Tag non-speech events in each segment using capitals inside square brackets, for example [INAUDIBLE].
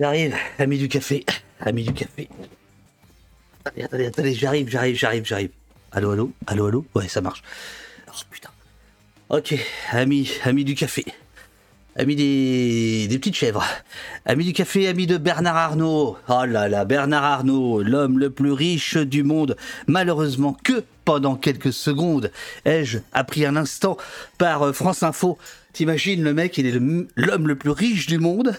J'arrive, ami du café, ami du café. Attendez, attendez, attendez, j'arrive, j'arrive, j'arrive, j'arrive. Allô, allô, allô, allô? Ouais, ça marche. Oh putain. Ok, ami, ami du café. Ami des, des petites chèvres. Ami du café, ami de Bernard Arnault. Oh là là, Bernard Arnault, l'homme le plus riche du monde. Malheureusement, que pendant quelques secondes ai-je appris un instant par euh, France Info. T'imagines, le mec, il est l'homme le plus riche du monde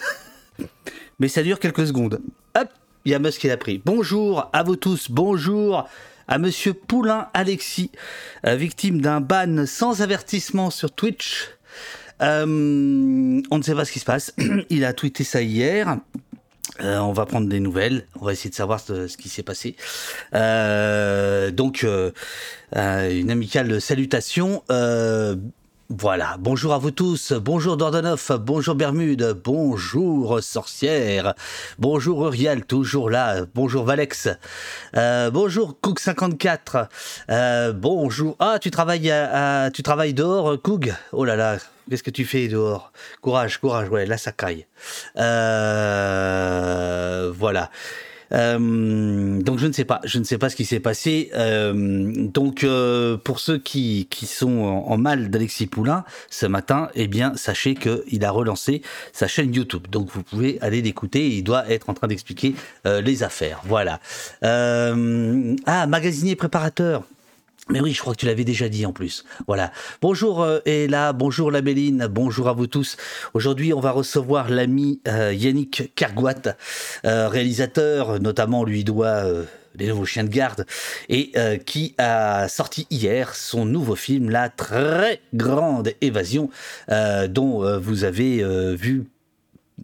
mais ça dure quelques secondes. Hop, il y a Musk qui l'a pris. Bonjour à vous tous, bonjour à Monsieur Poulain Alexis, euh, victime d'un ban sans avertissement sur Twitch. Euh, on ne sait pas ce qui se passe. [CLEARS THROAT] il a tweeté ça hier. Euh, on va prendre des nouvelles, on va essayer de savoir ce, qui s'est passé. Donc, une amicale salutation. Voilà, bonjour à vous tous, bonjour Dordonoff, bonjour Bermude, bonjour Sorcière, bonjour Uriel, toujours là, bonjour Valex, euh, bonjour Cook54, euh, bonjour... Ah, tu travailles, à, tu travailles dehors, Coug Oh là là, qu'est-ce que tu fais dehors? Courage, courage, ouais, là ça caille. Euh, voilà. Euh, donc je ne sais pas, je ne sais pas ce qui s'est passé. Euh, donc euh, pour ceux qui, qui sont en, mal d'Alexis Poulain ce matin, eh bien sachez que il a relancé sa chaîne YouTube. Donc vous pouvez aller l'écouter. Il doit être en train d'expliquer les affaires. Voilà. Ah magasinier préparateur. Mais oui, je crois que tu l'avais déjà dit en plus. Voilà. Bonjour euh, Ella, bonjour la bonjour à vous tous. Aujourd'hui, on va recevoir l'ami euh, Yannick Kergoat, euh, réalisateur, notamment lui doit euh, les nouveaux chiens de garde, et qui a sorti hier son nouveau film, La très grande évasion, dont vous avez vu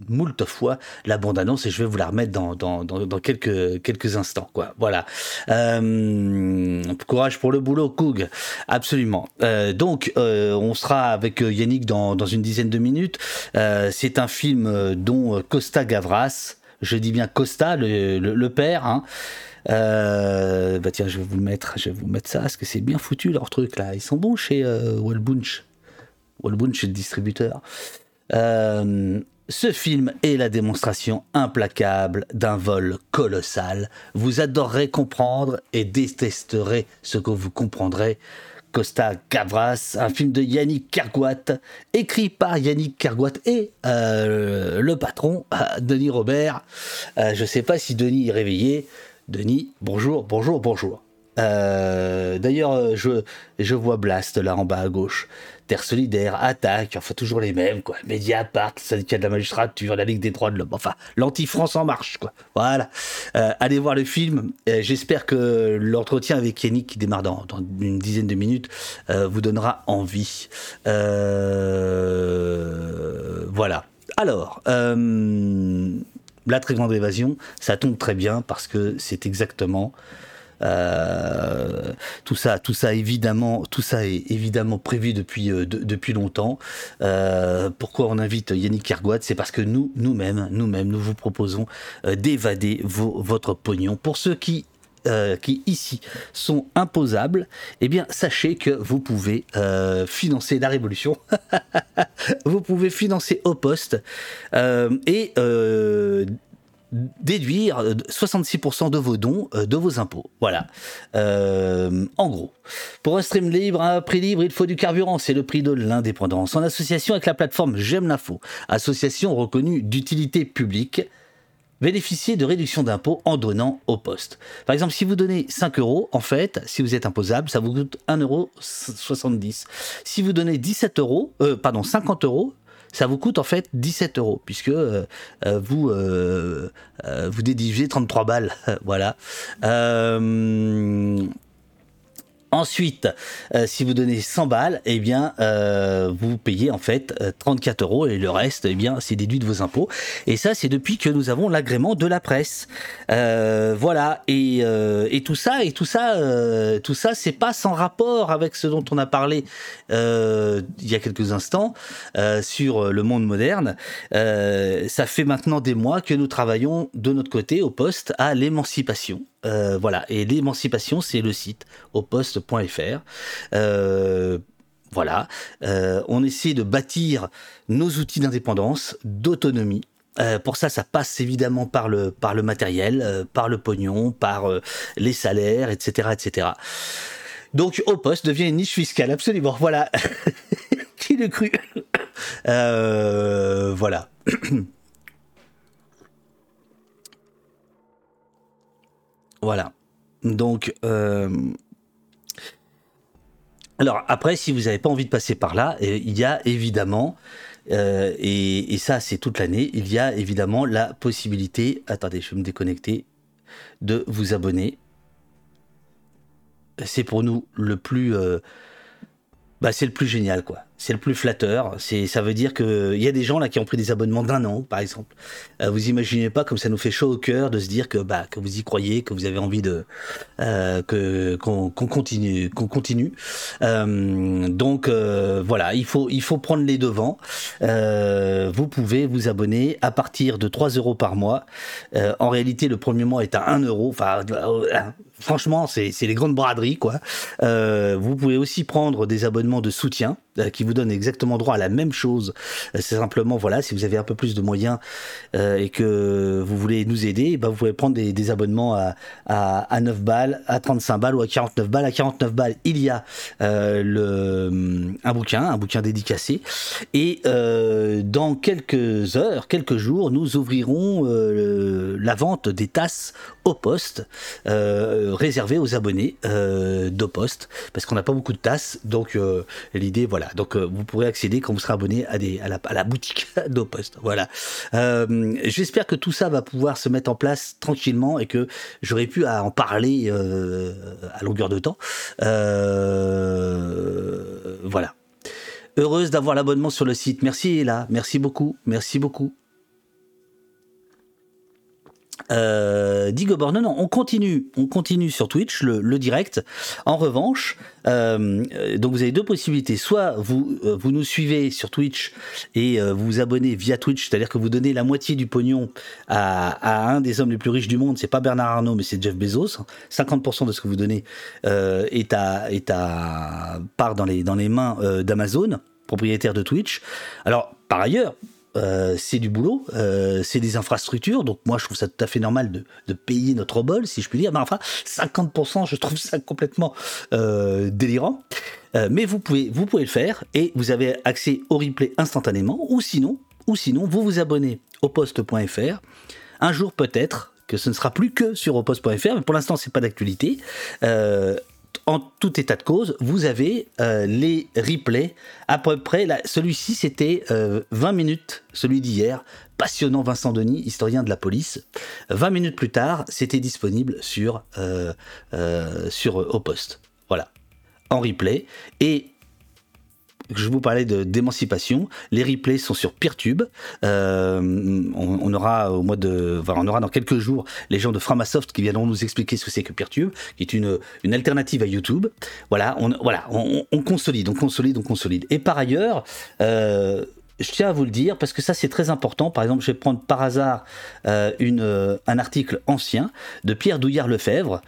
moult fois la bande-annonce et je vais vous la remettre dans, dans, dans, quelques, quelques instants. Quoi. Voilà. Euh, courage pour le boulot, Coug. Absolument. Euh, donc, euh, on sera avec Yannick dans, une dizaine de minutes. C'est un film dont Costa Gavras, je dis bien Costa, le, le, père, hein, bah tiens, je vais vous mettre, je vais vous mettre ça, parce que c'est bien foutu leur truc là. Ils sont bons chez Wellbunch. Wellbunch, c'est le distributeur. Ce film est la démonstration implacable d'un vol colossal. Vous adorerez comprendre et détesterez ce que vous comprendrez. Costa Gavras, un film de Yannick Kergoat, écrit par Yannick Kergoat et euh, le patron, euh, Denis Robert. Euh, je ne sais pas si Denis est réveillé. Denis, bonjour, bonjour, bonjour. Euh, D'ailleurs, euh, je, je vois Blast là en bas à gauche. Terre solidaire, attaque, enfin toujours les mêmes quoi. Mediapart, syndicat de la magistrature, la Ligue des droits de l'homme, enfin l'anti-France en marche quoi. Voilà. Euh, allez voir le film. J'espère que l'entretien avec Yannick qui démarre dans, une dizaine de minutes vous donnera envie. Voilà. Alors, la très grande évasion, ça tombe très bien parce que c'est exactement euh, tout ça, tout ça évidemment, tout ça est évidemment prévu depuis euh, de- depuis longtemps. Euh, pourquoi on invite Yannick Kergoat C'est parce que nous, nous-mêmes, nous-mêmes, nous vous proposons d'évader votre pognon. Pour ceux qui qui ici sont imposables, eh bien sachez que vous pouvez financer la révolution. [LAUGHS] vous pouvez financer au poste et déduire euh, 66% de vos dons euh, de vos impôts. Voilà. Euh, en gros, pour un stream libre un prix libre, il faut du carburant. C'est le prix de l'indépendance. En association avec la plateforme J'aime l'info, association reconnue d'utilité publique, bénéficiez de réduction d'impôts en donnant au poste. Par exemple, si vous donnez 5 euros, en fait, si vous êtes imposable, ça vous coûte 1,70 euro. Si vous donnez 17 euros, euh, pardon, 50 euros, ça vous coûte en fait 17 euros, puisque euh, euh, vous, euh, euh, vous dédigez 33 balles. [LAUGHS] voilà. Ensuite, euh, si vous donnez 100 balles, eh bien, euh, vous payez en fait euh, 34 euros et le reste, eh bien, c'est déduit de vos impôts. Et ça, c'est depuis que nous avons l'agrément de la presse. Euh, voilà. Et, euh, et tout ça, et tout ça, euh, tout ça, c'est pas sans rapport avec ce dont on a parlé euh, il y a quelques instants euh, sur le monde moderne. Euh, ça fait maintenant des mois que nous travaillons de notre côté au poste à l'émancipation. Euh, voilà, et l'émancipation, c'est le site au poste.fr. Euh, voilà, Euh, on essaie de bâtir nos outils d'indépendance, d'autonomie. pour ça, ça passe évidemment par le, matériel, par le pognon, par les salaires, etc., etc. Donc, au poste devient une niche fiscale, absolument. Voilà. [LAUGHS] Qui le cru Voilà. [CLEARS THROAT] voilà. Donc, alors après, si vous n'avez pas envie de passer par là, il y a évidemment, euh, et, ça c'est toute l'année, il y a évidemment la possibilité, attendez, je vais me déconnecter, de vous abonner. C'est pour nous le plus... Euh, bah, c'est le plus génial, quoi c'est le plus flatteur. Ça veut dire qu'il y a des gens là qui ont pris des abonnements d'un an, par exemple. Euh, vous imaginez pas comme ça nous fait chaud au cœur de se dire que bah vous y croyez, que vous avez envie de euh, qu'on, continue, qu'on continue. Euh, donc voilà, il faut prendre les devants. vous pouvez vous abonner à partir de 3 euros par mois. en réalité, le premier mois est à 1 euro. Enfin, franchement, c'est, c'est les grandes braderies quoi. vous pouvez aussi prendre des abonnements de soutien qui vous donne exactement droit à la même chose. Euh, c'est simplement, voilà, si vous avez un peu plus de moyens euh, et que vous voulez nous aider, bah, vous pouvez prendre des, abonnements à, à, 9 balles, à 35 balles ou à 49 balles. À 49 balles, il y a euh, le, un bouquin, un bouquin dédicacé. Et dans quelques heures, quelques jours, nous ouvrirons la vente des tasses au poste, réservées aux abonnés d'au poste, parce qu'on n'a pas beaucoup de tasses. Donc l'idée, voilà. Donc vous pourrez accéder quand vous serez abonné à, la, boutique [LAUGHS] d'Opost. Voilà. Euh, j'espère que tout ça va pouvoir se mettre en place tranquillement et que j'aurai pu en parler euh, à longueur de temps. Euh, voilà. Heureuse d'avoir l'abonnement sur le site. Merci Ella, merci beaucoup, merci beaucoup. Euh, Digobor, non, non, on continue, on continue sur Twitch le, direct. En revanche, euh, donc vous avez deux possibilités. Soit vous, euh, vous nous suivez sur Twitch et euh, vous vous abonnez via Twitch, c'est-à-dire que vous donnez la moitié du pognon à, un des hommes les plus riches du monde. C'est pas Bernard Arnault, mais c'est Jeff Bezos. 50% de ce que vous donnez est à, est à part dans les, dans les mains d'Amazon, propriétaire de Twitch. Alors, par ailleurs, euh, c'est du boulot, euh, c'est des infrastructures, donc moi je trouve ça tout à fait normal de, payer notre bol, si je puis dire. Mais enfin, 50%, je trouve ça complètement euh, délirant. mais vous pouvez, vous le faire et vous avez accès au replay instantanément, ou sinon, ou sinon, vous vous abonnez au poste.fr. Un jour peut-être que ce ne sera plus que sur oposte.fr, mais pour l'instant c'est pas d'actualité en tout état de cause, vous avez euh, les replays à peu près. Celui-ci, c'était 20 euh, minutes, celui d'hier. Passionnant Vincent Denis, historien de la police. 20 minutes plus tard, c'était disponible sur, euh, sur Au Poste. Voilà. En replay. Et je vous parlais d'émancipation. Les replays sont sur Peertube. Euh, on, aura au mois de, on aura dans quelques jours les gens de Framasoft qui viendront nous expliquer ce que c'est que Peertube, qui est une, une alternative à YouTube. Voilà, on, voilà, on, consolide, on consolide, on consolide. Et par ailleurs. Euh, je tiens à vous le dire parce que ça c'est très important. Par exemple, je vais prendre par hasard euh, une, un article ancien de Pierre Douillard-Lefebvre.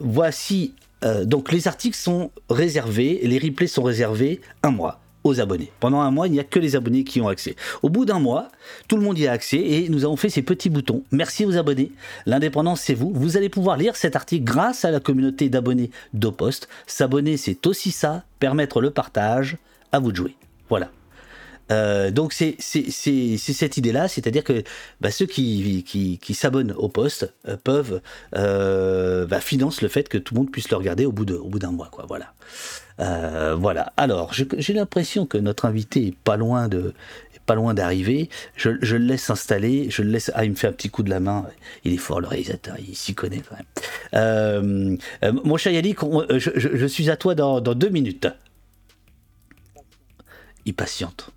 voici euh, donc les articles sont réservés, les replays sont réservés un mois aux abonnés. Pendant un mois, il n'y a que les abonnés qui ont accès. Au bout d'un mois, tout le monde y a accès et nous avons fait ces petits boutons. Merci aux abonnés. L'indépendance, c'est vous. Vous allez pouvoir lire cet article grâce à la communauté d'abonnés d'Opost. S'abonner, c'est aussi ça, permettre le partage. À vous de jouer. Voilà. Euh, donc c'est cette idée-là, c'est-à-dire que bah, ceux qui, s'abonnent au poste euh, peuvent euh, bah, financent le fait que tout le monde puisse le regarder au bout d'un mois, quoi. Voilà. Euh, voilà. Alors j'ai l'impression que notre invité est pas loin d'arriver. Je, le laisse s'installer, je le laisse. Ah, il me fait un petit coup de la main. Il est fort le réalisateur, il s'y connaît quand même. mon cher Yannick, je, suis à toi dans deux minutes. Il patiente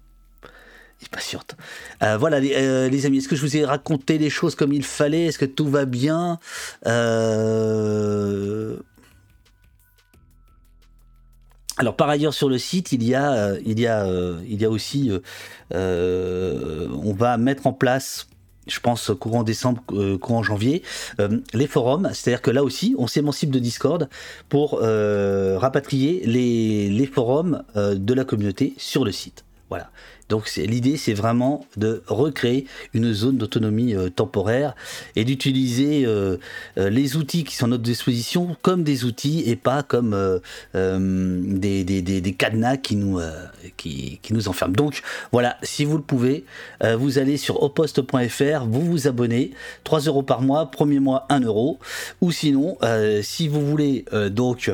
patiente. Euh, voilà, euh, les, amis, est-ce que je vous ai raconté les choses comme il fallait? Est-ce que tout va bien? Euh, Alors par ailleurs sur le site il y a il y a il y a aussi on va mettre en place je pense courant décembre, courant janvier, les forums. C'est-à-dire que là aussi, on s'émancipe de Discord pour rapatrier les forums de la communauté sur le site. Voilà. Donc l'idée, c'est vraiment de recréer une zone d'autonomie euh, temporaire et d'utiliser euh, euh, les outils qui sont à notre disposition comme des outils et pas comme des, des, des, cadenas qui nous, qui, qui, nous enferment. Donc voilà, si vous le pouvez, vous allez sur oposte.fr, vous vous abonnez, 3 euros par mois, premier mois 1 euro, ou sinon, si vous voulez donc,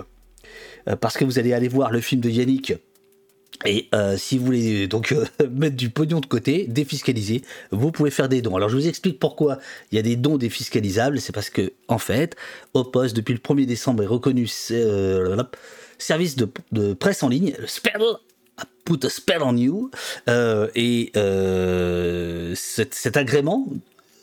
parce que vous allez aller voir le film de Yannick, et euh, si vous voulez donc euh, [LAUGHS] mettre du pognon de côté, défiscaliser, vous pouvez faire des dons. Alors je vous explique pourquoi il y a des dons défiscalisables. C'est parce que en fait, Opos depuis le 1er décembre est reconnu euh, service de, presse en ligne, spell, put a spell on you, et cet, agrément.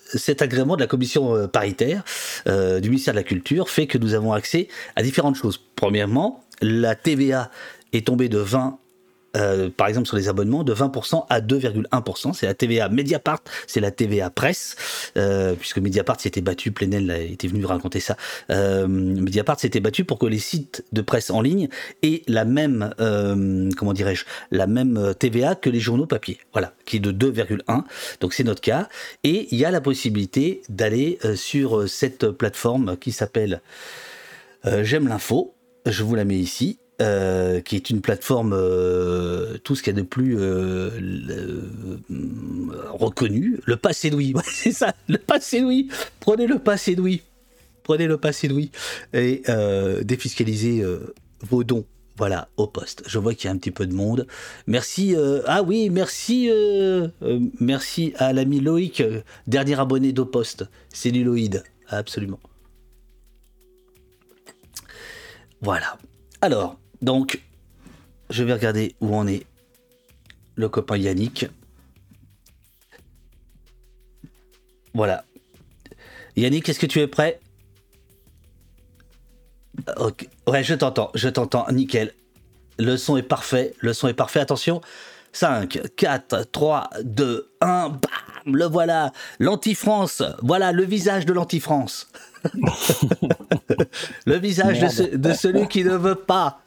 Cet agrément de la commission paritaire du ministère de la Culture fait que nous avons accès à différentes choses. Premièrement, la TVA est tombée de 20 euh, par exemple sur les abonnements, de 20% à 2,1%. C'est la TVA Mediapart, c'est la TVA Presse, euh, puisque Mediapart s'était battu, Plenel était venu raconter ça. Euh, Mediapart s'était battu pour que les sites de presse en ligne aient la même, comment dirais-je, la même TVA que les journaux papier. Voilà, qui est de 2,1. Donc c'est notre cas. Et il y a la possibilité d'aller sur cette plateforme qui s'appelle J'aime l'info. Je vous la mets ici euh, qui est une plateforme, euh, tout ce qu'il y a de plus euh, reconnu. Le passé Louis, [LAUGHS] c'est ça, le passé Louis. Prenez le passé Louis. Prenez le passé Louis et défiscalisez vos dons. Voilà, au poste. Je vois qu'il y a un petit peu de monde. Merci. ah oui, merci. merci à l'ami Loïc, dernier abonné d'au poste. Celluloïde, absolument. Voilà. Alors, donc, je vais regarder où en est le copain Yannick. Voilà. Yannick, est-ce que tu es prêt? Ouais, je t'entends, je t'entends, nickel. Le son est parfait, le son est parfait. Attention, 5, 4, 3, 2, 1, bam, le voilà, l'anti-France, voilà le visage de l'anti-France. [LAUGHS] le visage de, celui qui ne veut pas,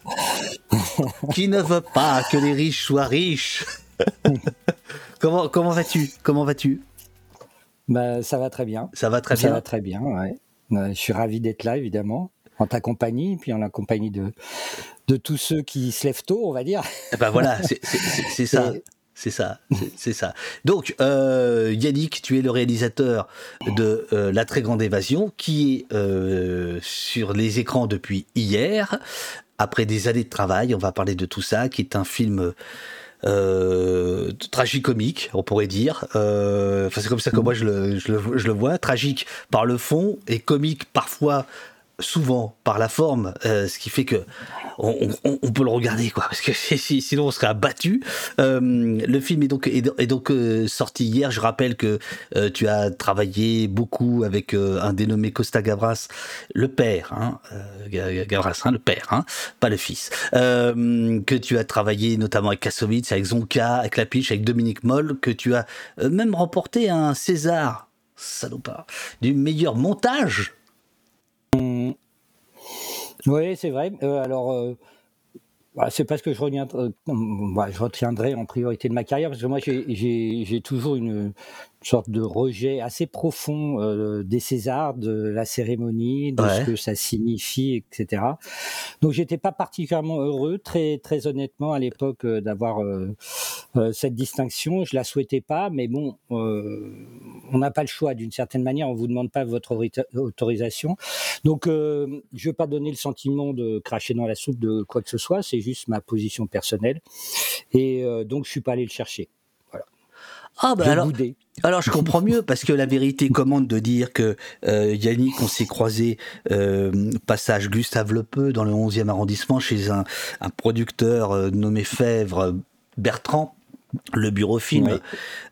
qui ne veut pas que les riches soient riches. [LAUGHS] comment comment vas-tu? Comment vas-tu? Bah, ça va très bien. Ça va très bien? Ça va très bien. Ouais. je suis ravi d'être là, évidemment, en ta compagnie, puis en la compagnie de de tous ceux qui se lèvent tôt, on va dire. Ben voilà, c'est ça. [LAUGHS] C'est ça, c'est ça. Donc, euh, Yannick, tu es le réalisateur de euh, La Très Grande Évasion, qui est euh, sur les écrans depuis hier. Après des années de travail, on va parler de tout ça, qui est un film euh, tragicomique, on pourrait dire. Enfin, c'est comme ça que moi je le, vois. Tragique par le fond et comique parfois souvent par la forme, euh, ce qui fait que on, peut le regarder quoi, parce que [LAUGHS] sinon on serait abattu. Euh, le film est donc euh, sorti hier. Je rappelle que tu as travaillé beaucoup avec un dénommé Costa Gavras, le père, hein, Gavras, hein, le père, hein, pas le fils. que tu as travaillé notamment avec Kassovitz, avec Zonka, avec Lapiche, avec Dominique Moll, que tu as même remporté un César salopard du meilleur montage oui, c'est vrai. Euh, alors, euh, bah, c'est parce que je retiendrai, euh, bah, je retiendrai en priorité de ma carrière, parce que moi, j'ai toujours une, sorte de rejet assez profond euh, des Césars, de la cérémonie, de ce que ça signifie, etc. Donc j'étais pas particulièrement heureux, très très honnêtement à l'époque euh, d'avoir euh, cette distinction. Je la souhaitais pas, mais bon, on n'a pas le choix d'une certaine manière. On vous demande pas votre autorisation. Donc je veux pas donner le sentiment de cracher dans la soupe de quoi que ce soit. C'est juste ma position personnelle. Et donc je suis pas allé le chercher. Ah bah alors, alors je comprends mieux parce que la vérité commande de dire que euh, Yannick, on s'est croisé euh, passage Gustave Lepeu dans le 11e arrondissement chez un, un producteur euh, nommé Fèvre Bertrand, le bureau film.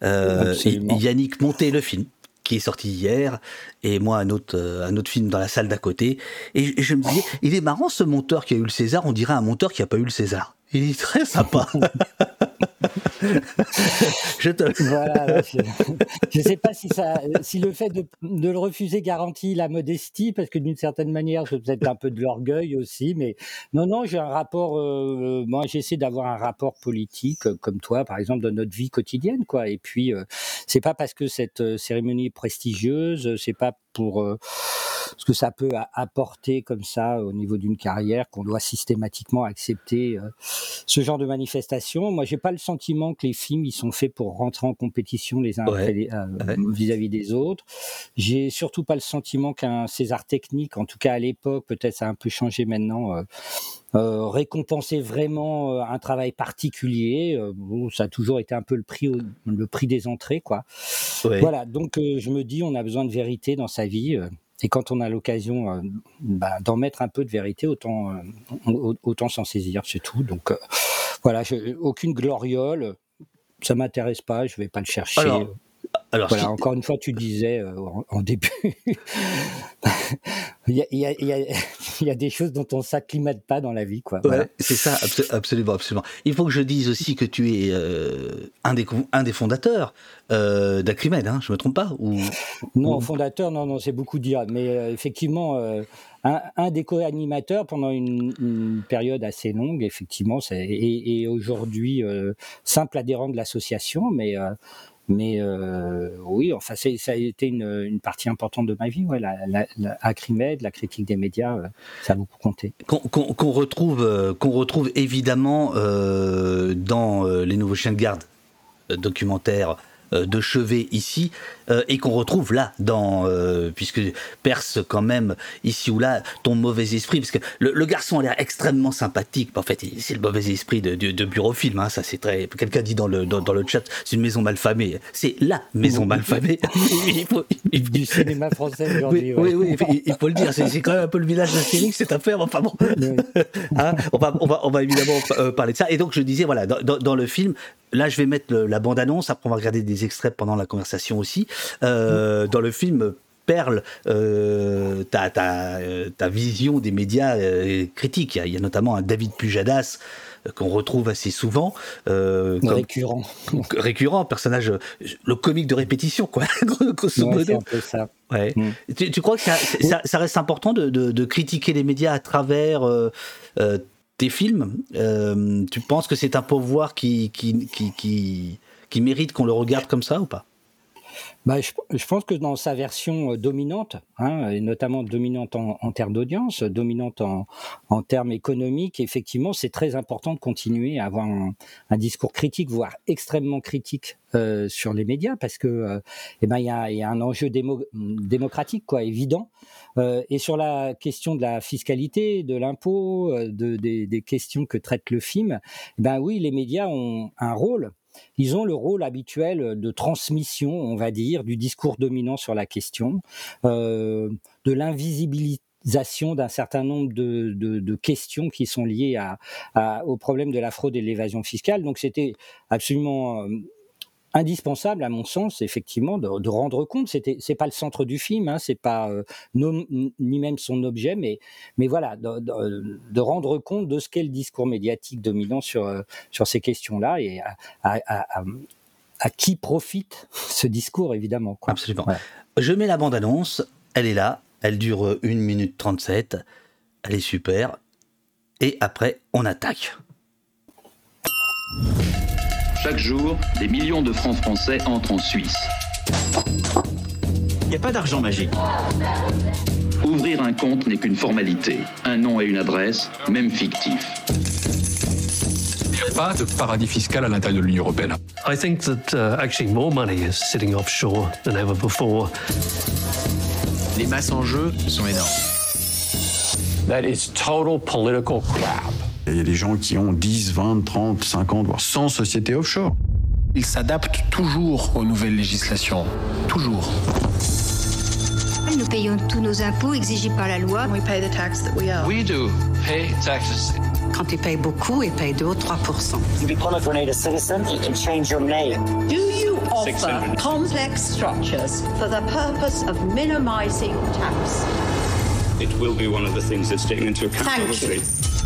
Euh, Yannick montait le film qui est sorti hier, et moi un autre, un autre film dans la salle d'à côté. Et je me disais, il est marrant ce monteur qui a eu le César, on dirait un monteur qui n'a pas eu le César. Il est très sympa. [LAUGHS] [LAUGHS] je te. Voilà, je ne sais pas si, ça, si le fait de, le refuser garantit la modestie, parce que d'une certaine manière, j'ai peut-être un peu de l'orgueil aussi, mais non, non, j'ai un rapport. Euh, moi, j'essaie d'avoir un rapport politique, euh, comme toi, par exemple, dans notre vie quotidienne, quoi. Et puis, euh, c'est pas parce que cette cérémonie est prestigieuse, c'est pas pour ce que ça peut apporter comme ça au niveau d'une carrière qu'on doit systématiquement accepter ce genre de manifestation. Moi, j'ai pas le sentiment que les films ils sont faits pour rentrer en compétition les uns vis-à-vis des autres. J'ai surtout pas le sentiment qu'un César technique, en tout cas à l'époque, peut-être ça a un peu changé maintenant. Euh, récompenser vraiment un travail particulier. ça a toujours été un peu le prix, le prix des entrées, quoi. Voilà. Donc je me dis, on a besoin de vérité dans sa vie. Et quand on a l'occasion euh, bah, d'en mettre un peu de vérité, autant, euh, autant s'en saisir, c'est tout. Donc euh, voilà, aucune gloriole, ça m'intéresse pas, je vais pas le chercher. Voilà, encore une fois, tu disais en, début, il, y a, des choses dont on s'acclimate pas dans la vie, quoi. C'est ça, absolument, absolument. Il faut que je dise aussi que tu es un, des, un des fondateurs euh, d'Acrimed, hein, je me trompe pas ou, Non, fondateur, non, non, c'est beaucoup dire, mais euh, effectivement, euh, un, des co-animateurs pendant une, période assez longue, effectivement, et, et aujourd'hui simple adhérent de l'association, mais mais oui, enfin, ça a été une, partie importante de ma vie. Ouais, la, la, la la critique des médias, ça a beaucoup compté. Qu'on retrouve, qu'on retrouve évidemment dans les nouveaux chiens de garde documentaires euh, de chevet ici euh, et qu'on retrouve là dans euh, puisque perce quand même ici ou là ton mauvais esprit. Parce que le, garçon a l'air extrêmement sympathique. En fait c'est le mauvais esprit de, de, bureau-film hein, ça c'est très quelqu'un dit dans le dans, le chat c'est une maison mal famée c'est la maison mal famée [LAUGHS] il faut, du cinéma français aujourd'hui oui, oui, il faut le dire c'est quand même un peu le village d'Astérix cette affaire enfin bon. [LAUGHS] Hein, on, va, on, va, on va évidemment parler de ça. Et donc je disais voilà dans, dans le film là, je vais mettre la bande-annonce. Après, on va regarder des extraits pendant la conversation aussi. Euh, dans le film, Perle, euh, ta, euh, ta, vision des médias euh, critiques. Il y, a, notamment un David Pujadas qu'on retrouve assez souvent. récurrent. Récurrent, personnage, le comique de répétition, quoi, [LAUGHS] grosso modo. un peu ça. Ouais. Mm. Tu, crois que ça, ça, reste important de, de, critiquer les médias à travers tes films, euh, tu penses que c'est un pouvoir qui, qui, qui, qui, qui mérite qu'on le regarde comme ça ou pas? Bah, je, je, pense que dans sa version euh, dominante, hein, et notamment dominante en, en termes d'audience, dominante en, en, termes économiques, effectivement, c'est très important de continuer à avoir un, un discours critique, voire extrêmement critique euh, sur les médias, parce que euh, eh ben il y a, y a, un enjeu démo, démocratique quoi évident. Euh, et sur la question de la fiscalité, de l'impôt, euh, de, des, des, questions que traite le film, eh ben oui, les médias ont un rôle ils ont le rôle habituel de transmission, on va dire, du discours dominant sur la question, euh, de l'invisibilisation d'un certain nombre de, questions qui sont liées au problème de la fraude et de l'évasion fiscale. Donc c'était absolument euh, indispensable, à mon sens, effectivement, de, de rendre compte. C'était, c'est pas le centre du film, hein, c'est pas euh, ni même son objet, mais, mais voilà, de, de, rendre compte de ce qu'est le discours médiatique dominant sur, euh, sur ces questions-là et à, à, à, à, qui profite ce discours, évidemment. Quoi. Absolument. Je mets la bande-annonce, elle est là, elle dure 1 minute 37, elle est super, et après, on attaque. Chaque jour, des millions de francs français entrent en Suisse. Il n'y a pas d'argent magique. Ouvrir un compte n'est qu'une formalité. Un nom et une adresse, même fictif. Il n'y a pas de paradis fiscal à l'intérieur de l'Union européenne. I think that uh, actually more money is sitting offshore than ever before. Les masses en jeu sont énormes. That is total political crap. Il y a des gens qui ont 10, 20, 30, 50, voire 100 sociétés offshore. Ils s'adaptent toujours aux nouvelles législations. Toujours. Nous payons tous nos impôts exigés par la loi. We pay the tax that we owe. We do pay taxes. Quand ils payent beaucoup, ils payent 2 ou 3% You become a Grenada citizen, you can change your name. Do you offer complex structures for the purpose of minimizing tax? It will be one of the things that's taken into account. Thank you.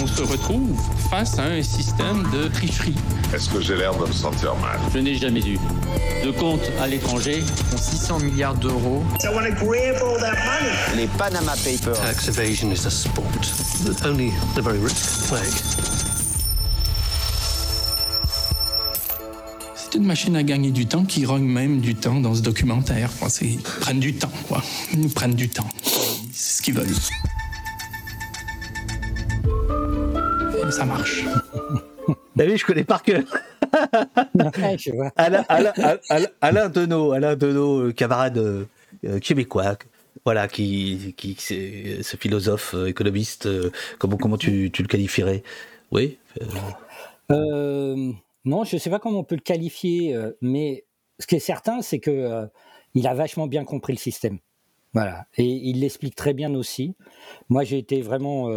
On se retrouve face à un système de tricherie. Est-ce que j'ai l'air de me sentir mal? Je n'ai jamais eu de compte à l'étranger pour 600 milliards d'euros. Les Panama Papers. Tax evasion is a sport that only the very rich play. C'est une machine à gagner du temps qui rogne même du temps dans ce documentaire. Ils prennent du temps, quoi. Ils nous prennent du temps. C'est ce qu'ils veulent. Ça marche. [LAUGHS] David, je connais par cœur. Alain, Alain, Alain, Alain Deneau, Alain euh, camarade euh, québécois, voilà, qui, qui c'est ce philosophe, euh, économiste, comment, comment tu, tu le qualifierais? Oui euh, Non, je ne sais pas comment on peut le qualifier, mais ce qui est certain, c'est que il a vachement bien compris le système. Voilà, et il l'explique très bien aussi. Moi, j'ai été vraiment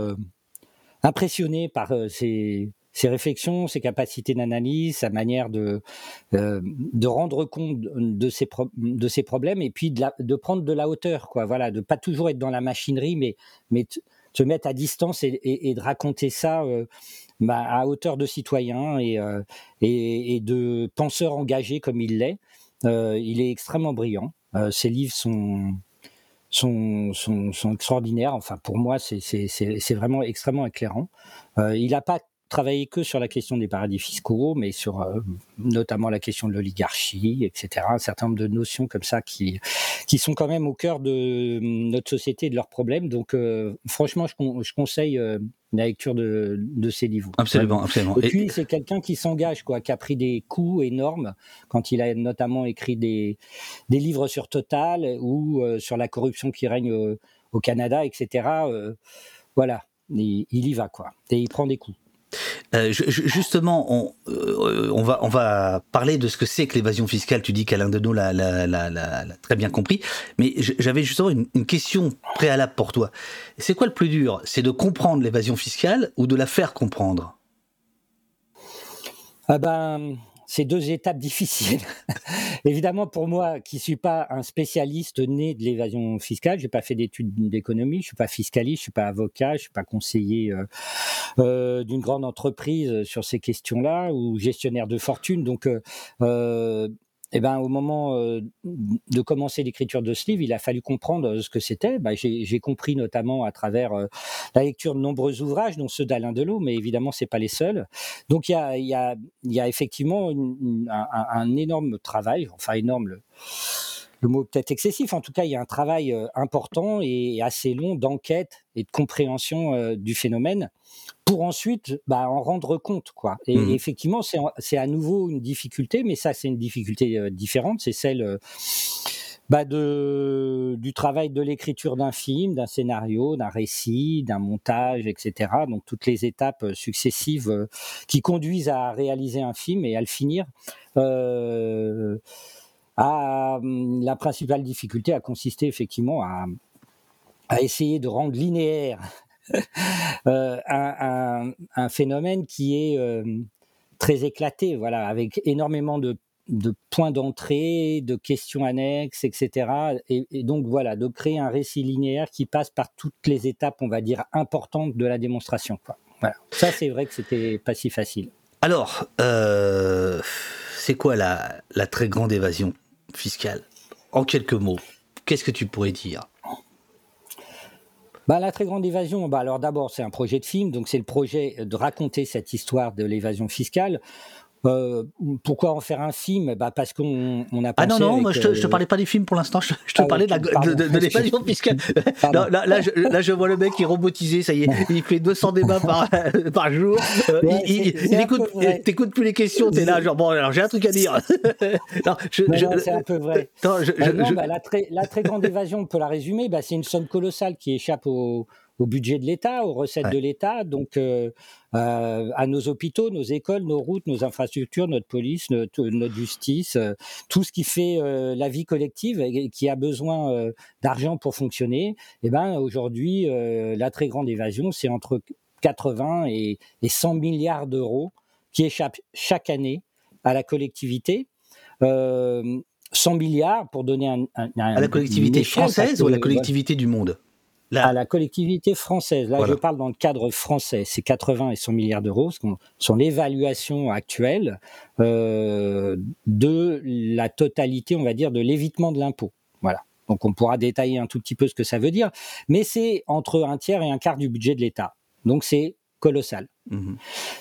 impressionné par ses, ses réflexions, ses capacités d'analyse, sa manière de, euh, de rendre compte de ses, de ses problèmes et puis de, de, prendre de la hauteur, quoi. Voilà, de pas toujours être dans la machinerie, mais, mais se mettre à distance et, de raconter ça euh, bah, à hauteur de citoyen et, euh, et, de penseur engagé comme il l'est. il est extrêmement brillant. ses livres sont, sont, sont, sont, extraordinaires. Enfin, pour moi, c'est vraiment extrêmement éclairant. il n'a pas travailler que sur la question des paradis fiscaux, mais sur euh, notamment la question de l'oligarchie, etc. Un certain nombre de notions comme ça qui, qui sont quand même au cœur de notre société et de leurs problèmes. Donc, euh, franchement, je, je conseille euh, la lecture de, de ces livres. Absolument, absolument. Et, puis, c'est quelqu'un qui s'engage, quoi, qui a pris des coups énormes quand il a notamment écrit des, des livres sur Total ou sur la corruption qui règne au, au Canada, etc. voilà, il, il y va, quoi. Et il prend des coups. Euh, justement, on, euh, on, va, parler de ce que c'est que l'évasion fiscale. Tu dis qu'Alain Deneau l'a, très bien compris. Mais j'avais justement une, une, question préalable pour toi. C'est quoi le plus dur? C'est de comprendre l'évasion fiscale ou de la faire comprendre? Ah ben, c'est deux étapes difficiles. [LAUGHS] Évidemment, pour moi, qui suis pas un spécialiste né de l'évasion fiscale, j'ai pas fait d'études d'économie, je suis pas fiscaliste, je suis pas avocat, je suis pas conseiller euh, euh, d'une grande entreprise sur ces questions-là ou gestionnaire de fortune. Donc, euh, eh ben, au moment euh, de commencer l'écriture de ce livre, il a fallu comprendre euh, ce que c'était. Ben, J'ai compris notamment à travers euh, la lecture de nombreux ouvrages, dont ceux d'Alain Delot, mais évidemment, c'est pas les seuls. Donc, il y a, effectivement un, énorme travail, enfin énorme. Le, mot peut-être excessif. En tout cas, il y a un travail important et assez long d'enquête et de compréhension du phénomène pour ensuite bah, en rendre compte. Quoi. Et, mmh. effectivement, c'est à nouveau une difficulté, mais ça, c'est une difficulté euh, différente. C'est celle bah, de, du travail de l'écriture d'un film, d'un scénario, d'un récit, d'un montage, etc. Donc toutes les étapes successives qui conduisent à réaliser un film et à le finir. Euh, ah, hum, la principale difficulté a consisté effectivement à, essayer de rendre linéaire euh, un, phénomène qui est euh, très éclaté, voilà, avec énormément de, points d'entrée, de questions annexes, etc. Et, donc voilà, de créer un récit linéaire qui passe par toutes les étapes, on va dire, importantes de la démonstration. Voilà. Ça, c'est vrai que c'était pas si facile. Alors, euh, c'est quoi la, la très grande évasion fiscale? En quelques mots, qu'est-ce que tu pourrais dire? Bah, la très grande évasion, bah, alors d'abord c'est un projet de film, donc c'est le projet de raconter cette histoire de l'évasion fiscale. Euh, pourquoi en faire un film? Bah Parce qu'on on a Ah non, non, moi je te, te, euh, parlais pas des films pour l'instant, je, te ah parlais de, [LAUGHS] l'évasion fiscale. là, là, je, là, je, vois le mec qui est robotisé, ça y est, il fait 200 débats par, [LAUGHS] par jour. Euh, il, il, écoute, t'écoutes plus les questions, t'es là, genre, bon, alors j'ai un truc à dire. [LAUGHS] non, c'est un peu vrai. Non, bah, la, très, la très grande évasion, on peut la résumer, bah, c'est une somme colossale qui échappe au au budget de l'État, aux recettes de l'État, donc euh, euh, à nos hôpitaux, nos écoles, nos routes, nos infrastructures, notre police, notre, justice, euh, tout ce qui fait la vie collective et qui a besoin d'argent pour fonctionner. Et eh ben aujourd'hui, la très grande évasion, c'est entre 80 et, 100 milliards d'euros qui échappent chaque année à la collectivité. 100 milliards pour donner un, à la collectivité française ou à la collectivité du monde? À la collectivité française. Là, je parle dans le cadre français. C'est 80 et 100 milliards d'euros, ce sont l'évaluation actuelle euh, de la totalité, on va dire, de l'évitement de l'impôt. Voilà. Donc on pourra détailler un tout petit peu ce que ça veut dire, mais c'est entre un tiers et un quart du budget de l'État. Donc c'est colossal. Mmh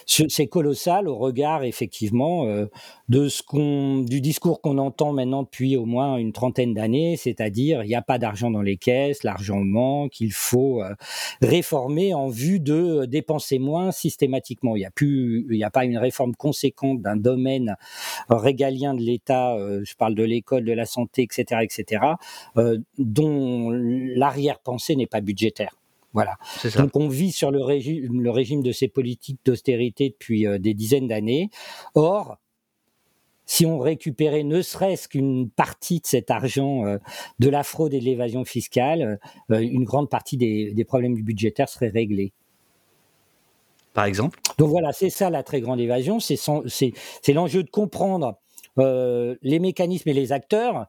c'est colossal au regard effectivement euh, de ce qu'on, du discours qu'on entend maintenant depuis au moins une trentaine d'années, c'est-à-dire il n'y a pas d'argent dans les caisses, l'argent manque, il faut euh, réformer en vue de dépenser moins systématiquement. Il n'y a plus, il n'y a pas une réforme conséquente d'un domaine régalien de l'État. Euh, je parle de l'école, de la santé, etc., etc., dont l'arrière-pensée n'est pas budgétaire. Voilà. Donc on vit sur le régime, le régime de ces politiques d'austérité depuis euh, des dizaines d'années. Or, si on récupérait ne serait-ce qu'une partie de cet argent euh, de la fraude et de l'évasion fiscale, euh, une grande partie des, des problèmes budgétaires serait réglée. Par exemple? Donc voilà, c'est ça la très grande évasion, c'est l'enjeu de comprendre les mécanismes et les acteurs,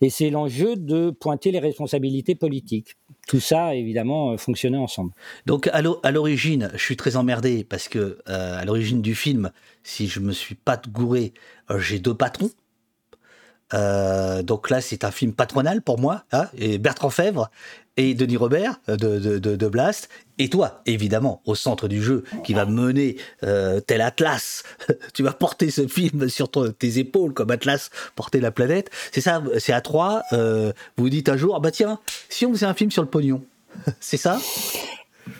et c'est l'enjeu de pointer les responsabilités politiques tout ça, évidemment, euh, fonctionnait ensemble. Donc, à l'origine, je suis très emmerdé parce que, euh, à l'origine du film, si je me suis pas gouré, euh, j'ai deux patrons. Donc là, c'est un film patronal pour moi, hein, et Bertrand Fèvre et Denis Robert de, de, de, Blast, et toi, évidemment, au centre du jeu, qui va mener euh, tel Atlas. [LAUGHS] tu vas porter ce film sur tes épaules comme Atlas porter la planète. C'est ça, c'est à trois. Euh, vous dites un jour, ah bah tiens, si on faisait un film sur le pognon, [LAUGHS] c'est ça?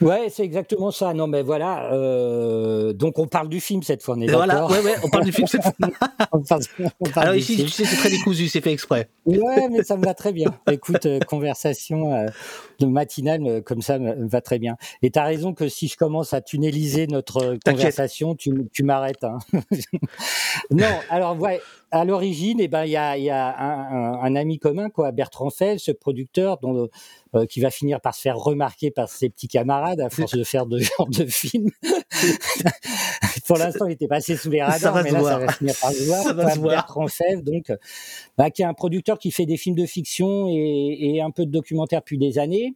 Ouais, c'est exactement ça. Non, mais voilà. Euh, donc, on parle du film cette fois. On est voilà, ouais, ouais, on parle du film cette [LAUGHS] fois. on parle, Alors ici, tu sais, c'est très décousu, c'est fait exprès. Ouais, mais ça me va très bien. Écoute, euh, conversation euh, de matinale comme ça me va très bien. Et tu as raison que si je commence à tunneliser notre conversation, tu, tu m'arrêtes. Hein. [LAUGHS] non, alors ouais, à l'origine, eh ben, il y a, y a un, un, ami commun, quoi, Bertrand Fell, ce producteur dont euh, qui va finir par se faire remarquer par ses petits camarades à force de faire de [LAUGHS] genre de film. [LAUGHS] Pour l'instant, il était passé sous les radars, mais là, ça va finir par se voir. Ça va se Bertrand Fèvre, donc, bah, qui est un producteur qui fait des films de fiction et, et un peu de documentaire depuis des années.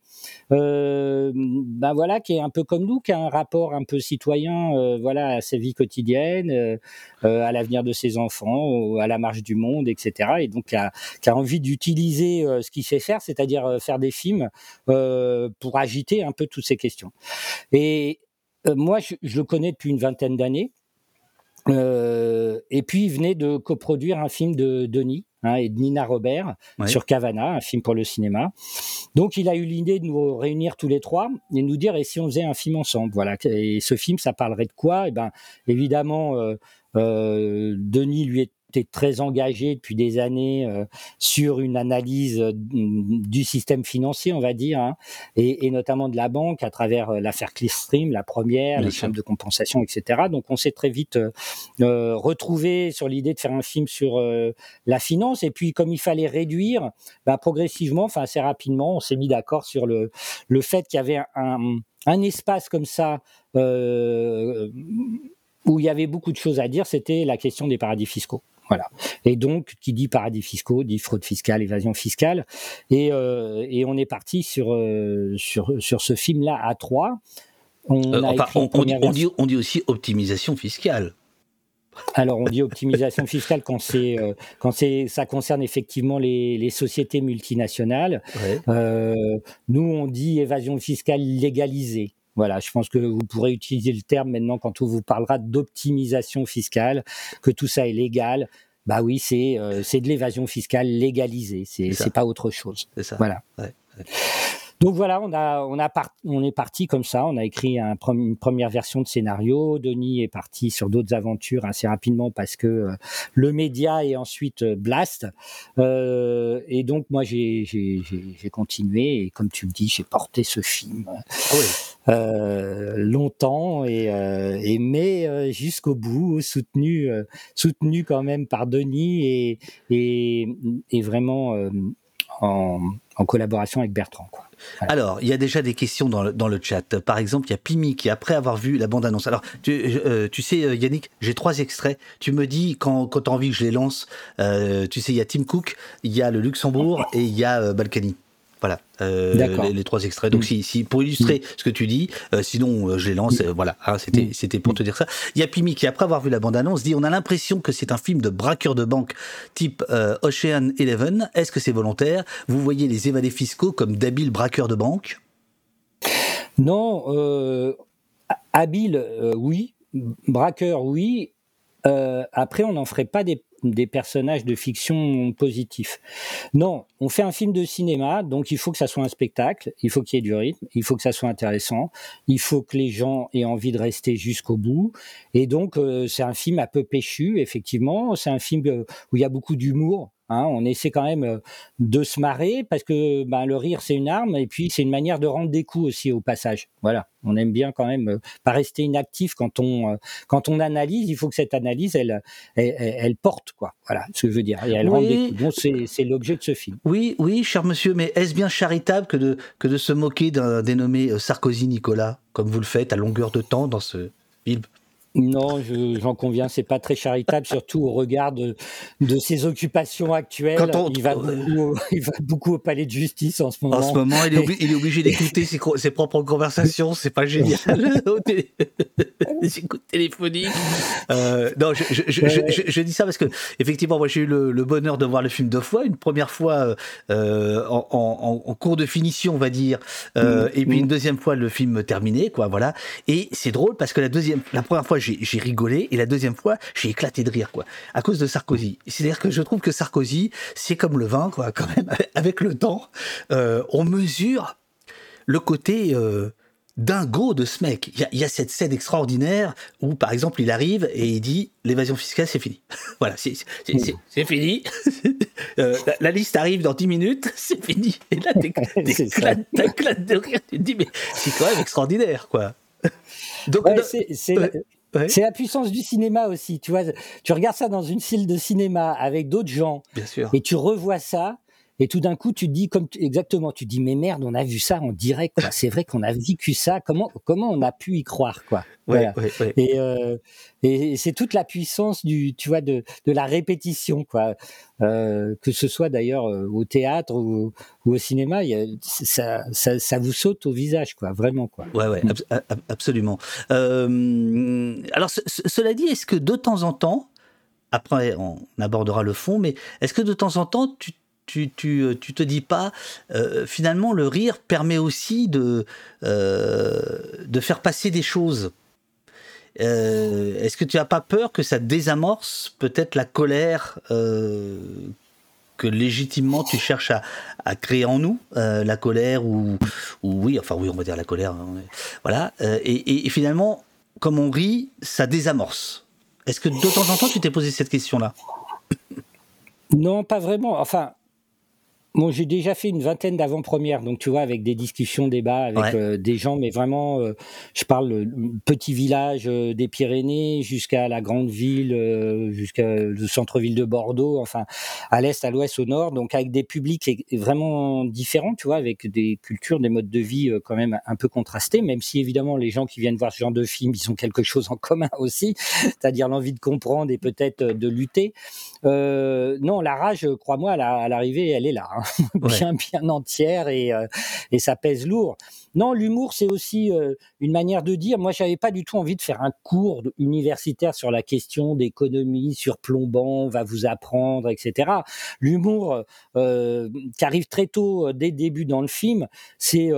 Euh, bah voilà, qui est un peu comme nous, qui a un rapport un peu citoyen, euh, voilà, à sa vie quotidienne, euh, euh à l'avenir de ses enfants, à la marche du monde, etc. Et donc, qui a, qui a envie d'utiliser euh, ce qu'il sait faire, c'est-à-dire faire des films pour agiter un peu toutes ces questions. Et moi, je, je, le connais depuis une vingtaine d'années. Euh, et puis, il venait de coproduire un film de Denis hein, et de Nina Robert sur Cavana, un film pour le cinéma. Donc, il a eu l'idée de nous réunir tous les trois et de nous dire et si on faisait un film ensemble. Voilà. Et ce film, ça parlerait de quoi? Et eh ben, évidemment, euh, euh, Denis lui est était très engagé depuis des années euh, sur une analyse euh, du système financier, on va dire, hein, et, et, notamment de la banque à travers euh, l'affaire Clearstream, la première, les chaînes de compensation, etc. Donc on s'est très vite euh, retrouvé sur l'idée de faire un film sur la finance, et puis comme il fallait réduire, bah, progressivement, enfin assez rapidement, on s'est mis d'accord sur le, le fait qu'il y avait un, un, espace comme ça. Où il y avait beaucoup de choses à dire, c'était la question des paradis fiscaux. Voilà. Et donc, qui dit paradis fiscaux, dit fraude fiscale, évasion fiscale. Et, euh, et on est parti sur, euh, sur, sur ce film-là à trois. On, euh, on, dit, on, dit, aussi optimisation fiscale. Alors on dit optimisation [LAUGHS] fiscale quand c'est quand c'est ça concerne effectivement les, les sociétés multinationales. Nous on dit évasion fiscale légalisée. Voilà, je pense que vous pourrez utiliser le terme maintenant quand on vous parlera d'optimisation fiscale, que tout ça est légal. Bah oui, c'est euh, c'est de l'évasion fiscale légalisée, c'est c'est pas autre chose. C'est ça. Voilà. Donc voilà, on a, on a on est parti comme ça. On a écrit un, une première version de scénario. Denis est parti sur d'autres aventures assez rapidement parce que euh, le média est ensuite euh, Blast. Euh, et donc moi j'ai continué et comme tu me dis, j'ai porté ce film ah euh, longtemps et, euh, et mais jusqu'au bout, soutenu soutenu quand même par Denis et et, et vraiment en, collaboration avec Bertrand. Alors, il y a déjà des questions dans le, dans le chat. Par exemple, il y a Pimi qui, après avoir vu la bande-annonce... Alors, tu, euh, tu sais, euh, Yannick, j'ai trois extraits. Tu me dis, quand, quand tu as envie que je les lance, euh, tu sais, il y a Tim Cook, il y a le Luxembourg et il y a Balkany. Voilà, les, les, trois extraits. Donc, si, si, pour illustrer ce que tu dis, sinon je les lance. voilà, hein, c'était, c'était pour te dire ça. Il y a Pimi qui, après avoir vu la bande-annonce, dit on a l'impression que c'est un film de braqueur de banque type Ocean Eleven. Est-ce que c'est volontaire? Vous voyez les évadés fiscaux comme d'habiles braqueurs de banque? Non, habile, oui. Braqueur, oui. après, on n'en ferait pas des des personnages de fiction positifs. Non, on fait un film de cinéma, donc il faut que ça soit un spectacle, il faut qu'il y ait du rythme, il faut que ça soit intéressant, il faut que les gens aient envie de rester jusqu'au bout. Et donc, euh, c'est un film un peu péchu, effectivement. C'est un film euh, où il y a beaucoup d'humour. Hein, on essaie quand même euh, de se marrer parce que ben, le rire c'est une arme et puis c'est une manière de rendre des coups aussi au passage. Voilà, on aime bien quand même euh, pas rester inactif quand on euh, quand on analyse. Il faut que cette analyse elle elle, porte quoi. Voilà ce que je veux dire. Et elle rend des coups. c'est l'objet de ce film. Oui oui cher monsieur, mais est-ce bien charitable que de que de se moquer d'un dénommé Sarkozy Nicolas comme vous le faites à longueur de temps dans ce film? Non, j'en conviens, c'est pas très charitable, surtout au regard de, de ses occupations actuelles. il, va beaucoup, [LAUGHS] il, va beaucoup, au palais de justice en ce moment. En ce moment, il est, il est obligé d'écouter ses, ses, propres conversations, c'est pas génial. [LAUGHS] Les [LAUGHS] écoutes téléphoniques. Euh, non, je, je, je, je, dis ça parce que, effectivement, moi j'ai eu le, le, bonheur de voir le film deux fois. Une première fois euh, en, en, en, cours de finition, on va dire, euh, mm. et puis une deuxième fois le film terminé, quoi, voilà. Et c'est drôle parce que la deuxième, la première fois, j'ai rigolé et la deuxième fois, j'ai éclaté de rire, quoi, à cause de Sarkozy. C'est-à-dire que je trouve que Sarkozy, c'est comme le vin, quoi, quand même, [LAUGHS] avec le temps, euh, on mesure le côté euh, dingo de ce mec. Il y, a, cette scène extraordinaire où, par exemple, il arrive et il dit l'évasion fiscale, c'est fini. [LAUGHS] voilà, c'est fini. [LAUGHS] euh, la, liste arrive dans 10 minutes, c'est fini. Et là, t'éclates de rire. Tu te dis, mais c'est quand même extraordinaire, quoi. Donc, c'est c'est la puissance du cinéma aussi. Tu vois, tu regardes ça dans une salle de cinéma avec d'autres gens, Bien sûr. et tu revois ça. Et tout d'un coup, tu te dis comme exactement, tu te dis mais merde, on a vu ça en direct. C'est vrai qu'on a vécu ça. Comment comment on a pu y croire quoi? Voilà. ouais, ouais, Et, euh, et c'est toute la puissance du tu vois de, de la répétition quoi. Euh, que ce soit d'ailleurs euh, au théâtre ou, ou au cinéma, y a, ça, ça, ça, vous saute au visage quoi, vraiment quoi. Ouais ouais, ab absolument. Euh, alors cela dit, est-ce que de temps en temps après, on abordera le fond, mais est-ce que de temps en temps, tu tu, tu, euh, tu te dis pas, euh, finalement, le rire permet aussi de, euh, de faire passer des choses. Est-ce que tu n'as pas peur que ça désamorce peut-être la colère que légitimement tu cherches à, à créer en nous, la colère ou, ou, oui, enfin oui, on va dire la colère, hein, voilà. Et, et, et, finalement, comme on rit, ça désamorce. Est-ce que de temps en temps tu t'es posé cette question-là? Non, pas vraiment. Enfin, Bon, j'ai déjà fait une vingtaine d'avant-premières, donc tu vois, avec des discussions, débats avec ouais. euh, des gens, mais vraiment, euh, je parle euh, petit village euh, des Pyrénées jusqu'à la grande ville, euh, jusqu'à le centre-ville de Bordeaux, enfin, à l'est, à l'ouest, au nord, donc avec des publics vraiment différents, tu vois, avec des cultures, des modes de vie quand même un peu contrastés, même si évidemment les gens qui viennent voir ce genre de film, ils ont quelque chose en [LAUGHS] commun aussi, c'est-à-dire l'envie de comprendre et peut-être de lutter. non, la rage, crois-moi, à l'arrivée, elle est là. Hein [LAUGHS] bien bien entière et, euh, et ça pèse lourd. Non, l'humour c'est aussi euh, une manière de dire. Moi, j'avais pas du tout envie de faire un cours universitaire sur la question d'économie, sur plombant, on va vous apprendre, etc. L'humour euh, qui arrive très tôt, dès le début dans le film, c'est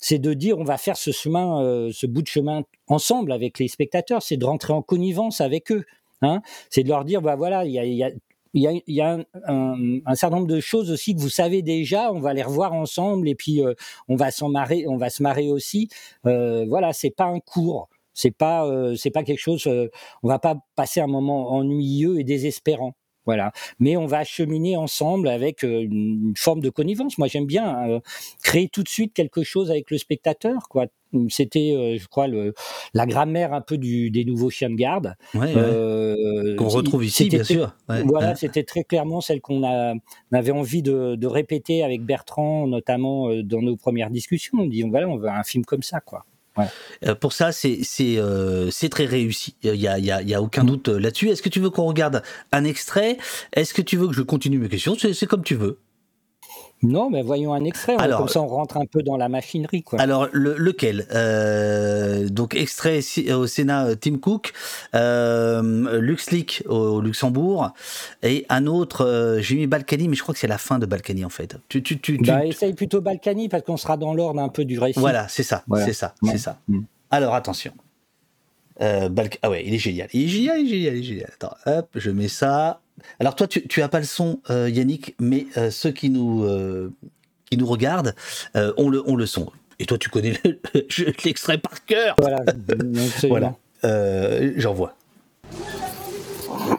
c'est de dire on va faire ce chemin, euh, ce bout de chemin ensemble avec les spectateurs, c'est de rentrer en connivence avec eux. Hein c'est de leur dire bah voilà il y a, y a il y a, il y a un, un, certain nombre de choses aussi que vous savez déjà. On va les revoir ensemble et puis euh, on va s'en marrer, on va se marrer aussi. Euh, voilà, c'est pas un cours, c'est pas euh, c'est pas quelque chose. Euh, on va pas passer un moment ennuyeux et désespérant. Voilà. Mais on va cheminer ensemble avec euh, une forme de connivence. Moi, j'aime bien euh, créer tout de suite quelque chose avec le spectateur, quoi. C'était, euh, je crois, le, la grammaire un peu du, des nouveaux chiens de garde. Ouais, euh, qu'on retrouve ici, bien sûr. Ouais, voilà, c'était très clairement celle qu'on avait envie de, de, répéter avec Bertrand, notamment dans nos premières discussions. On dit, voilà, on veut un film comme ça, quoi. Euh, pour ça, c'est euh, très réussi. Il n'y a, y a, y a, aucun doute là-dessus. Est-ce que tu veux qu'on regarde un extrait? Est-ce que tu veux que je continue mes questions? C'est comme tu veux. Non, mais voyons un extrait. Alors, comme ça, on rentre un peu dans la machinerie. Quoi. Alors, le- lequel? Euh, Donc, extrait au Sénat, euh, Tim Cook, euh, LuxLeak au, au Luxembourg, et un autre, euh, j'ai mis Balkany, mais je crois que c'est la fin de Balkany, en fait. Tu, tu, tu, tu- Bah, essaye plutôt Balkany parce qu'on sera dans l'ordre un peu du récit. Voilà, c'est ça, Voilà. c'est ça, Ouais. c'est ça. Mm. Alors, attention. Euh, Balk- Ah ouais, il est génial. Il est génial, il est génial, il est génial. Attends, hop, je mets ça. Alors toi, tu, tu as pas le son, euh, Yannick, mais euh, ceux qui nous, euh, qui nous regardent euh, ont, le, ont le son. Et toi, tu connais le- [LAUGHS] je- l'extrait par cœur. Voilà. [LAUGHS] Voilà. Euh, J'envoie.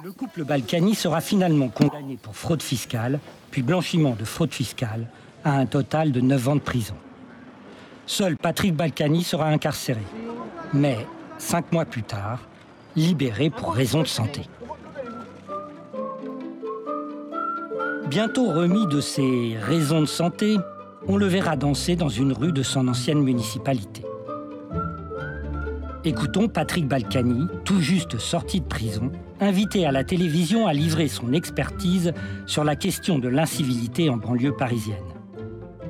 Le couple Balkany sera finalement condamné pour fraude fiscale, puis blanchiment de fraude fiscale, à un total de 9 ans de prison. Seul Patrick Balkany sera incarcéré, mais cinq mois plus tard, libéré pour raison de santé. Bientôt remis de ses raisons de santé, on le verra danser dans une rue de son ancienne municipalité. Écoutons Patrick Balkany, tout juste sorti de prison, invité à la télévision à livrer son expertise sur la question de l'incivilité en banlieue parisienne.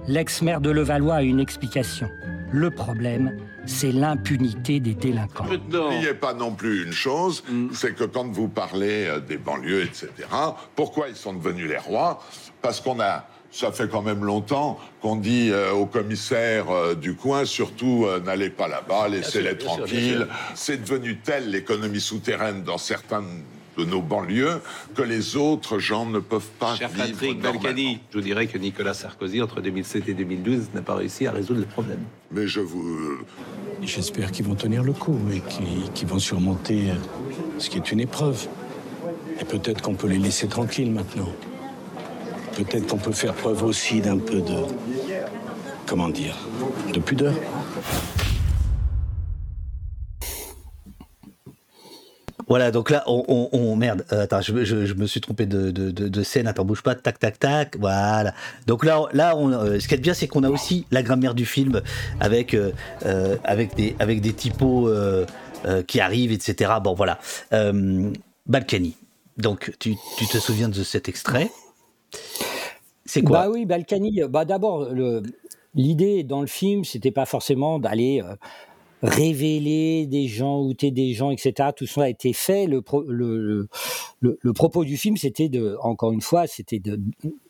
L'ex-maire de Levallois a une explication. Le problème, c'est l'impunité des délinquants. N'oubliez pas non plus une chose, c'est que quand vous parlez euh, des banlieues, etc., pourquoi ils sont devenus les rois? Parce qu'on a, ça fait quand même longtemps qu'on dit euh, aux commissaires euh, du coin, surtout euh, n'allez pas là-bas, laissez-les tranquilles. C'est devenu tel l'économie souterraine dans certains de nos banlieues que les autres gens ne peuvent pas Cher vivre Patrick. Balkany, je vous dirais que Nicolas Sarkozy, entre 2007 et 2012, n'a pas réussi à résoudre le problème. Mais je vous... J'espère qu'ils vont tenir le coup et qu'ils qu'ils vont surmonter euh, ce qui est une épreuve. Et peut-être qu'on peut les laisser tranquilles maintenant. Peut-être qu'on peut faire preuve aussi d'un peu de... Comment dire De pudeur. Voilà, donc là, on, merde. euh, attends, je, me suis trompé de, scène. Attends, bouge pas. Tac, tac, tac. Voilà. Donc là, là, on, euh, ce qui est bien, c'est qu'on a aussi la grammaire du film avec euh, avec des avec des typos qui arrivent, etc. Bon, voilà. Balkany. Donc, tu, tu te souviens de cet extrait? C'est quoi? Bah oui, Balkany. Bah d'abord, l'idée dans le film, c'était pas forcément d'aller révéler des gens, outer des gens, etc. Tout ça a été fait. Le, pro- le, le, le- propos du film, c'était de, encore une fois, c'était de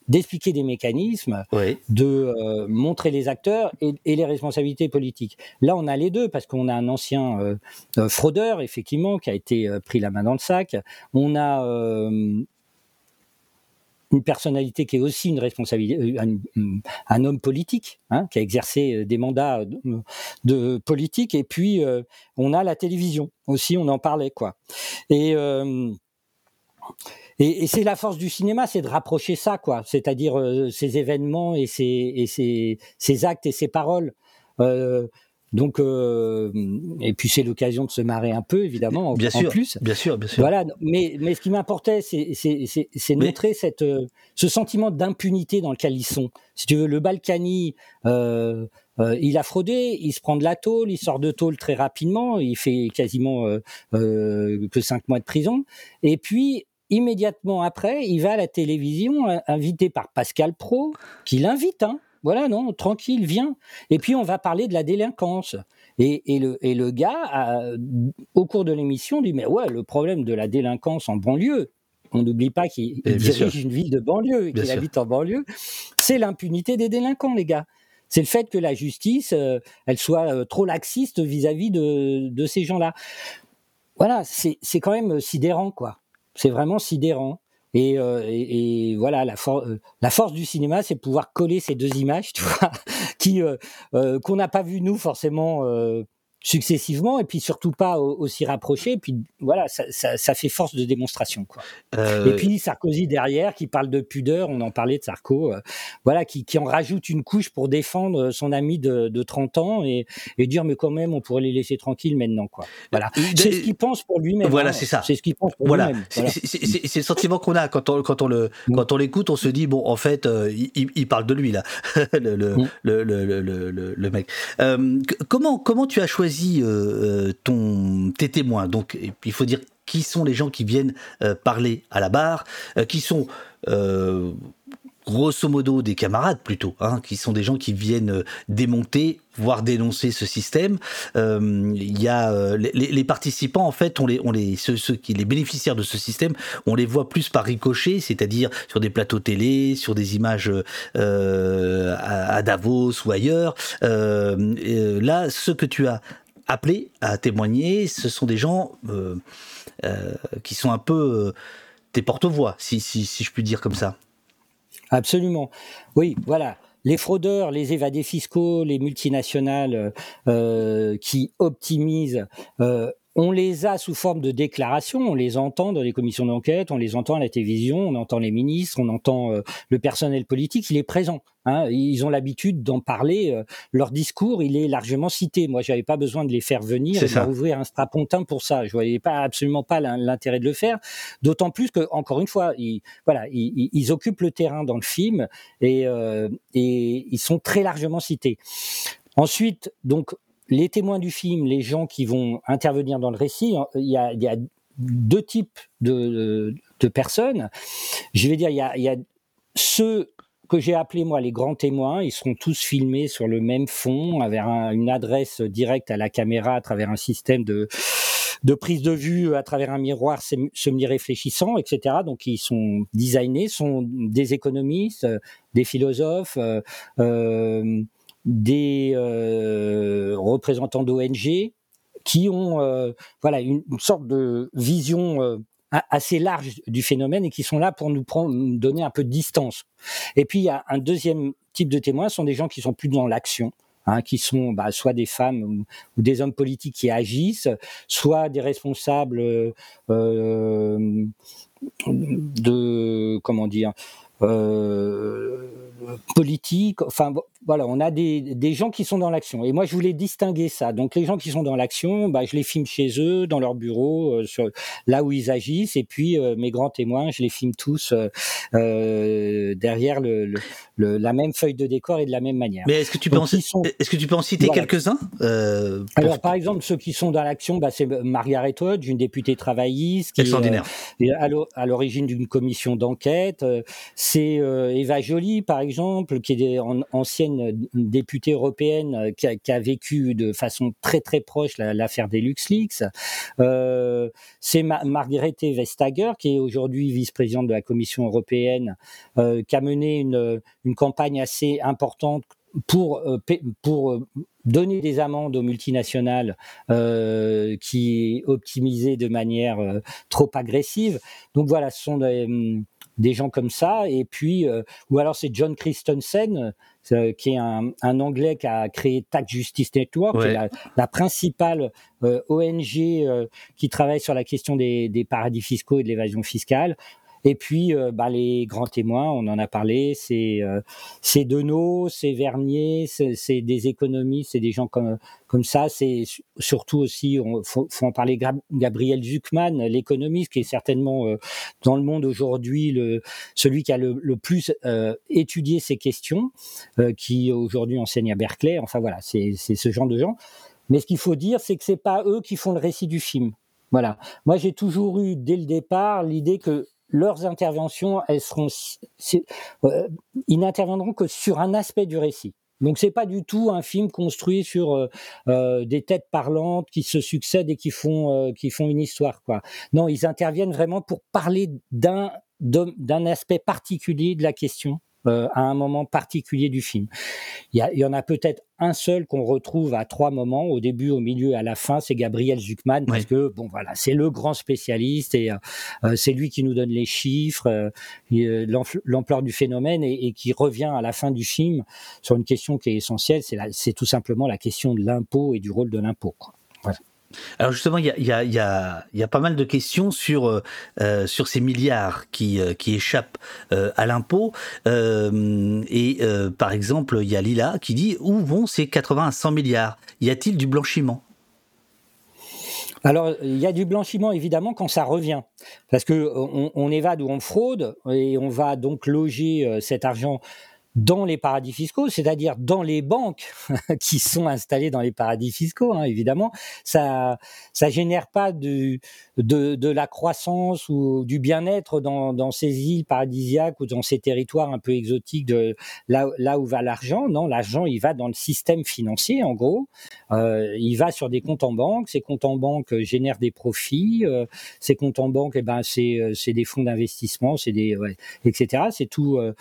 d'expliquer des mécanismes, de euh, montrer les acteurs et, et les responsabilités politiques. Là, on a les deux parce qu'on a un ancien euh, euh, fraudeur, effectivement, qui a été euh, pris la main dans le sac. On a euh, une personnalité qui est aussi une responsabilité, euh, un, un homme politique, hein, qui a exercé euh, des mandats de, politique, et puis euh, on a la télévision aussi, on en parlait quoi. Et euh, et, c'est la force du cinéma, c'est de rapprocher ça, quoi. C'est-à-dire euh, ces événements et ces, et ces, ces actes et ces paroles. Donc, euh, et puis c'est l'occasion de se marrer un peu, évidemment, en, Bien en sûr, plus. bien sûr, bien sûr. Voilà, mais, mais ce qui m'importait, c'est c'est- c'est- c'est de montrer cette, euh, ce sentiment d'impunité dans lequel ils sont. Si tu veux, le Balkany, euh, euh, il a fraudé, il se prend de la tôle, il sort de tôle très rapidement, il fait quasiment euh, que cinq mois de prison. Et puis, immédiatement après, il va à la télévision, invité par Pascal Pro, qui l'invite, hein. Voilà, non, tranquille, viens. Et puis, on va parler de la délinquance. Et, et le, et le gars, a, au cours de l'émission, dit Mais ouais, le problème de la délinquance en banlieue, on n'oublie pas qu'il Eh, dirige sûr. une ville de banlieue et qu'il habite en banlieue, c'est l'impunité des délinquants, les gars. C'est le fait que la justice, euh, elle soit euh, trop laxiste vis-à-vis de, de ces gens-là. Voilà, c'est quand même sidérant, quoi. C'est vraiment sidérant. Et, euh, et, voilà, euh, la force du cinéma, c'est pouvoir coller ces deux images, [LAUGHS] tu vois, qui euh, qu'on n'a pas vu nous forcément successivement, et puis surtout pas au- aussi rapprochés. Et puis voilà, ça, ça, ça fait force de démonstration, quoi. Euh, Et puis Sarkozy derrière, qui parle de pudeur, on en parlait de Sarko, euh, voilà, qui, qui en rajoute une couche pour défendre son ami de, de 30 ans et, et dire mais quand même on pourrait les laisser tranquilles maintenant, quoi. Voilà, c'est ce qu'il pense pour lui-même. Voilà, hein. c'est ça. C'est ce qu'il pense pour Voilà, lui-même. c'est Voilà. le sentiment qu'on a quand on, quand on le quand on l'écoute, on se dit bon, en fait, euh, il, parle de lui là, [LAUGHS] le, le, le, le, le, mec. Euh, comment comment tu as choisi euh, euh, tes témoins Donc, il faut dire qui sont les gens qui viennent euh, parler à la barre, qui sont grosso modo des camarades plutôt, hein, qui sont des gens qui viennent démonter, voire dénoncer ce système. Euh, y a les, participants en fait, on les, on les, ceux, qui les bénéficiaires de ce système, on les voit plus par ricochet, c'est-à-dire sur des plateaux télé, sur des images à, Davos ou ailleurs. là, ceux que tu as appelés à témoigner, ce sont des gens qui sont un peu tes porte-voix, si, si, je puis dire comme ça. Absolument. Oui, voilà. Les fraudeurs, les évadés fiscaux, les multinationales euh, qui optimisent euh, on les a sous forme de déclarations, on les entend dans les commissions d'enquête, on les entend à la télévision, on entend les ministres, on entend euh, le personnel politique, il est présent. Hein, ils ont l'habitude d'en parler. Euh, leur discours, il est largement cité. Moi, j'avais pas besoin de les faire venir, et ouvrir un strapontin pour ça. Je voyais pas absolument pas l'intérêt de le faire. D'autant plus que, encore une fois, ils, voilà, ils, occupent le terrain dans le film et, euh, et ils sont très largement cités. Ensuite, donc, les témoins du film, les gens qui vont intervenir dans le récit, hein, il y a, deux types de, personnes. Je vais dire, il y a, ceux que j'ai appelés moi les grands témoins, ils seront tous filmés sur le même fond, avec une adresse directe à la caméra à travers un système de, prise de vue à travers un miroir semi-réfléchissant, etc. Donc ils sont designés, sont des économistes, des philosophes, euh, euh des euh, représentants d'ONG qui ont euh, voilà une, sorte de vision euh, assez large du phénomène et qui sont là pour nous prendre, donner un peu de distance. Et puis il y a un deuxième type de témoins, ce sont des gens qui sont plus dans l'action. Hein, qui sont bah, soit des femmes ou, des hommes politiques qui agissent, soit des responsables euh, de comment dire euh, politique. Enfin, voilà, on a des, des gens qui sont dans l'action. Et moi, je voulais distinguer ça. Donc, les gens qui sont dans l'action, bah, je les filme chez eux, dans leur bureau, euh, sur, là où ils agissent. Et puis, euh, mes grands témoins, je les filme tous euh, derrière le, le, la même feuille de décor et de la même manière. Mais est-ce que tu peux, en, sont... est-ce que tu peux en citer quelques-uns pour... Alors, par exemple, ceux qui sont dans l'action, bah, c'est Margaret Hodge, une députée travailliste, qui Extraordinaire. est à l'origine d'une commission d'enquête. C'est Eva Joly, par exemple, qui est ancienne députée européenne euh, qui a, vécu de façon très très proche l'affaire des LuxLeaks. Euh, c'est Margrethe Vestager, qui est aujourd'hui vice-présidente de la Commission européenne, euh, qui a mené une, campagne assez importante pour, pour donner des amendes aux multinationales euh, qui optimisaient de manière trop agressive. Donc voilà, ce sont des, hum, gens comme ça. Et puis, ou alors c'est John Christensen, euh, qui est un, un, Anglais qui a créé Tax Justice Network, qui est la, la principale euh, ONG euh, qui travaille sur la question des, des paradis fiscaux et de l'évasion fiscale. Et puis, euh, bah, les grands témoins, on en a parlé, c'est euh, c'est Denot, c'est Vernier, c'est des économistes, c'est des gens comme comme ça. C'est surtout aussi, on faut, faut en parler, Gabriel Zuckman, l'économiste, qui est certainement euh, dans le monde aujourd'hui le celui qui a le, le plus euh, étudié ces questions, qui aujourd'hui enseigne à Berkeley. Enfin voilà, c'est ce genre de gens. Mais ce qu'il faut dire, c'est que c'est pas eux qui font le récit du film. Voilà. Moi, j'ai toujours eu dès le départ l'idée que leurs interventions, elles seront, euh, ils n'interviendront que sur un aspect du récit. Donc c'est pas du tout un film construit sur euh, euh, des têtes parlantes qui se succèdent et qui font qui font une histoire quoi. Non, ils interviennent vraiment pour parler d'un d'un aspect particulier de la question euh, à un moment particulier du film. Il y, y en a peut-être un seul qu'on retrouve à trois moments, au début, au milieu et à la fin, c'est Gabriel Zuckman, parce que bon voilà, c'est le grand spécialiste et euh, euh, c'est lui qui nous donne les chiffres, l'ampleur du phénomène et, et, qui revient à la fin du film sur une question qui est essentielle, c'est tout simplement la question de l'impôt et du rôle de l'impôt. Voilà. Alors justement, il y a, pas mal de questions sur, euh, euh ces milliards qui, euh, échappent à l'impôt. Et par exemple, il y a Lila qui dit où vont ces 80 à 100 milliards? Y a-t-il du blanchiment? Alors, il y a du blanchiment évidemment quand ça revient, parce que on, on évade ou on fraude et on va donc loger cet argent dans les paradis fiscaux, c'est-à-dire dans les banques [LAUGHS] qui sont installées dans les paradis fiscaux, hein, évidemment, ça ça génère pas de, de, de la croissance ou du bien-être dans, dans ces îles paradisiaques ou dans ces territoires un peu exotiques de là, là où va l'argent. Non, l'argent il va dans le système financier en gros. Euh, il va sur des comptes en banque. Ces comptes en banque génèrent des profits. Euh, ces comptes en banque, eh ben c'est c'est des fonds d'investissement, c'est des ouais, etc. C'est tout. Euh,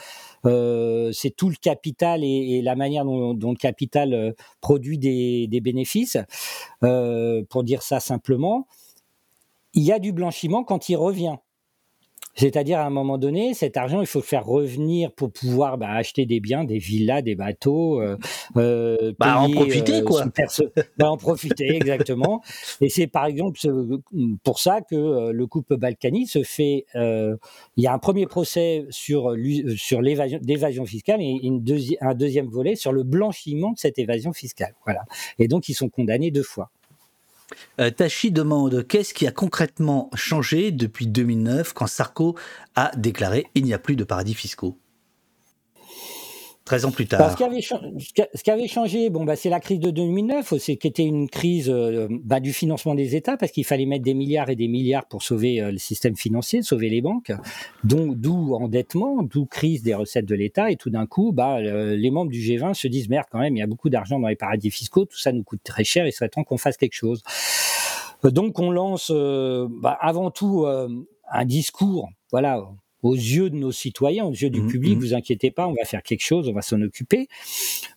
euh, c'est tout le capital et, la manière dont, le capital euh, produit des, bénéfices. Euh, pour dire ça simplement, il y a du blanchiment quand il revient. C'est-à-dire, à un moment donné, cet argent, il faut le faire revenir pour pouvoir bah, acheter des biens, des villas, des bateaux. Euh, [LAUGHS] euh bah, en profiter, euh, quoi. bah, en profiter, [LAUGHS] exactement. Et c'est par exemple pour ça que euh, le couple Balkany se fait. il y a un premier procès sur, sur l'évasion fiscale et une un deuxième volet sur le blanchiment de cette évasion fiscale. Voilà. Et donc, ils sont condamnés deux fois. Euh, Tachi demande qu'est-ce qui a concrètement changé depuis 2009 quand Sarko a déclaré il n'y a plus de paradis fiscaux 13 ans plus tard. ce, qui avait changé, bon, bah, c'est la crise de 2009, c'est qui était une crise euh, bah, du financement des États, parce qu'il fallait mettre des milliards et des milliards pour sauver euh, le système financier, sauver les banques, d'où endettement, d'où crise des recettes de l'État, et tout d'un coup, bah, les membres du G20 se disent merde quand même, il y a beaucoup d'argent dans les paradis fiscaux, tout ça nous coûte très cher, il serait temps qu'on fasse quelque chose. Donc on lance euh, bah, avant tout un discours, voilà, aux yeux de nos citoyens, aux yeux du mmh, public, mmh. vous inquiétez pas, on va faire quelque chose, on va s'en occuper.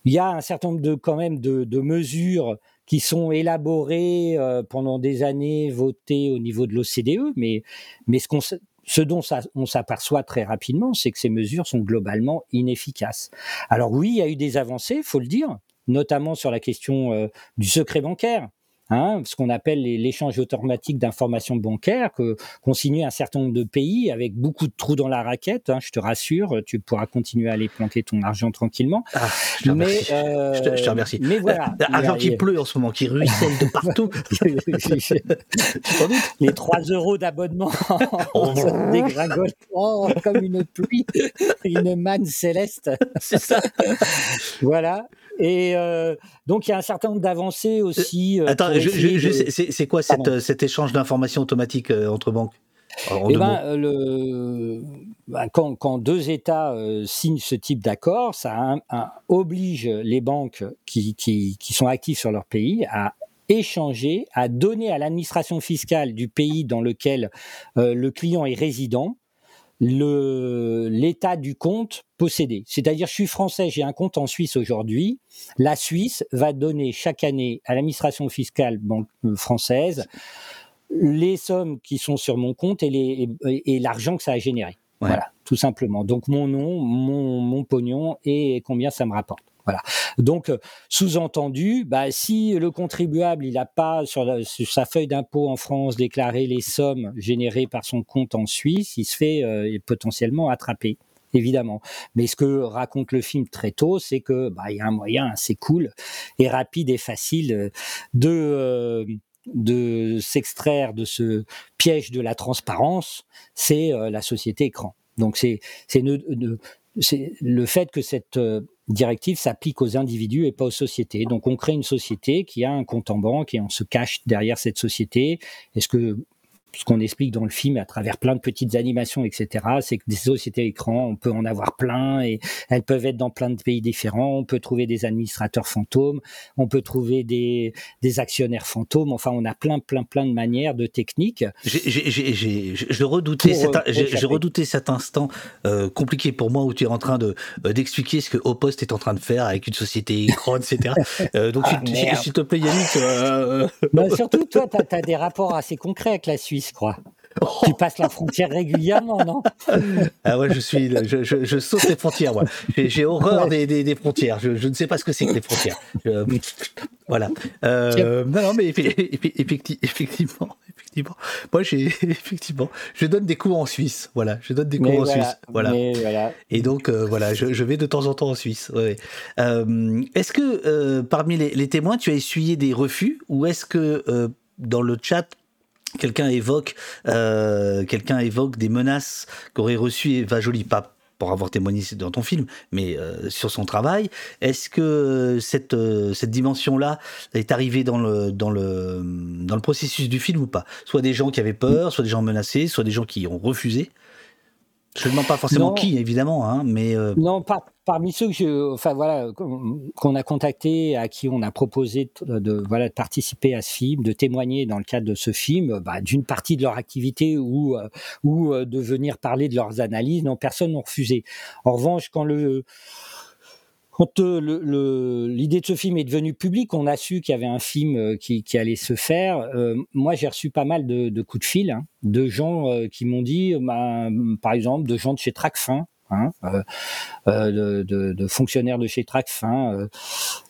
Il y a un certain nombre de quand même de, de mesures qui sont élaborées euh, pendant des années, votées au niveau de l'OCDE, mais mais ce qu'on ce dont ça, on s'aperçoit très rapidement, c'est que ces mesures sont globalement inefficaces. Alors oui, il y a eu des avancées, faut le dire, notamment sur la question euh, du secret bancaire. Hein, ce qu'on appelle l'échange automatique d'informations bancaires, que qu'ont signé un certain nombre de pays avec beaucoup de trous dans la raquette. Hein, je te rassure, tu pourras continuer à aller planter ton argent tranquillement. Ah, je, te mais, euh, je, te, remercie. Mais voilà, [LAUGHS] argent qui pleut en ce moment, qui ruisselle de partout. [LAUGHS] Les 3 euros d'abonnement oh. dégringolent oh, comme une pluie, une manne céleste. C'est ça. voilà. Et euh, donc il y a un certain nombre d'avancées aussi. Euh, attends, c'est quoi cette, cet échange d'informations automatiques euh, entre banques? Eh ben, le, ben, quand, quand, deux États signent ce type d'accord, ça oblige les banques qui, qui, qui, sont actives sur leur pays à échanger, à donner à l'administration fiscale du pays dans lequel le client est résident l'état du compte possédé. C'est-à-dire, je suis français, j'ai un compte en Suisse aujourd'hui. La Suisse va donner chaque année à l'administration fiscale euh, française les sommes qui sont sur mon compte et, l'argent que ça a généré. Voilà, tout simplement. Donc mon nom, mon, mon pognon et combien ça me rapporte. Voilà. Donc, euh, sous-entendu, bah, si le contribuable il n'a pas sur, sa feuille d'impôt en France déclaré les sommes générées par son compte en Suisse, il se fait euh, potentiellement attraper évidemment. Mais ce que raconte le film très tôt, c'est que bah, y a un moyen assez cool et rapide et facile euh, de s'extraire de ce piège de la transparence, c'est la société écran. Donc c'est le fait que cette directive s'applique aux individus et pas aux sociétés. Donc on crée une société qui a un compte en banque et on se cache derrière cette société. Est-ce que ce qu'on explique dans le film à travers plein de petites animations, etc., c'est que des sociétés écrans, on peut en avoir plein et elles peuvent être dans plein de pays différents. On peut trouver des administrateurs fantômes, on peut trouver des, des actionnaires fantômes. Enfin, on a plein, plein, plein de manières, de techniques. Je redoutais, cet, j'ai redouté cet instant euh, compliqué pour moi où tu es en train de euh, d'expliquer ce que Opost est en train de faire avec une société écran, etc. [LAUGHS] Euh, donc, ah, s'il te plaît, Yannick. Bah, surtout, toi, tu as des rapports assez concrets avec la Suisse je crois. Tu passes la frontière régulièrement, non? Ah ouais, je suis, je, je, saute les frontières. Moi, j'ai horreur des, des, des, frontières. Je, je, ne sais pas ce que c'est que les frontières. voilà. Euh, non, non, mais effectivement, effectivement. Moi, j'ai effectivement, je donne des cours en Suisse. Voilà, je donne des cours en Suisse. Voilà. voilà. Et donc, euh, voilà, je, vais de temps en temps en Suisse. Ouais. Euh, est-ce que parmi les, les, témoins, tu as essuyé des refus ou est-ce que dans le chat quelqu'un évoque, euh, quelqu'un évoque des menaces qu'aurait reçues Eva Jolie, pas pour avoir témoigné dans ton film, mais sur son travail. Est-ce que cette, cette dimension-là est arrivée dans le, dans, le, dans le processus du film ou pas? Soit des gens qui avaient peur, soit des gens menacés, soit des gens qui ont refusé? Je ne demande pas forcément qui, évidemment, hein, mais non, pas, parmi ceux que je, enfin voilà, qu'on a contacté, à qui on a proposé de, voilà de participer à ce film, de témoigner dans le cadre de ce film, bah, d'une partie de leur activité ou ou de venir parler de leurs analyses, non, personne n'a refusé. En revanche, quand le quand euh, l'idée de ce film est devenue publique, on a su qu'il y avait un film euh, qui, allait se faire. Euh, moi, j'ai reçu pas mal de, coups de fil hein, de gens qui m'ont dit, bah, par exemple, de gens de chez Tracfin, hein, de, fonctionnaires de chez Tracfin,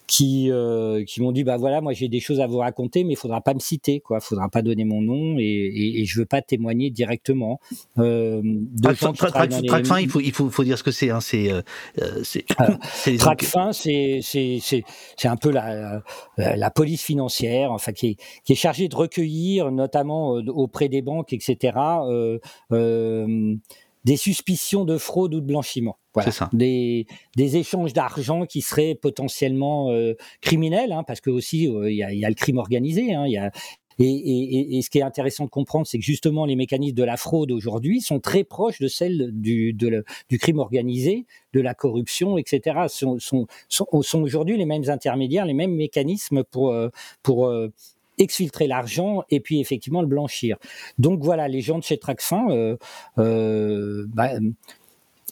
qui euh, qui m'ont dit bah voilà moi j'ai des choses à vous raconter mais il faudra pas me citer quoi. Faudra pas donner mon nom et, et, et je veux pas témoigner directement euh, Tracfin il faut il faut, faut dire ce que c'est hein, c'est euh, euh c'est Tracfin c'est c'est c'est un peu la la police financière enfin qui est qui est chargée de recueillir notamment euh, auprès des banques etc euh, des suspicions de fraude ou de blanchiment. Voilà. Ça. Des, des échanges d'argent qui seraient potentiellement euh, criminels, hein, parce que aussi euh, il y, a, y, a, le crime organisé. Hein, y a, et, et, et, ce qui est intéressant de comprendre, c'est que justement les mécanismes de la fraude aujourd'hui sont très proches de celles du, de le, du crime organisé, de la corruption, etc. Sont, sont, sont, sont aujourd'hui les mêmes intermédiaires, les mêmes mécanismes pour, euh, pour exfiltrer l'argent et puis effectivement le blanchir. Donc voilà, les gens de chez Tracfin euh, euh, bah,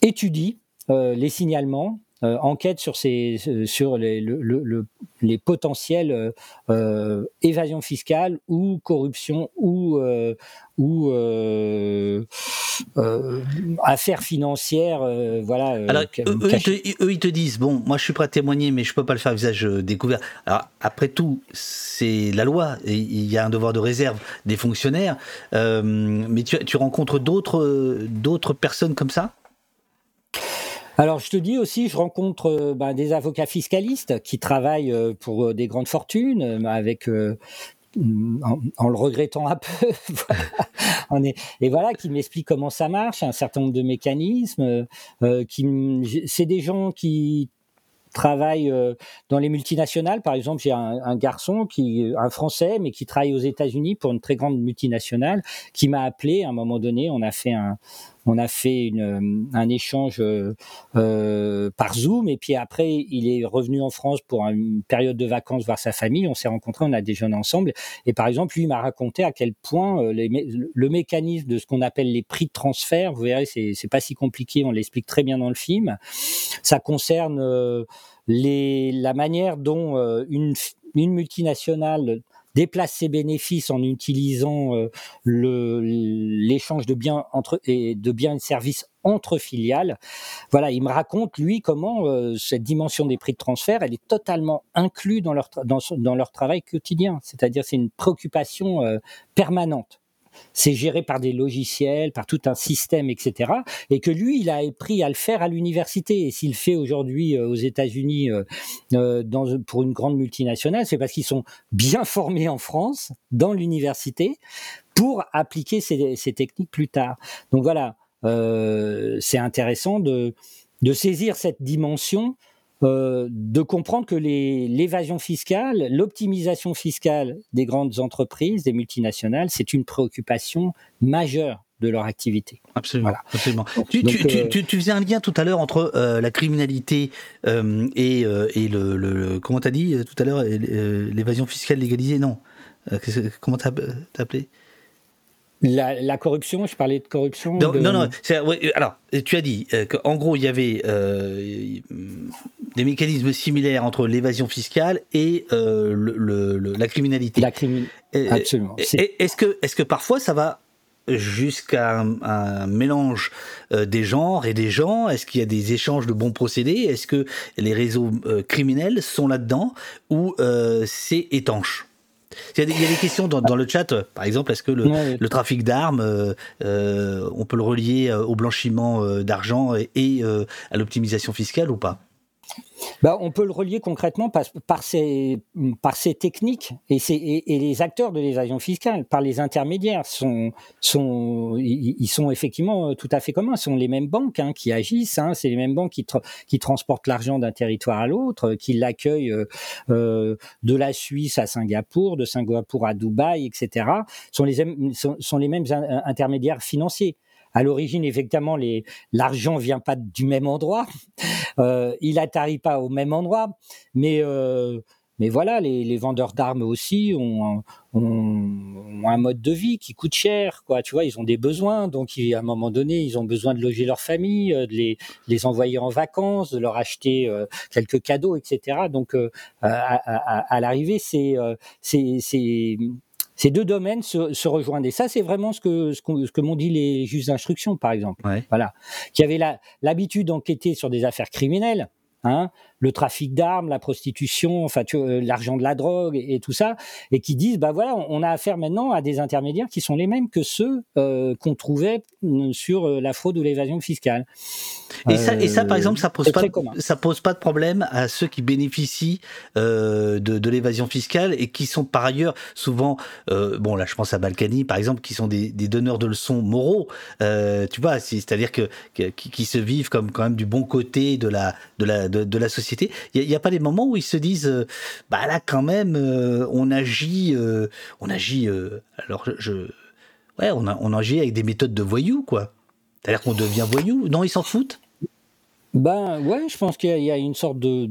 étudient euh, les signalements, euh, enquêtent sur, ces, sur les, le, le, les potentielles euh, évasion fiscale ou corruption ou, ou affaires financières. voilà. Alors, eux, ils te, disent bon, moi je suis prêt à témoigner, mais je peux pas le faire à visage découvert. Alors après tout, c'est la loi. Il y a un devoir de réserve des fonctionnaires. mais tu, tu rencontres d'autres d'autres personnes comme ça? Alors, je te dis aussi, je rencontre euh, ben, des avocats fiscalistes qui travaillent euh, pour euh, des grandes fortunes, avec en, le regrettant un [LAUGHS] peu, est, et voilà, qui m'expliquent comment ça marche, un certain nombre de mécanismes. qui, c'est des gens qui travaillent dans les multinationales. Par exemple, j'ai un, un, garçon qui, un Français, mais qui travaille aux États-Unis pour une très grande multinationale, qui m'a appelé à un moment donné. On a fait un, on a fait une, euh, un échange euh, euh, par Zoom et puis après il est revenu en France pour une période de vacances voir sa famille. On s'est rencontrés, on a déjeuné ensemble et par exemple lui m'a raconté à quel point le mécanisme de ce qu'on appelle les prix de transfert, vous verrez c'est pas si compliqué, on l'explique très bien dans le film. Ça concerne les, la manière dont une multinationale déplace ses bénéfices en utilisant euh, l'échange de biens entre et de biens et services entre filiales. Voilà, il me raconte lui comment euh, cette dimension des prix de transfert, elle est totalement inclue dans leur dans, dans leur travail quotidien. C'est-à-dire c'est une préoccupation euh, permanente c'est géré par des logiciels, par tout un système, etc. Et que lui, il a appris à le faire à l'université. Et s'il fait aujourd'hui euh, aux États-Unis euh, euh, pour une grande multinationale, c'est parce qu'ils sont bien formés en France, dans l'université, pour appliquer ces, techniques plus tard. Donc voilà, c'est intéressant de saisir cette dimension euh, de comprendre que l'évasion fiscale, l'optimisation fiscale des grandes entreprises, des multinationales, c'est une préoccupation majeure de leur activité. Absolument. absolument. Tu, euh, tu, tu, faisais un lien tout à l'heure entre euh, la criminalité et, et, le, le, comment t'as dit tout à l'heure l'évasion fiscale légalisée? Non. comment t'as appelé? La, corruption, je parlais de corruption. Non, non, non alors, tu as dit euh, qu'en gros, il y avait euh, des mécanismes similaires entre l'évasion fiscale et euh, le, la criminalité. La criminalité, absolument. Est-ce que, est que parfois ça va jusqu'à un, mélange des genres et des gens? Est-ce qu'il y a des échanges de bons procédés? Est-ce que les réseaux criminels sont là-dedans? Ou c'est étanche? Il y, a des, questions dans, le chat, euh, par exemple, est-ce que le, trafic d'armes, euh, euh, on peut le relier au blanchiment d'argent et, à l'optimisation fiscale ou pas? Bah, on peut le relier concrètement par, ces, techniques et, les acteurs de l'évasion fiscale, par les intermédiaires, sont, ils sont effectivement euh, tout à fait communs. Ce sont les mêmes banques hein, qui agissent, hein, c'est les mêmes banques qui, qui transportent l'argent d'un territoire à l'autre, qui l'accueillent euh, euh, de la Suisse à Singapour, de Singapour à Dubaï, etc. Sont les, sont, sont les mêmes intermédiaires financiers à l'origine, effectivement, les, l'argent vient pas du même endroit, [LAUGHS] euh, il atterrit pas au même endroit, mais euh, mais voilà, les, les vendeurs d'armes aussi ont, ont, un mode de vie qui coûte cher, quoi. Tu vois, ils ont des besoins, donc à un moment donné, ils ont besoin de loger leur famille, euh, de les, les envoyer en vacances, de leur acheter euh, quelques cadeaux, etc. Donc, euh, à, à, à l'arrivée, c'est c'est ces deux domaines se, se rejoignent. Et ça, c'est vraiment ce que, ce, que m'ont dit les juges d'instruction, par exemple. Voilà. Qui avaient l'habitude d'enquêter sur des affaires criminelles. Hein, le trafic d'armes, la prostitution, enfin euh, l'argent de la drogue et, tout ça, et qui disent bah voilà, on, a affaire maintenant à des intermédiaires qui sont les mêmes que ceux euh, qu'on trouvait euh, sur la fraude ou l'évasion fiscale. Et ça, et ça, par exemple, ça pose pas, ça pose pas de problème à ceux qui bénéficient de, de l'évasion fiscale et qui sont par ailleurs souvent, bon là, je pense à Balkany, par exemple, qui sont des, des donneurs de leçons moraux. tu vois, c'est-à-dire que, qui, se vivent comme quand même du bon côté de la de la de, de la société il n'y a, pas des moments où ils se disent, euh, bah là quand même, euh, on agit, euh, on agit. alors je, ouais, on, agit avec des méthodes de voyous, quoi. C'est-à-dire qu'on devient voyou. Non, ils s'en foutent? Ben ouais, je pense qu'il y, a une sorte de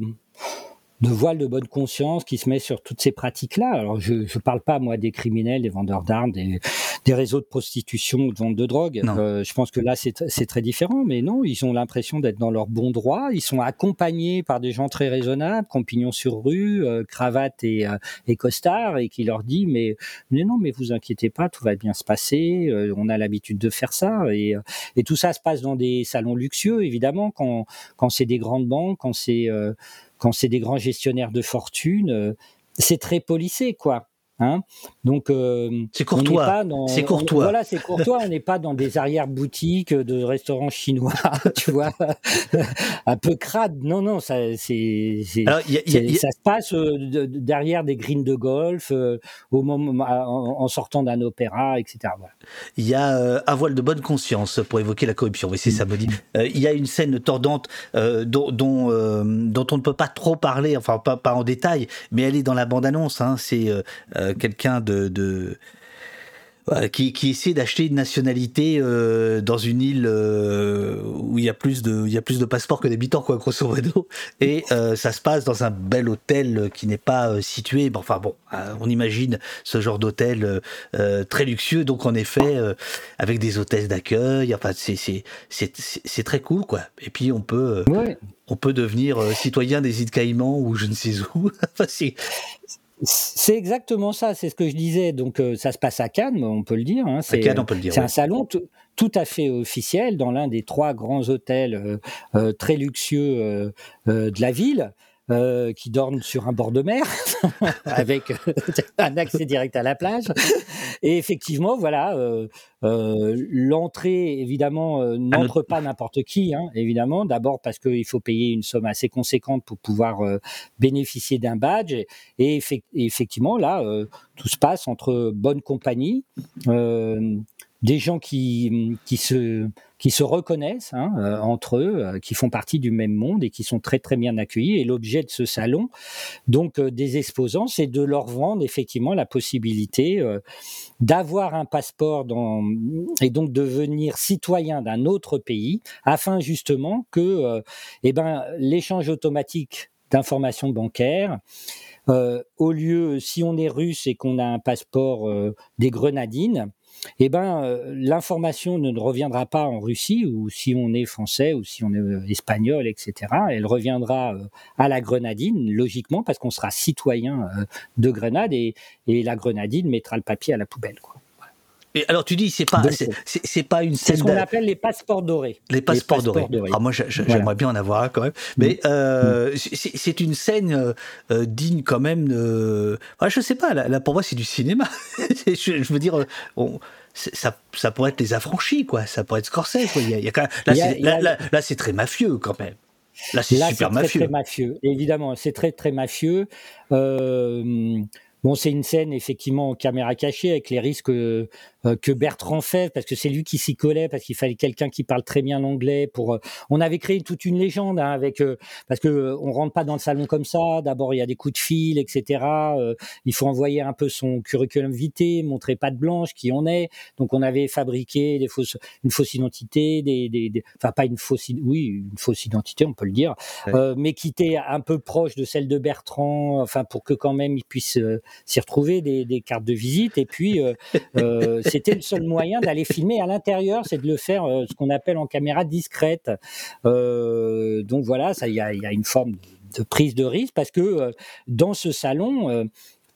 de voile de bonne conscience qui se met sur toutes ces pratiques-là. Alors, je ne parle pas, moi, des criminels, des vendeurs d'armes, des, des, réseaux de prostitution de vente de drogue. Euh, je pense que là, c'est très différent. Mais non, ils ont l'impression d'être dans leur bon droit. Ils sont accompagnés par des gens très raisonnables, compagnons sur rue, euh, cravate et, euh, et costard, et qui leur dit, mais, mais non, mais vous inquiétez pas, tout va bien se passer. Euh, on a l'habitude de faire ça. Et, et, tout ça se passe dans des salons luxueux, évidemment, quand, quand c'est des grandes banques, quand c'est quand c'est des grands gestionnaires de fortune, euh, c'est très policé, quoi. Hein Donc euh, c'est courtois. C'est courtois. voilà, c'est courtois. on n'est pas dans des arrières boutiques de restaurants chinois, [LAUGHS] tu vois, un peu crade. Non, non, ça, c'est, ça se passe euh, derrière des greens de golf, euh, au moment, en, sortant d'un opéra, etc. Il y a un voile de bonne conscience pour évoquer la corruption. Oui, c'est ça, il y a une scène tordante dont, dont, dont, on ne peut pas trop parler, enfin pas, pas en détail, mais elle est dans la bande-annonce. Hein, c'est quelqu'un de, de qui, qui, essaie d'acheter une nationalité euh, dans une île euh, où il y a plus de il y a plus de passeports que d'habitants quoi grosso modo. Et euh, ça se passe dans un bel hôtel qui n'est pas situé bon, enfin bon on imagine ce genre d'hôtel très luxueux. Donc en effet avec des hôtesses d'accueil enfin c'est c'est c'est très cool quoi. Et puis on peut on peut devenir citoyen des îles Caïmans ou je ne sais où. [LAUGHS] Enfin, c'est exactement ça, c'est ce que je disais. Donc euh, ça se passe à Cannes, on peut le dire. Hein. C'est, Cannes, on peut le dire. C'est un salon tout à fait officiel dans l'un des trois grands hôtels euh, euh, très luxueux de la ville. Euh, qui dorment sur un bord de mer [LAUGHS] avec euh, un accès direct à la plage. Et effectivement, voilà, euh, l'entrée évidemment n'entre pas n'importe qui, hein, évidemment. D'abord parce qu'il faut payer une somme assez conséquente pour pouvoir bénéficier d'un badge. Et, effectivement, là, tout se passe entre bonne compagnie, des gens qui, qui se qui se reconnaissent hein, euh, entre eux, euh, qui font partie du même monde et qui sont très très bien accueillis. Et l'objet de ce salon, donc euh, des exposants, c'est de leur vendre effectivement la possibilité d'avoir un passeport dans, et donc devenir citoyen d'un autre pays, afin justement que, eh ben, l'échange automatique d'informations bancaires au lieu, si on est russe et qu'on a un passeport des Grenadines, eh ben, euh, l'information ne reviendra pas en Russie, ou si on est français, ou si on est euh, espagnol, etc. Elle reviendra euh, à la Grenadine, logiquement, parce qu'on sera citoyen de Grenade, et, la Grenadine mettra le papier à la poubelle. Quoi. Et alors tu dis c'est pas c'est pas une scène. C'est ce qu'on appelle les passeports dorés. Les passeports, dorés. Ah, moi j'aimerais bien en avoir un quand même. Mais euh, c'est une scène digne quand même de. Ah, je sais pas. Là, pour moi c'est du cinéma. [LAUGHS] je, je, veux dire, on, ça, ça pourrait être les affranchis, quoi. Ça pourrait être Scorsese. Il y a, il y a quand même, là, c'est très mafieux, quand même. Là, c'est super très, mafieux. Très, mafieux. Évidemment, c'est très très mafieux. Euh, Bon, c'est une scène effectivement en caméra cachée avec les risques euh, que Bertrand fait parce que c'est lui qui s'y collait parce qu'il fallait quelqu'un qui parle très bien l'anglais pour. Euh, on avait créé toute une légende hein, avec euh, parce que on rentre pas dans le salon comme ça. D'abord, il y a des coups de fil, etc. il faut envoyer un peu son curriculum vitae, montrer pas de blanche qui on est. Donc, on avait fabriqué des fausses, une fausse identité, des, des, enfin pas une fausse, oui, une fausse identité, on peut le dire, mais qui était un peu proche de celle de Bertrand, enfin pour que quand même il puisse s'y retrouver des, des, cartes de visite. Et puis, euh, euh, c'était le seul moyen d'aller filmer à l'intérieur, c'est de le faire euh, ce qu'on appelle en caméra discrète. Euh, donc voilà, il y a, une forme de, de, prise de risque parce que dans ce salon,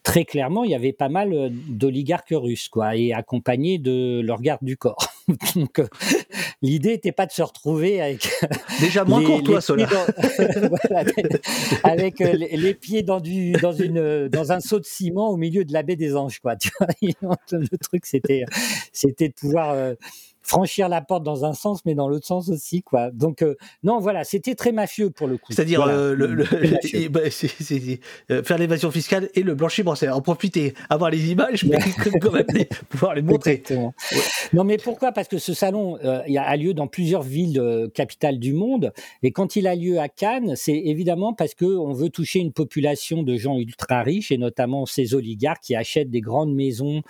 très clairement, il y avait pas mal euh, d'oligarques russes, quoi, et accompagnés de leur garde du corps. [LAUGHS] Donc, euh, l'idée n'était pas de se retrouver avec déjà moins courtois, cela, [LAUGHS] voilà, avec euh, les, les, pieds dans du dans une dans un seau de ciment au milieu de la baie des Anges, quoi. Tu vois [LAUGHS] le truc, c'était c'était de pouvoir euh, franchir la porte dans un sens, mais dans l'autre sens aussi, quoi. Donc euh, non, voilà, c'était très mafieux pour le coup. C'est-à-dire voilà. euh, le, le, et, bah, c est, c est, euh, faire l'évasion fiscale et le blanchiment, c'est en profiter, avoir les images, mais quand même les, pouvoir les montrer. Ouais. Non, mais pourquoi? Parce que ce salon euh, il a lieu dans plusieurs villes euh, capitales du monde, et quand il a lieu à Cannes, c'est évidemment parce que on veut toucher une population de gens ultra riches, et notamment ces oligarques qui achètent des grandes maisons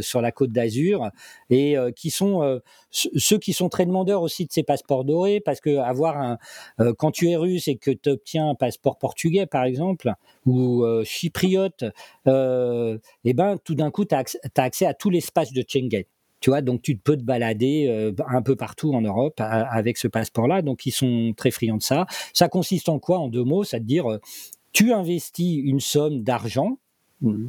sur la côte d'Azur et qui sont euh, ceux qui sont très demandeurs aussi de ces passeports dorés, parce que avoir un, euh, quand tu es russe et que tu obtiens un passeport portugais, par exemple, ou euh, chypriote, et ben tout d'un coup, tu as, accès à tout l'espace de Schengen. Tu vois, donc tu peux te balader un peu partout en Europe avec ce passeport-là. Donc ils sont très friands de ça. Ça consiste en quoi? En deux mots, c'est à dire tu investis une somme d'argent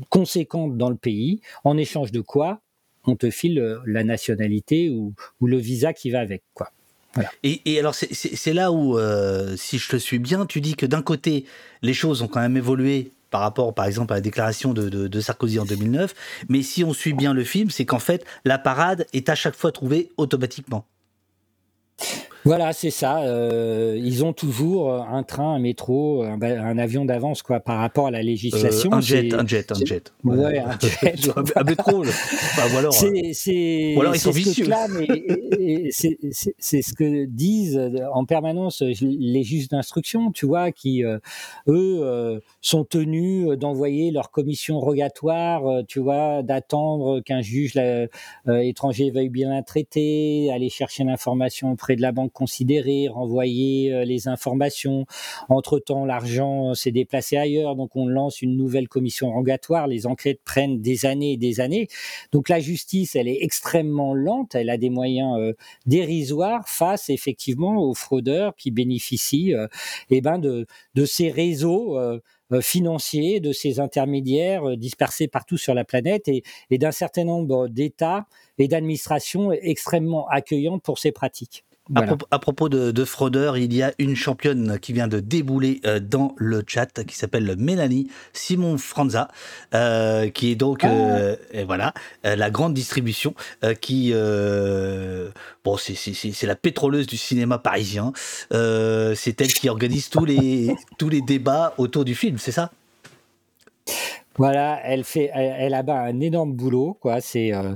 conséquente dans le pays en échange de quoi? On te file la nationalité ou, le visa qui va avec. Quoi. Et, alors, c'est là où, euh, si je te suis bien, tu dis que d'un côté, les choses ont quand même évolué par rapport, par exemple, à la déclaration de, de Sarkozy en 2009, mais si on suit bien le film, c'est qu'en fait, la parade est à chaque fois trouvée automatiquement. Voilà, c'est ça. Euh, ils ont toujours un train, un métro, un, un avion d'avance quoi par rapport à la législation. Euh, un jet, un jet, un jet. Ouais, un jet. [LAUGHS] un métro. Enfin, ou alors, c'est, ou alors ils sont vicieux. C'est ce que disent en permanence les juges d'instruction, tu vois, qui euh, eux sont tenus d'envoyer leur commission rogatoire, tu vois, d'attendre qu'un juge étranger veuille bien la traiter, aller chercher l'information auprès de la banque considérer, renvoyer euh, les informations. Entre-temps, l'argent s'est déplacé ailleurs, donc on lance une nouvelle commission rogatoire. Les enquêtes prennent des années et des années. Donc la justice, elle est extrêmement lente, elle a des moyens euh, dérisoires face effectivement aux fraudeurs qui bénéficient euh, eh ben de, ces réseaux. Euh, financiers, de ces intermédiaires dispersés partout sur la planète et, et d'un certain nombre d'États et d'administrations extrêmement accueillantes pour ces pratiques. Voilà. À, propos, à, propos, de, de, fraudeurs, il y a une championne qui vient de débouler euh, dans le chat, qui s'appelle Mélanie Simon Franza, euh, qui est donc, ah. euh, et voilà, la grande distribution, qui, bon, c'est la pétroleuse du cinéma parisien. c'est elle qui organise tous les [LAUGHS] tous les débats autour du film, c'est ça? Voilà, elle fait, elle, elle a un énorme boulot, quoi. C'est, euh,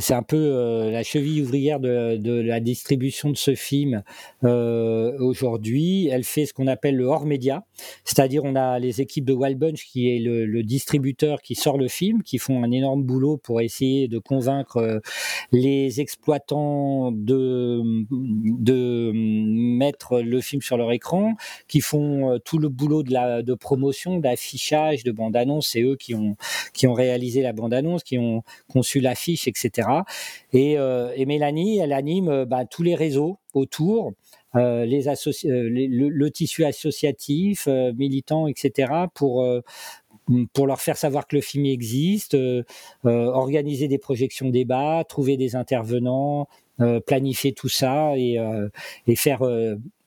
c'est un peu euh, la cheville ouvrière de, de, la distribution de ce film euh, aujourd'hui. Elle fait ce qu'on appelle le hors média, c'est-à-dire on a les équipes de Wild Bunch qui est le, le, distributeur qui sort le film, qui font un énorme boulot pour essayer de convaincre les exploitants de de mettre le film sur leur écran, qui font tout le boulot de la de promotion, d'affichage, de bande annonce. C'est eux qui ont, qui ont réalisé la bande-annonce, qui ont conçu l'affiche, etc. Et, euh, et, Mélanie, elle anime bah, tous les réseaux autour. Euh, euh, le, tissu associatif, euh, militant, etc., pour, euh, pour leur faire savoir que le film existe, organiser des projections débats, trouver des intervenants, planifier tout ça et faire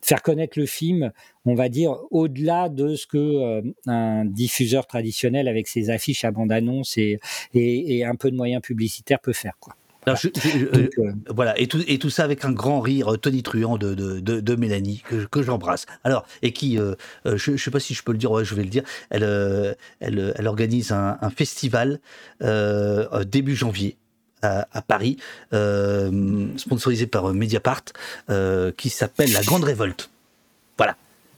faire connaître le film, on va dire, au-delà de ce que euh, un diffuseur traditionnel avec ses affiches à bande-annonce et, et, et, un peu de moyens publicitaires peut faire. Quoi. voilà. Je, je, Donc, euh, voilà. Et, tout, et tout ça avec un grand rire tonitruant de, de, de, de Mélanie, que, que j'embrasse. Alors, et qui, euh, je ne sais pas si je peux le dire, ouais, je vais le dire, elle, elle, elle organise un, un festival début janvier à, Paris, sponsorisé par Mediapart, qui s'appelle La Grande Révolte. Voilà.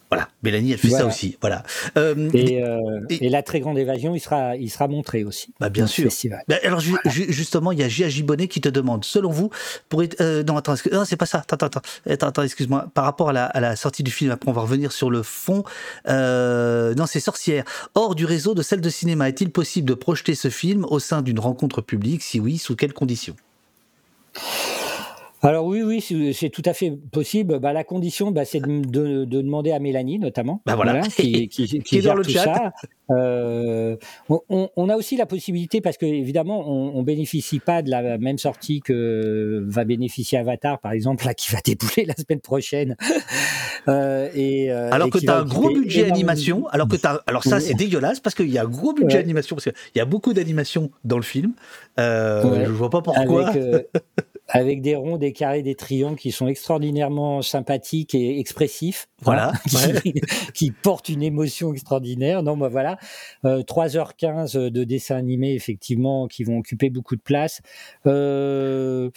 Voilà, Mélanie, elle fait voilà. ça aussi. Voilà. Euh, et, euh, et, et, la très grande évasion, il sera, il sera montré aussi. Bah bien sûr. Bah, alors ju justement, il y a G.A.J. Bonnet qui te demande, selon vous, pour être, euh, non attends, c'est pas ça. Attends, attends, attends, attends excuse-moi. Par rapport à la, à la, sortie du film, après on va revenir sur le fond. Euh, non, c'est Sorcière. Hors du réseau de salles de cinéma, est-il possible de projeter ce film au sein d'une rencontre publique? Si oui, sous quelles conditions? Alors oui, oui, c'est tout à fait possible. Bah, la condition, bah, c'est de, de, de, demander à Mélanie, notamment, bah, voilà. voilà. qui, qui, [LAUGHS] qui, qui est dans le chat. Ça. Euh, on, on, a aussi la possibilité, parce que évidemment, on, on bénéficie pas de la même sortie que va bénéficier Avatar, par exemple, là, qui va débouler la semaine prochaine. [LAUGHS] euh, et, euh, alors et que tu as un gros budget animation, alors que as, alors ça, c'est dégueulasse, parce qu'il y a un gros budget ouais. animation, parce qu'il y a beaucoup d'animation dans le film. Euh, ouais. Je vois pas pourquoi. Avec, [LAUGHS] avec des ronds, des carrés, des triangles qui sont extraordinairement sympathiques et expressifs. Voilà. Hein, [LAUGHS] qui, [LAUGHS] qui, portent une émotion extraordinaire. Non, bah voilà. Euh, 3h15 de dessins animés, effectivement, qui vont occuper beaucoup de place. Euh,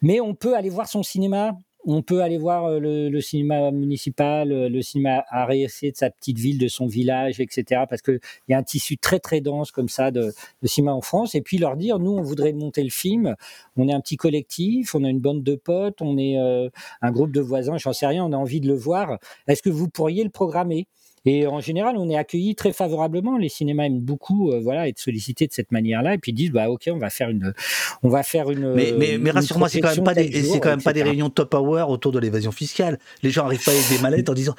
mais on peut aller voir son cinéma on peut aller voir euh, le, le cinéma municipal, le cinéma arrêté de sa petite ville, de son village, etc. Parce qu'il y a un tissu très très dense comme ça de, de, cinéma en France. Et puis leur dire, nous, on voudrait monter le film. On est un petit collectif, on a une bande de potes, on est euh, un groupe de voisins, j'en sais rien, on a envie de le voir. Est-ce que vous pourriez le programmer? Et en général, on est accueilli très favorablement. Les cinémas aiment beaucoup, euh, voilà, être sollicités de cette manière-là, et puis disent, bah ok, on va faire une, on va faire une. Mais, mais, mais rassure-moi, c'est quand même pas des, c'est quand même pas des réunions top hour autour de l'évasion fiscale. Les gens arrivent pas avec des mallettes en disant,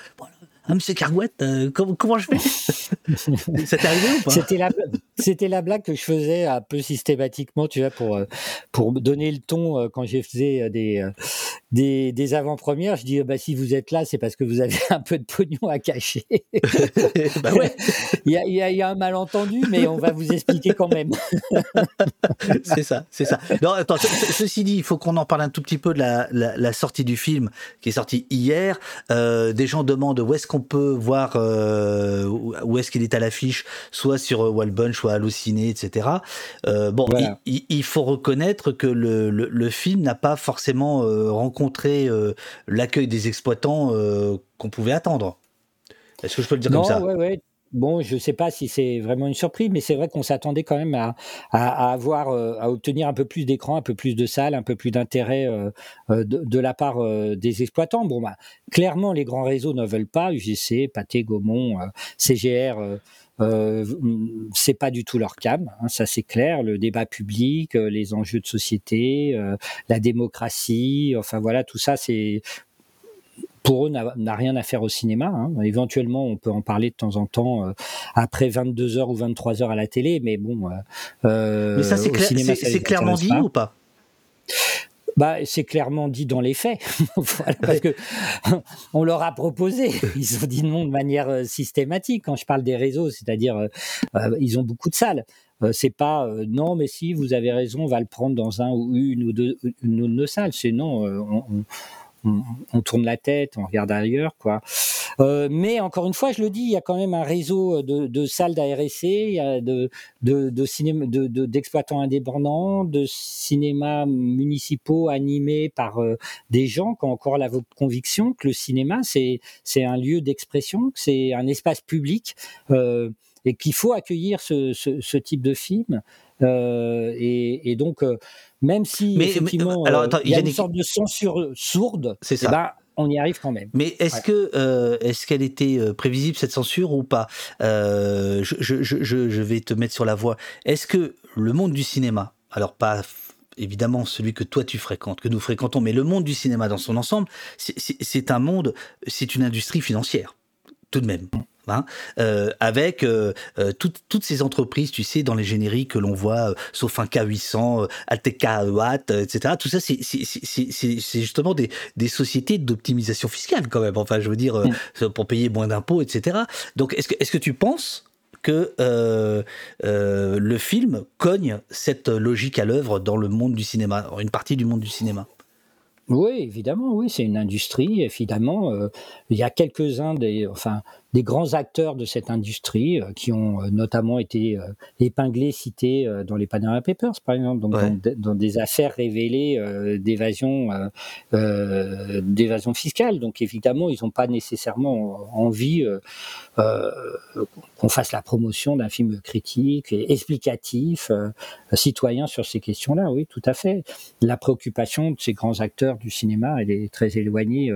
ah, monsieur Cargouette, euh, comment, comment, je fais? [LAUGHS] Ça t'est arrivé ou pas? C'était la, c'était la blague que je faisais un peu systématiquement, tu vois, pour, euh, pour donner le ton euh, quand je faisais des, des, des avant-premières. Je dis, bah, si vous êtes là, c'est parce que vous avez [LAUGHS] un peu de pognon à cacher. [LAUGHS] bah ouais. [LAUGHS] Il y a, il y, a, il y a un malentendu, mais on va vous expliquer quand même. c'est ça, c'est ça. Non, attends, ce, ceci dit, il faut qu'on en parle un tout petit peu de la, la, la, sortie du film qui est sorti hier. Euh, des gens demandent où est-ce qu'on peut voir euh, où est-ce qu'il est à l'affiche, soit sur Wallbunch, soit Halluciné, etc. Euh, bon, voilà. il, il, faut reconnaître que le, le, le film n'a pas forcément euh, rencontré euh, l'accueil des exploitants qu'on pouvait attendre. Est-ce que je peux le dire non, comme ça? ouais, ouais. Bon, je ne sais pas si c'est vraiment une surprise, mais c'est vrai qu'on s'attendait quand même à, à, à avoir, euh, à obtenir un peu plus d'écran, un peu plus de salles, un peu plus d'intérêt euh, de, de, la part euh, des exploitants. Bon, bah, clairement, les grands réseaux ne veulent pas. UGC, Pathé, Gaumont, CGR. Euh, c'est pas du tout leur cam, hein, ça c'est clair. Le débat public, les enjeux de société, euh, la démocratie, enfin voilà, tout ça c'est pour eux n'a rien à faire au cinéma. Hein. Éventuellement, on peut en parler de temps en temps euh, après 22 heures ou 23 heures à la télé, mais bon. Euh, mais ça, c'est clair, clairement dit pas. ou pas? Bah, c'est clairement dit dans les faits, [LAUGHS] parce que [LAUGHS] on leur a proposé. [LAUGHS] Ils ont dit non de manière euh, systématique. Quand je parle des réseaux, c'est-à-dire euh, ils ont beaucoup de salles. Euh, c'est pas euh, non, mais si vous avez raison, on va le prendre dans un ou une ou deux, une ou salles. C'est non, on, on on, tourne la tête, on regarde ailleurs, quoi. Euh, mais encore une fois, je le dis, il y a quand même un réseau de, de salles d'ARSC, il de, de, de, d'exploitants indépendants, de cinémas municipaux animés par euh, des gens qui ont encore la conviction que le cinéma, c'est, c'est un lieu d'expression, que c'est un espace public. Euh, et qu'il faut accueillir ce, ce, ce, type de film. Euh, et, et, donc, euh, même si mais, effectivement, mais, alors, attends, il y a une sorte de censure sourde, c'est ça. Eh ben, on y arrive quand même. Mais est-ce ouais. que euh, est-ce qu'elle était euh, prévisible cette censure ou pas? Euh, je, je, je, je, vais te mettre sur la voie. Est-ce que le monde du cinéma, alors pas évidemment celui que toi tu fréquentes, que nous fréquentons, mais le monde du cinéma dans son ensemble, c'est un monde, c'est une industrie financière, tout de même. Hein, euh, avec euh, euh, tout, toutes ces entreprises, tu sais, dans les génériques que l'on voit, sauf un K800, Alteca Watt, etc. Tout ça, c'est justement des, des sociétés d'optimisation fiscale quand même. Enfin, je veux dire, mm. pour payer moins d'impôts, etc. Donc, est-ce que, est -ce que tu penses que le film cogne cette logique à l'œuvre dans le monde du cinéma, une partie du monde du cinéma? Oui, évidemment, oui, c'est une industrie. Évidemment, il y a quelques-uns des, enfin, des grands acteurs de cette industrie euh, qui ont euh, notamment été euh, épinglés, cités dans les Panama Papers, par exemple, donc dans, des affaires révélées d'évasion, d'évasion fiscale. Donc évidemment, ils n'ont pas nécessairement envie qu'on fasse la promotion d'un film critique et explicatif, citoyen sur ces questions-là. Oui, tout à fait. La préoccupation de ces grands acteurs du cinéma, elle est très éloignée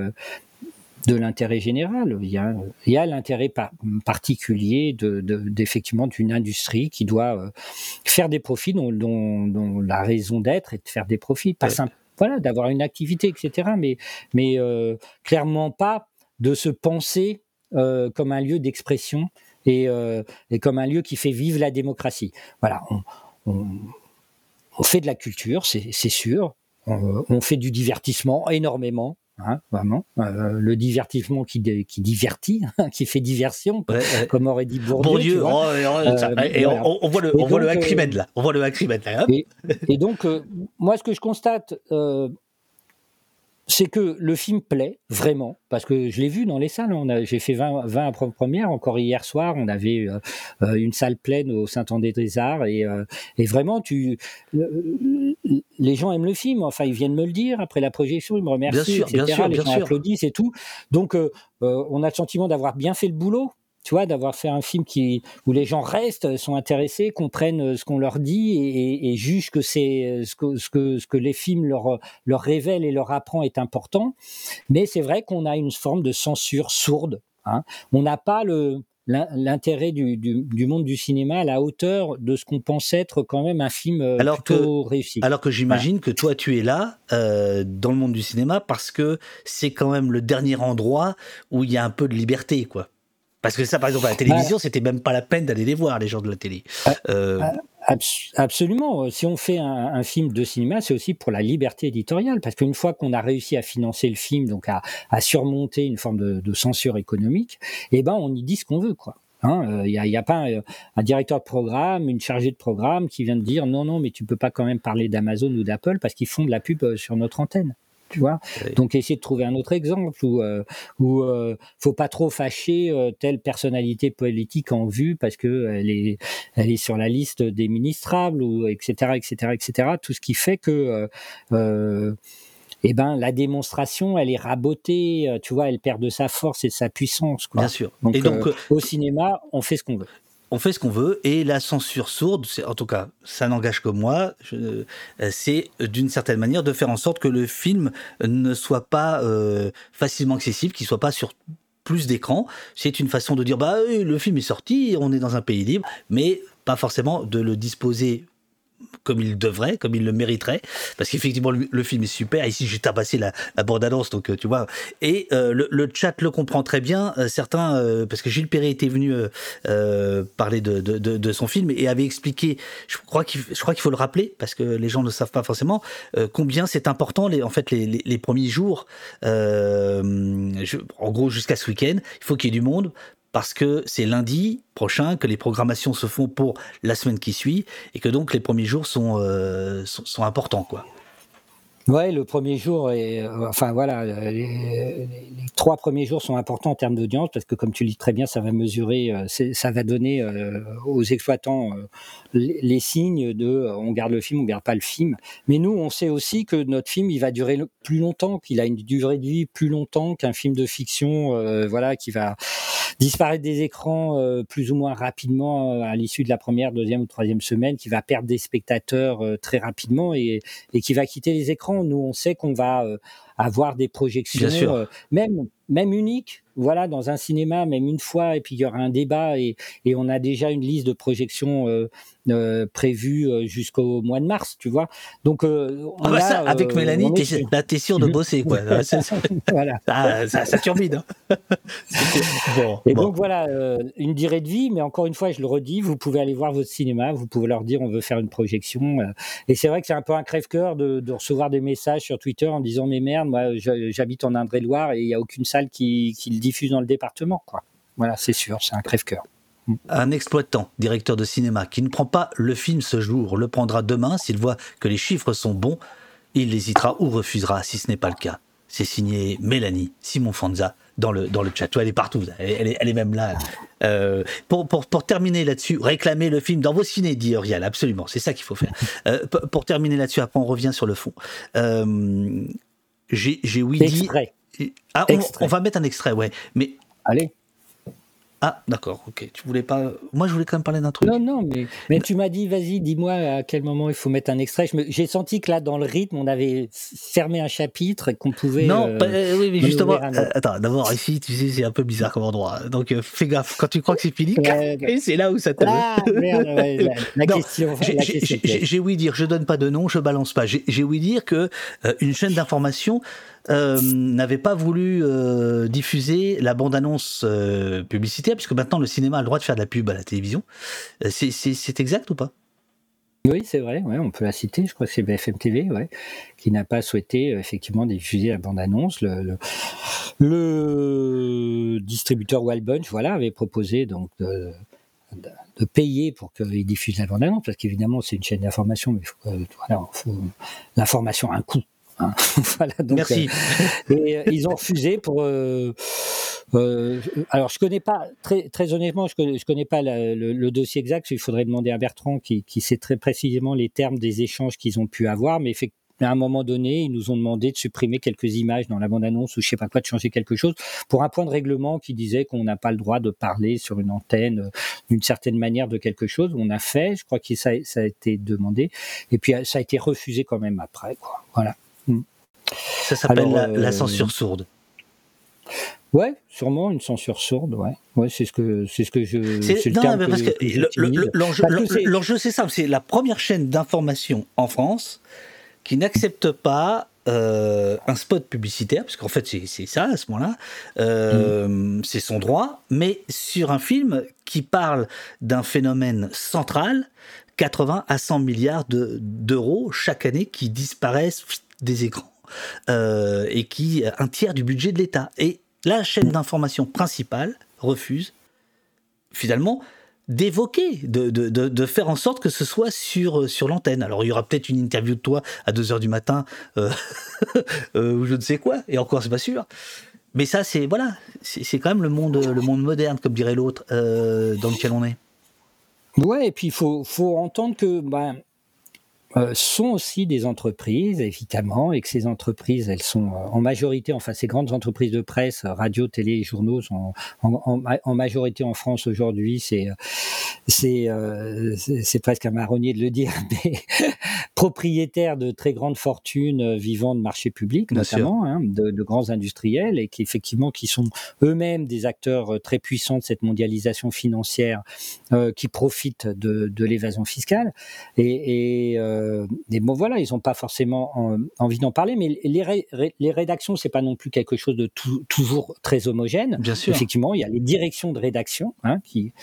de l'intérêt général. Il y a, l'intérêt particulier de, d'effectivement d'une industrie qui doit euh, faire des profits, dont, dont, la raison d'être est de faire des profits, pas simple, voilà, d'avoir une activité, etc. Mais, mais euh, clairement pas de se penser euh, comme un lieu d'expression et, et, comme un lieu qui fait vivre la démocratie. Voilà, on, on, fait de la culture, c'est, c'est sûr. on fait du divertissement énormément. Hein, vraiment. Euh, le divertissement qui, qui divertit, qui fait diversion, comme aurait dit Bourdieu. Oh, et, on, on, voit le, on voit le Acrimède là. On voit le Acrimède là. Et, et, donc, euh, moi, ce que je constate, euh, c'est que le film plaît vraiment, parce que je l'ai vu dans les salles. J'ai fait 20, 20 premières, encore hier soir, on avait euh, euh, une salle pleine au Saint-André des Arts, et, euh, et, vraiment, tu, les gens aiment le film. Enfin, ils viennent me le dire après la projection, ils me remercient, etc. Bien sûr, les gens applaudissent et tout. Donc, on a le sentiment d'avoir bien fait le boulot tu vois, d'avoir fait un film qui, où les gens restent, sont intéressés, comprennent euh, ce qu'on leur dit et, jugent que c'est euh, ce que, ce, que, ce que les films leur, leur révèlent et leur apprend est important. Mais c'est vrai qu'on a une forme de censure sourde. Hein. On n'a pas le, l'intérêt du, du, monde du cinéma à la hauteur de ce qu'on pense être quand même un film euh, alors plutôt que, réussi. Alors que j'imagine que toi tu es là dans le monde du cinéma parce que c'est quand même le dernier endroit où il y a un peu de liberté quoi. Parce que ça, par exemple, à la télévision, c'était même pas la peine d'aller les voir, les gens de la télé. Ah, euh, ah, absolument. Si on fait un, film de cinéma, c'est aussi pour la liberté éditoriale. Parce qu'une fois qu'on a réussi à financer le film, donc à, surmonter une forme de, censure économique, eh ben, on y dit ce qu'on veut, quoi. Il hein, n'y euh, a, a, pas un, un, directeur de programme, une chargée de programme qui vient de dire non, non, mais tu peux pas quand même parler d'Amazon ou d'Apple parce qu'ils font de la pub euh, sur notre antenne tu vois. Donc essayer de trouver un autre exemple où euh, où euh, faut pas trop fâcher euh, telle personnalité politique en vue parce que elle est elle est sur la liste des ministrables ou etc etc etc. Tout ce qui fait que eh ben la démonstration elle est rabotée, tu vois, elle perd de sa force et de sa puissance. Quoi. Bien sûr. Donc, et donc au cinéma on fait ce qu'on veut on fait ce qu'on veut et la censure sourde, en tout cas, ça n'engage que moi, euh, c'est d'une certaine manière de faire en sorte que le film ne soit pas euh, facilement accessible, qu'il soit pas sur plus d'écran. C'est une façon de dire bah le film est sorti, on est dans un pays libre, mais pas forcément de le disposer comme il devrait, comme il le mériterait, parce qu'effectivement le, film est super. Ici j'ai tabassé la, la bande-annonce, donc euh, tu vois. Et euh, le, chat le comprend très bien. Euh, certains, parce que Gilles Perret était venu parler de, son film et avait expliqué. Je crois qu'il, faut le rappeler parce que les gens ne savent pas forcément combien c'est important. Les, en fait, les, premiers jours, en gros jusqu'à ce week-end, il faut qu'il y ait du monde parce que c'est lundi prochain que les programmations se font pour la semaine qui suit et que donc les premiers jours sont, euh, importants. Quoi. Ouais, le premier jour, euh, enfin voilà, les, trois premiers jours sont importants en termes d'audience parce que, comme tu le dis très bien, ça va mesurer, euh, ça va donner aux exploitants les, signes de on garde le film, on garde pas le film. Mais nous, on sait aussi que notre film, il va durer plus longtemps, qu'il a une durée de vie plus longtemps qu'un film de fiction, voilà, qui va disparaître des écrans euh, plus ou moins rapidement euh, à l'issue de la première, deuxième ou troisième semaine, qui va perdre des spectateurs euh, très rapidement et, qui va quitter les écrans. Nous, on sait qu'on va avoir des projections, même même uniques, voilà, dans un cinéma, même une fois, et puis il y aura un débat, et, et on a déjà une liste de projections euh, euh, prévue euh, jusqu'au mois de mars, tu vois. Donc, on ah bah ça, avec Mélanie, t'es es sûr de bosser, quoi. [LAUGHS] [LAUGHS] voilà. ça, ça, ça turbine. Hein. [LAUGHS] bon, et donc voilà, une durée de vie, mais encore une fois, je le redis, vous pouvez aller voir votre cinéma, vous pouvez leur dire on veut faire une projection. et c'est vrai que c'est un peu un crève-cœur de, de, recevoir des messages sur Twitter en disant mais merde, moi j'habite en Indre-et-Loire et il n'y a aucune salle qui, qui le diffuse dans le département. Quoi. Voilà, c'est sûr, c'est un crève-cœur. Un exploitant, directeur de cinéma, qui ne prend pas le film ce jour, le prendra demain s'il voit que les chiffres sont bons. Il hésitera ou refusera si ce n'est pas le cas. C'est signé Mélanie Simon Fanza dans le, dans le chat. Elle est partout, elle est, elle est même là. Euh, pour, pour, pour, terminer là-dessus, réclamer le film dans vos ciné, dit Uriel, absolument, c'est ça qu'il faut faire. Euh, pour, terminer là-dessus, après on revient sur le fond. Euh, J'ai oui dit. Ah, on, on, va mettre un extrait, ouais. Mais. Allez. Ah, d'accord, ok. Tu voulais pas. Moi, je voulais quand même parler d'un truc. Non, non, mais, mais tu m'as dit, vas-y, dis-moi à quel moment il faut mettre un extrait. J'ai senti que là, dans le rythme, on avait fermé un chapitre et qu'on pouvait. Non, euh, oui, mais justement. Euh, attends, d'abord, ici, tu sais, c'est un peu bizarre comme endroit. Donc, euh, fais gaffe. Quand tu crois que c'est fini, [LAUGHS] c'est là où ça te. Ah, merde, la, la question. J'ai ouï dire, je donne pas de nom, je balance pas. J'ai ouï dire que une chaîne d'information euh, n'avait pas voulu euh, diffuser la bande-annonce euh, publicitaire, puisque maintenant le cinéma a le droit de faire de la pub à la télévision. C'est exact ou pas? Oui, c'est vrai, ouais, on peut la citer, je crois que c'est BFM TV, ouais, qui n'a pas souhaité effectivement diffuser la bande-annonce. Le, le, distributeur Wildbunch voilà, avait proposé donc de, de, payer pour qu'il diffuse la bande-annonce, parce qu'évidemment c'est une chaîne d'information, mais l'information a un coût. Hein. [LAUGHS] donc, Merci. Euh, et euh, ils ont refusé pour. Euh, alors, je connais pas très, très honnêtement, je connais, je connais pas le, dossier exact. Il faudrait demander à Bertrand qui, qui sait très précisément les termes des échanges qu'ils ont pu avoir, mais effectivement à un moment donné, ils nous ont demandé de supprimer quelques images dans la bande-annonce ou je sais pas quoi, de changer quelque chose pour un point de règlement qui disait qu'on n'a pas le droit de parler sur une antenne d'une certaine manière de quelque chose. On a fait, je crois que ça, ça a été demandé, et puis ça a été refusé quand même après. Quoi. Voilà. Ça s'appelle la, euh, censure sourde. Ouais, sûrement une censure sourde, ouais. Ouais, c'est ce que c'est ce que je. non, mais parce que l'enjeu, c'est ça. C'est la première chaîne d'information en France qui n'accepte pas euh, un spot publicitaire, parce qu'en fait c'est ça à ce moment-là, euh, mm. c'est son droit, mais sur un film qui parle d'un phénomène central, 80 à 100 milliards d'euros chaque année qui disparaissent des écrans. Euh, et qui un tiers du budget de l'État. Et la chaîne d'information principale refuse finalement d'évoquer, de, de, de, faire en sorte que ce soit sur, sur l'antenne. Alors il y aura peut-être une interview de toi à 2h du matin, euh, [LAUGHS] euh, ou je ne sais quoi, et encore c'est pas sûr. Mais ça, c'est voilà, c'est quand même le monde, le monde moderne, comme dirait l'autre, dans lequel on est. Ouais, et puis il faut, faut entendre que bah, euh, sont aussi des entreprises, évidemment, et que ces entreprises, elles sont euh, en majorité, enfin ces grandes entreprises de presse, radio, télé, journaux, sont en, en, majorité en France aujourd'hui, c'est c'est euh, c'est presque un marronnier de le dire, [LAUGHS] mais propriétaires de très grandes fortunes vivant de marchés publics, notamment, hein, de, de, grands industriels, et qui effectivement qui sont eux-mêmes des acteurs très puissants de cette mondialisation financière, qui profitent de, de l'évasion fiscale, et, et euh, bon, voilà, ils n'ont pas forcément envie d'en parler, mais les, les rédactions, c'est pas non plus quelque chose de toujours très homogène. Bien sûr. Effectivement, il y a les directions de rédaction hein, qui,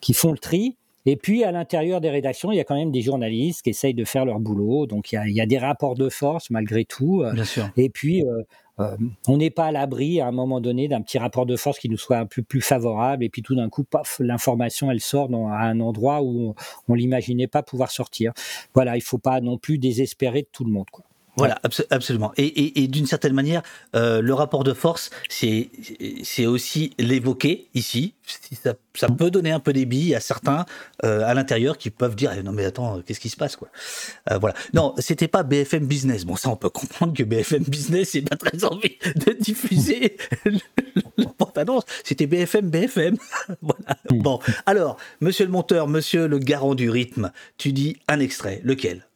qui font le tri. Et puis, à l'intérieur des rédactions, il y a quand même des journalistes qui essayent de faire leur boulot. Donc, il y a, il y a des rapports de force, malgré tout. Bien sûr. Et puis, euh, euh, on n'est pas à l'abri à un moment donné d'un petit rapport de force qui nous soit un peu plus favorable et puis tout d'un coup, paf, l'information elle sort à un endroit où on, ne l'imaginait pas pouvoir sortir. Voilà, il faut pas non plus désespérer de tout le monde. Quoi. Voilà, absolument. Et, d'une certaine manière, euh, le rapport de force, c'est aussi l'évoquer ici. Ça, ça, peut donner un peu des billes à certains euh, à l'intérieur qui peuvent dire eh, non mais attends, qu'est-ce qui se passe quoi? Euh, Voilà. Non, c'était pas BFM Business. Bon, ça on peut comprendre que BFM Business n'ait pas très envie de diffuser [LAUGHS] la porte-annonce. C'était BFM BFM. [LAUGHS] voilà. Hmm. Bon, alors, Monsieur le monteur, Monsieur le garant du rythme, tu dis un extrait. Lequel?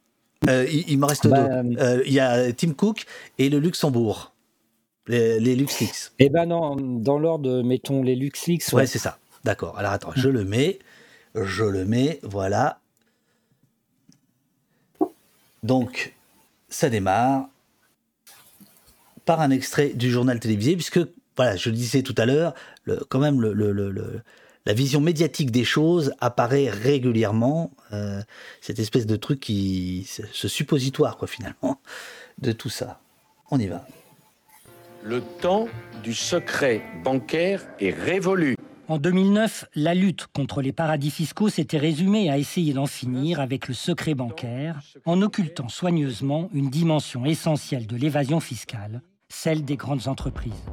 Euh, il, me reste bah, deux. Euh, il y a Tim Cook et le Luxembourg. Les, les LuxLeaks. Eh ben non, dans l'ordre, mettons les LuxLeaks. Ouais, c'est ça. D'accord. Alors attends, je le mets. Je le mets. Voilà. Donc, ça démarre par un extrait du journal télévisé, puisque, voilà, je le disais tout à l'heure, quand même, le, le, le, la vision médiatique des choses apparaît régulièrement, euh, cette espèce de truc qui, ce suppositoire quoi finalement, de tout ça. On y va. Le temps du secret bancaire est révolu. En 2009, la lutte contre les paradis fiscaux s'était résumée à essayer d'en finir avec le secret bancaire en occultant soigneusement une dimension essentielle de l'évasion fiscale, celle des grandes entreprises.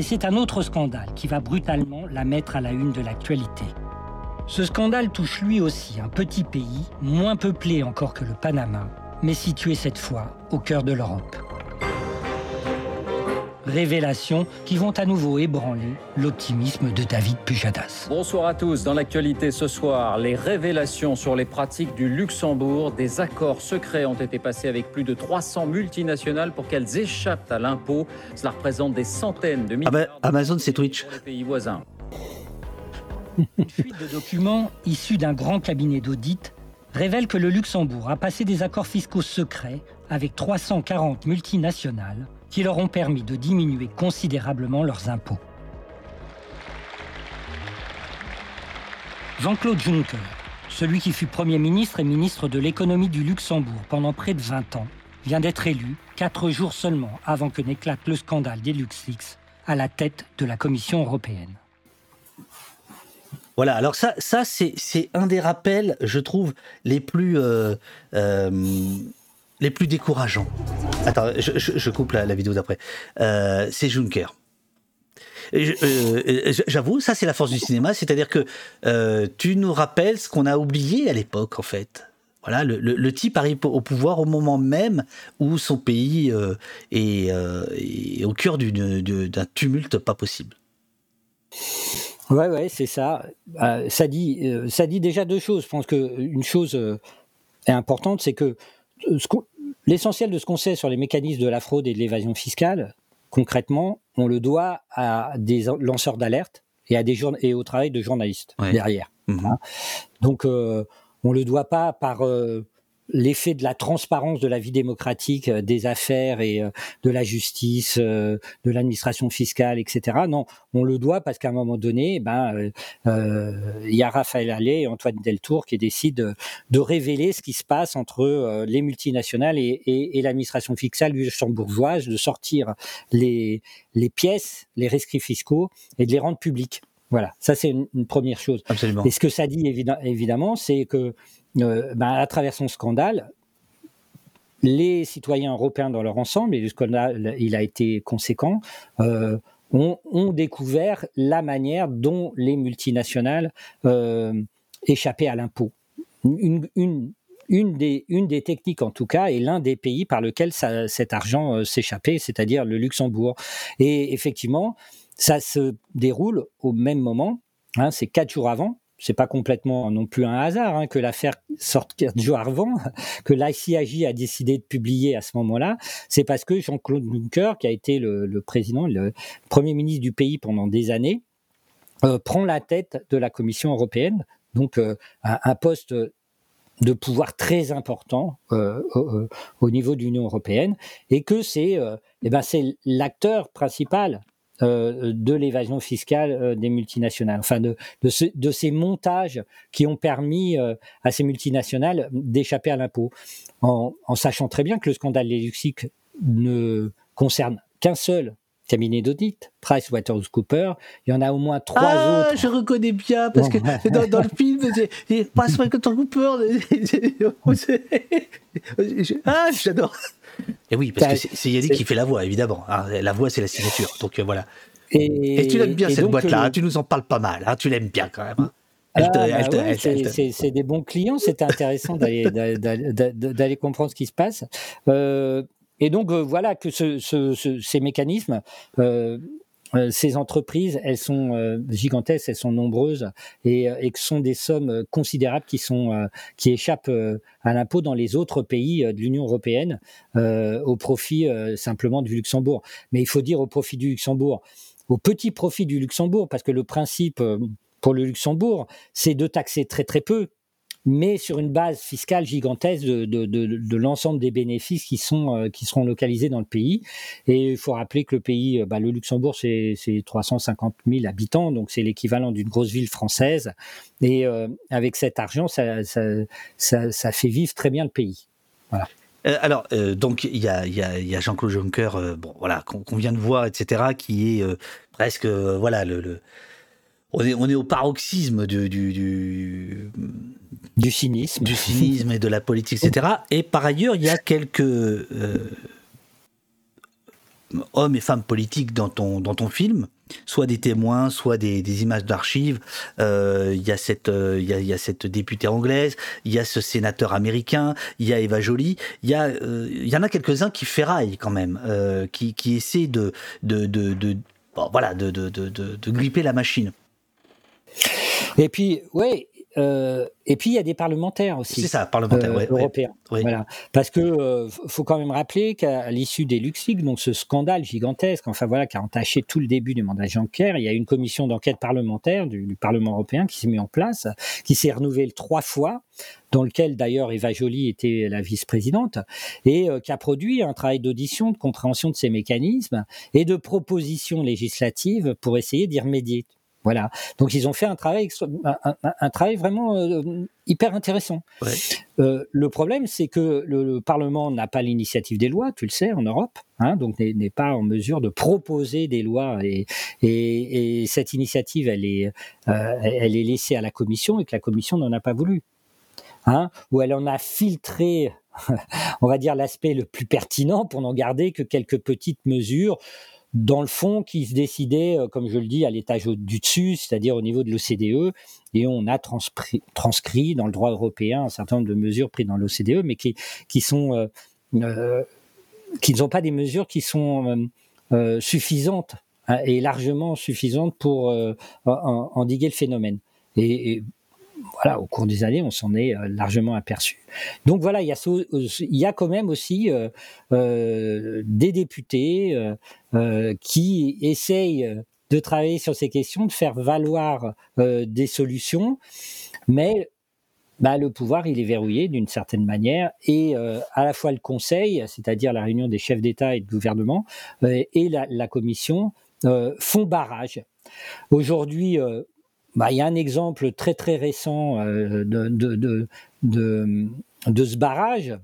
Et c'est un autre scandale qui va brutalement la mettre à la une de l'actualité. Ce scandale touche lui aussi un petit pays, moins peuplé encore que le Panama, mais situé cette fois au cœur de l'Europe. Révélations qui vont à nouveau ébranler l'optimisme de David Pujadas. Bonsoir à tous. Dans l'actualité ce soir, les révélations sur les pratiques du Luxembourg. Des accords secrets ont été passés avec plus de 300 multinationales pour qu'elles échappent à l'impôt. Cela représente des centaines de milliards Ah bah, Amazon, c'est Twitch. pour les pays voisins. Une fuite de documents issus d'un grand cabinet d'audit révèle que le Luxembourg a passé des accords fiscaux secrets avec 340 multinationales qui leur ont permis de diminuer considérablement leurs impôts. Jean-Claude Juncker, celui qui fut Premier ministre et ministre de l'économie du Luxembourg pendant près de 20 ans, vient d'être élu, quatre jours seulement avant que n'éclate le scandale des LuxLeaks, à la tête de la Commission européenne. Voilà, alors ça, ça c'est, un des rappels, je trouve, les plus, euh, euh, les plus décourageants. Attends, je, coupe la, vidéo d'après. Euh, c'est Juncker. Euh, J'avoue, ça c'est la force du cinéma, c'est-à-dire que euh, tu nous rappelles ce qu'on a oublié à l'époque, en fait. Voilà, le, type arrive au pouvoir au moment même où son pays est, au cœur d'un tumulte pas possible. Ouais, ouais, c'est ça. Ça, dit, ça dit déjà deux choses. Je pense qu'une chose est importante, c'est que ce l'essentiel de ce qu'on sait sur les mécanismes de la fraude et de l'évasion fiscale, concrètement, on le doit à des lanceurs d'alerte et, à des journa- et au travail de journalistes Ouais. derrière. hein. Donc, euh, on le doit pas par euh, l'effet de la transparence de la vie démocratique, euh, des affaires et euh, de la justice, euh, de l'administration fiscale, etc. Non, on le doit parce qu'à un moment donné, ben, euh, euh, il y a Raphaël Allais et Antoine Deltour qui décident de, de révéler ce qui se passe entre les multinationales et, et- et l'administration fiscale luxembourgeoise, de sortir les, les pièces, les rescrits fiscaux et de les rendre publics. Voilà, ça c'est une, une première chose. Absolument. Et ce que ça dit évi- évidemment, c'est que euh, ben, à travers son scandale, les citoyens européens dans leur ensemble, et le scandale il a été conséquent, euh, ont, découvert la manière dont les multinationales euh, échappaient à l'impôt. Une, des, techniques, en tout cas, est l'un des pays par lequel cet argent s'échappait, c'est-à-dire le Luxembourg. Et effectivement, ça se déroule au même moment, hein, c'est quatre jours avant. C'est pas complètement non plus un hasard hein, que l'affaire sorte quatre jours avant, que l'ICIJ [LAUGHS] a décidé de publier à ce moment-là. C'est parce que Jean-Claude Juncker, qui a été le, président, le premier ministre du pays pendant des années, euh, prend la tête de la Commission européenne, donc euh, un, poste de pouvoir très important euh, au, au niveau de l'Union européenne, et que c'est eh ben, c'est l'acteur principal de l'évasion fiscale euh, des multinationales, enfin de, de, ce- de ces montages qui ont permis euh, à ces multinationales d'échapper à l'impôt, en, en sachant très bien que le scandale des LuxLeaks ne concerne qu'un seul cabinet d'audit, PricewaterhouseCoopers. Il y en a au moins trois ah, autres. je reconnais bien, parce que Bon. dans, dans le [LAUGHS] film, PricewaterhouseCoopers. ah, j'adore. Et oui, parce que c'est Yannick qui fait la voix, évidemment. hein. La voix, c'est la signature. Donc euh, voilà. Et, Et tu l'aimes bien et cette boîte-là, euh, hein, tu nous en parles pas mal, hein, tu l'aimes bien quand même. hein. Ah, bah ouais, c'est- des bons clients, c'est intéressant d'aller comprendre ce qui se passe. Euh, et donc euh, voilà que ce- ce- ce- ces mécanismes, euh, euh, ces entreprises, elles sont gigantesques, elles sont nombreuses et, et que sont des sommes considérables qui sont qui échappent à l'impôt dans les autres pays de l'Union européenne au profit simplement du Luxembourg. Mais il faut dire au profit du Luxembourg, au petit profit du Luxembourg, parce que le principe pour le Luxembourg, c'est de taxer très très peu, mais sur une base fiscale gigantesque de, de, de, l'ensemble des bénéfices qui, sont, euh, qui seront localisés dans le pays. Et il faut rappeler que le pays, euh, bah, le Luxembourg, c'est c'est 350 000 habitants, donc c'est l'équivalent d'une grosse ville française. Et euh, avec cet argent, ça, ça, ça, fait vivre très bien le pays. Voilà. Alors, donc, il y a, y a- y a Jean-Claude Juncker, bon, voilà, qu'on vient de voir, etc., qui est presque, voilà, le, on est, on est au paroxysme du, du, du, du cynisme. Du cynisme et de la politique, etc. Et par ailleurs, il y a quelques euh, hommes et femmes politiques dans ton, dans ton film, soit des témoins, soit des, des images d'archives. Euh, il y, a cette, euh, il, y a, il y a cette députée anglaise, il y a ce sénateur américain, il y a Eva Joly, il y, a, il y en a quelques-uns qui ferraillent quand même, qui, qui essaient de, de, de, de bon, voilà, de, de, de, de gripper la machine. Et puis, ouais, euh, et puis il y a des parlementaires aussi. C'est ça, parlementaires euh, ouais, européens. ouais. Voilà, parce que euh, faut quand même rappeler qu'à l'issue des LuxLeaks, donc ce scandale gigantesque, enfin voilà, qui a entaché tout le début du mandat Juncker, il y a une commission d'enquête parlementaire du, du, Parlement européen qui s'est mise en place, qui s'est renouvelée trois fois, dans lequel d'ailleurs Eva Joly était la vice-présidente, et euh, qui a produit un travail d'audition, de compréhension de ces mécanismes et de propositions législatives pour essayer d'y remédier. Voilà. Donc ils ont fait un travail, un, un, un travail vraiment euh, hyper intéressant. Ouais. Euh, le problème, c'est que le, le Parlement n'a pas l'initiative des lois, tu le sais, en Europe, hein, donc n'est pas en mesure de proposer des lois. Et, et, et cette initiative, elle est, euh, elle est laissée à la Commission et que la Commission n'en a pas voulu. Hein, où elle en a filtré, [LAUGHS] on va dire, l'aspect le plus pertinent pour n'en garder que quelques petites mesures dans le fond, qui se décidait, comme je le dis, à l'étage du dessus, c'est-à-dire au niveau de l'OCDE, et on a transcrit dans le droit européen un certain nombre de mesures prises dans l'OCDE, mais qui, qui sont, euh, euh, qui ne sont pas des mesures qui sont euh, suffisantes hein, et largement suffisantes pour endiguer le phénomène. Et, et voilà, au cours des années, on s'en est largement aperçu. Donc voilà, il y a, quand même aussi euh, euh, des députés euh, qui essayent de travailler sur ces questions, de faire valoir des solutions, mais bah, le pouvoir, il est verrouillé d'une certaine manière, et à la fois le Conseil, c'est-à-dire la réunion des chefs d'État et de gouvernement, et la Commission font barrage. Aujourd'hui, bah, il y a un exemple très très récent euh, de, de, de, de, de ce barrage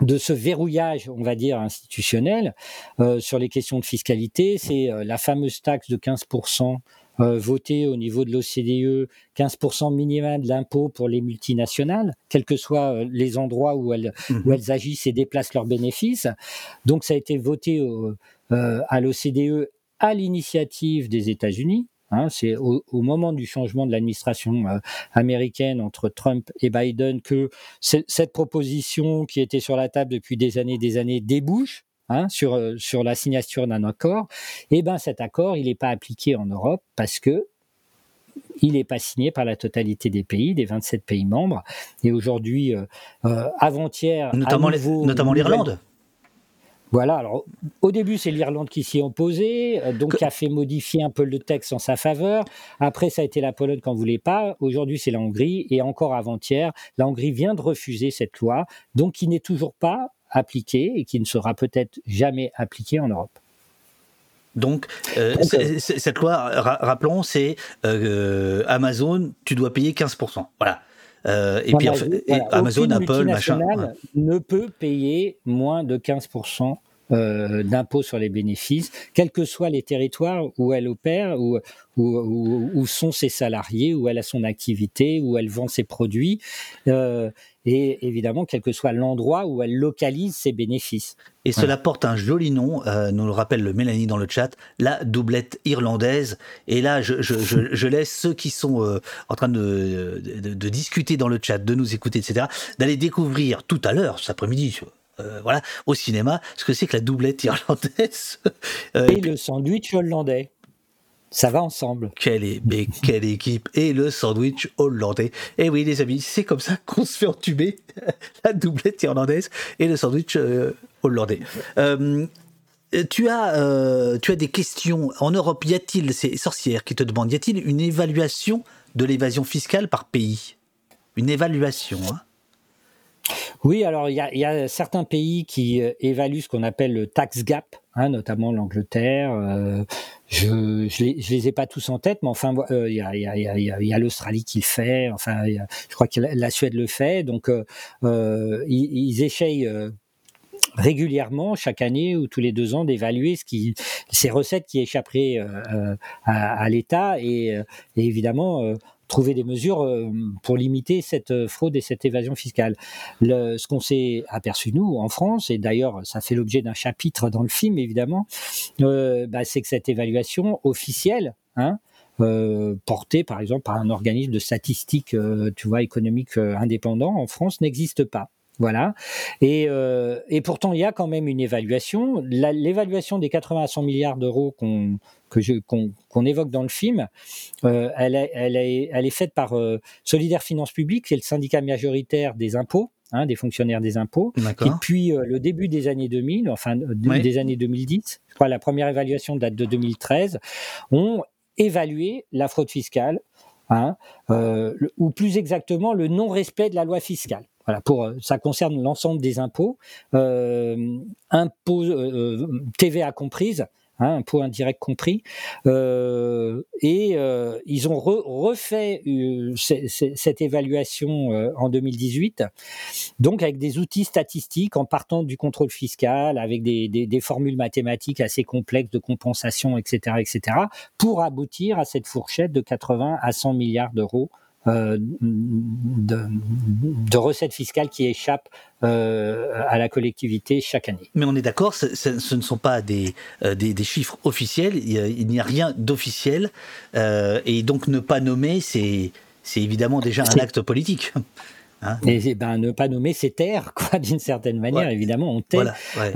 de ce verrouillage, on va dire, institutionnel euh, sur les questions de fiscalité, c'est euh, la fameuse taxe de 15% euh, votée au niveau de l'OCDE, 15% minimum de l'impôt pour les multinationales, quels que soient les endroits où elles, mmh. où elles agissent et déplacent leurs bénéfices. Donc ça a été voté au, à l'OCDE à l'initiative des États-Unis. Hein, c'est au, au, moment du changement de l'administration euh, américaine entre Trump et Biden que cette proposition qui était sur la table depuis des années des années débouche hein, sur, euh, sur la signature d'un accord. Et ben cet accord, il n'est pas appliqué en Europe parce que il n'est pas signé par la totalité des pays, des 27 pays membres. Et aujourd'hui, euh, avant-hier, notamment l'Irlande. Voilà, alors au début c'est l'Irlande qui s'y est opposée, donc que... qui a fait modifier un peu le texte en sa faveur. Après ça a été la Pologne qui n'en voulait pas. Aujourd'hui c'est la Hongrie et encore avant-hier, la Hongrie vient de refuser cette loi, donc qui n'est toujours pas appliquée et qui ne sera peut-être jamais appliquée en Europe. Donc, euh, euh... cette loi, rappelons, c'est euh, Amazon, tu dois payer 15%. Voilà. Euh, et puis voilà, Amazon, Apple, machin. Ouais. ne peut payer moins de 15% euh, d'impôts sur les bénéfices, quels que soient les territoires où elle opère, où, où, où, où, sont ses salariés, où elle a son activité, où elle vend ses produits, euh, et évidemment, quel que soit l'endroit où elle localise ses bénéfices. Et cela porte un joli nom, euh, nous le rappelle le Mélanie dans le chat, la doublette irlandaise. Et là, je, je, je, [LAUGHS] je laisse ceux qui sont euh, en train de, de, de, discuter dans le chat, de nous écouter, etc., d'aller découvrir tout à l'heure, cet après-midi, euh, voilà, au cinéma, ce que c'est que la doublette irlandaise. Et, et le sandwich hollandais. Ça va ensemble. Quelle, équipe Et le sandwich hollandais. Et oui, les amis, c'est comme ça qu'on se fait entuber [LAUGHS] la doublette irlandaise et le sandwich euh, hollandais. Euh, tu as, euh, tu as des questions. En Europe, y a-t-il, ces sorcières qui te demandent, y a-t-il une évaluation de l'évasion fiscale par pays? Une évaluation, hein oui, alors il y, a certains pays qui euh, évaluent ce qu'on appelle le tax gap, hein, notamment l'Angleterre. Euh, je ne les, ai pas tous en tête, mais enfin, il euh, y a, l'Australie qui le fait. Enfin, je crois que la Suède le fait. Donc, euh, ils, ils, essayent régulièrement, chaque année ou tous les deux ans, d'évaluer ces recettes qui échapperaient à, l'État et, évidemment trouver des mesures pour limiter cette fraude et cette évasion fiscale. Le, ce qu'on s'est aperçu, nous, en France, et d'ailleurs ça fait l'objet d'un chapitre dans le film, évidemment, bah, c'est que cette évaluation officielle, hein, euh, porté par exemple par un organisme de statistiques, euh, tu vois, économique euh, indépendant en France n'existe pas. Voilà. Et, et, pourtant, il y a quand même une évaluation. L'évaluation des 80 à 100 milliards d'euros qu'on qu'on évoque dans le film, elle, est, elle, est, elle, est, faite par Solidaire Finances Publiques, qui est le syndicat majoritaire des impôts. Hein, des fonctionnaires des impôts, qui depuis le début des années 2000, enfin des années 2010, je crois la première évaluation date de 2013, ont évaluer la fraude fiscale, hein, euh, ou plus exactement le non-respect de la loi fiscale. Voilà, pour, euh, ça concerne l'ensemble des impôts, euh, impôts, TVA comprise, hein, impôt indirect compris. Euh, et euh, ils ont refait euh, cette évaluation en 2018, donc avec des outils statistiques en partant du contrôle fiscal, avec des, des, formules mathématiques assez complexes de compensation, etc., etc., pour aboutir à cette fourchette de 80 à 100 milliards d'euros euh, de, recettes fiscales qui échappent euh, à la collectivité chaque année. Mais on est d'accord, ce, ne sont pas des, euh, des, chiffres officiels, il n'y a, rien d'officiel, et donc ne pas nommer, c'est évidemment déjà un acte politique. Hein et ben, ne pas nommer ces terres, quoi, [LAUGHS] d'une certaine manière, évidemment, on tait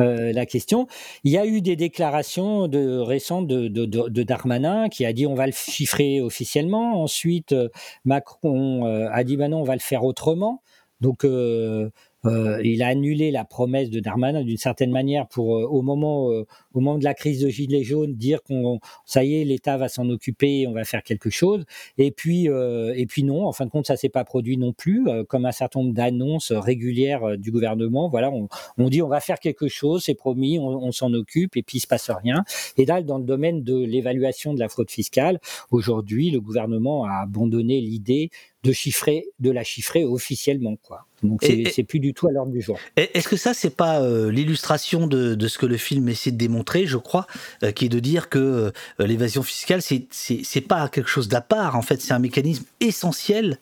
euh, la question. Il y a eu des déclarations de, récentes de, de, de, Darmanin qui a dit on va le chiffrer officiellement. Ensuite, euh, Macron euh, a dit ben non, on va le faire autrement. Donc, euh, il a annulé la promesse de Darmanin d'une certaine manière pour euh, au moment euh, au moment de la crise de gilets jaunes dire qu'on ça y est l'État va s'en occuper on va faire quelque chose. Et puis et puis non en fin de compte ça s'est pas produit non plus comme un certain nombre d'annonces régulières du gouvernement. Voilà on, on, dit on va faire quelque chose c'est promis on, on s'en occupe et puis il se passe rien. Et là dans le domaine de l'évaluation de la fraude fiscale aujourd'hui le gouvernement a abandonné l'idée de chiffrer, de la chiffrer officiellement, quoi. Donc c'est plus du tout à l'ordre du jour. Est-ce que ça c'est pas euh, l'illustration de, de, ce que le film essaie de démontrer, je crois, euh, qui est de dire que euh, l'évasion fiscale c'est c'est pas quelque chose d'à part. En fait, c'est un mécanisme essentiel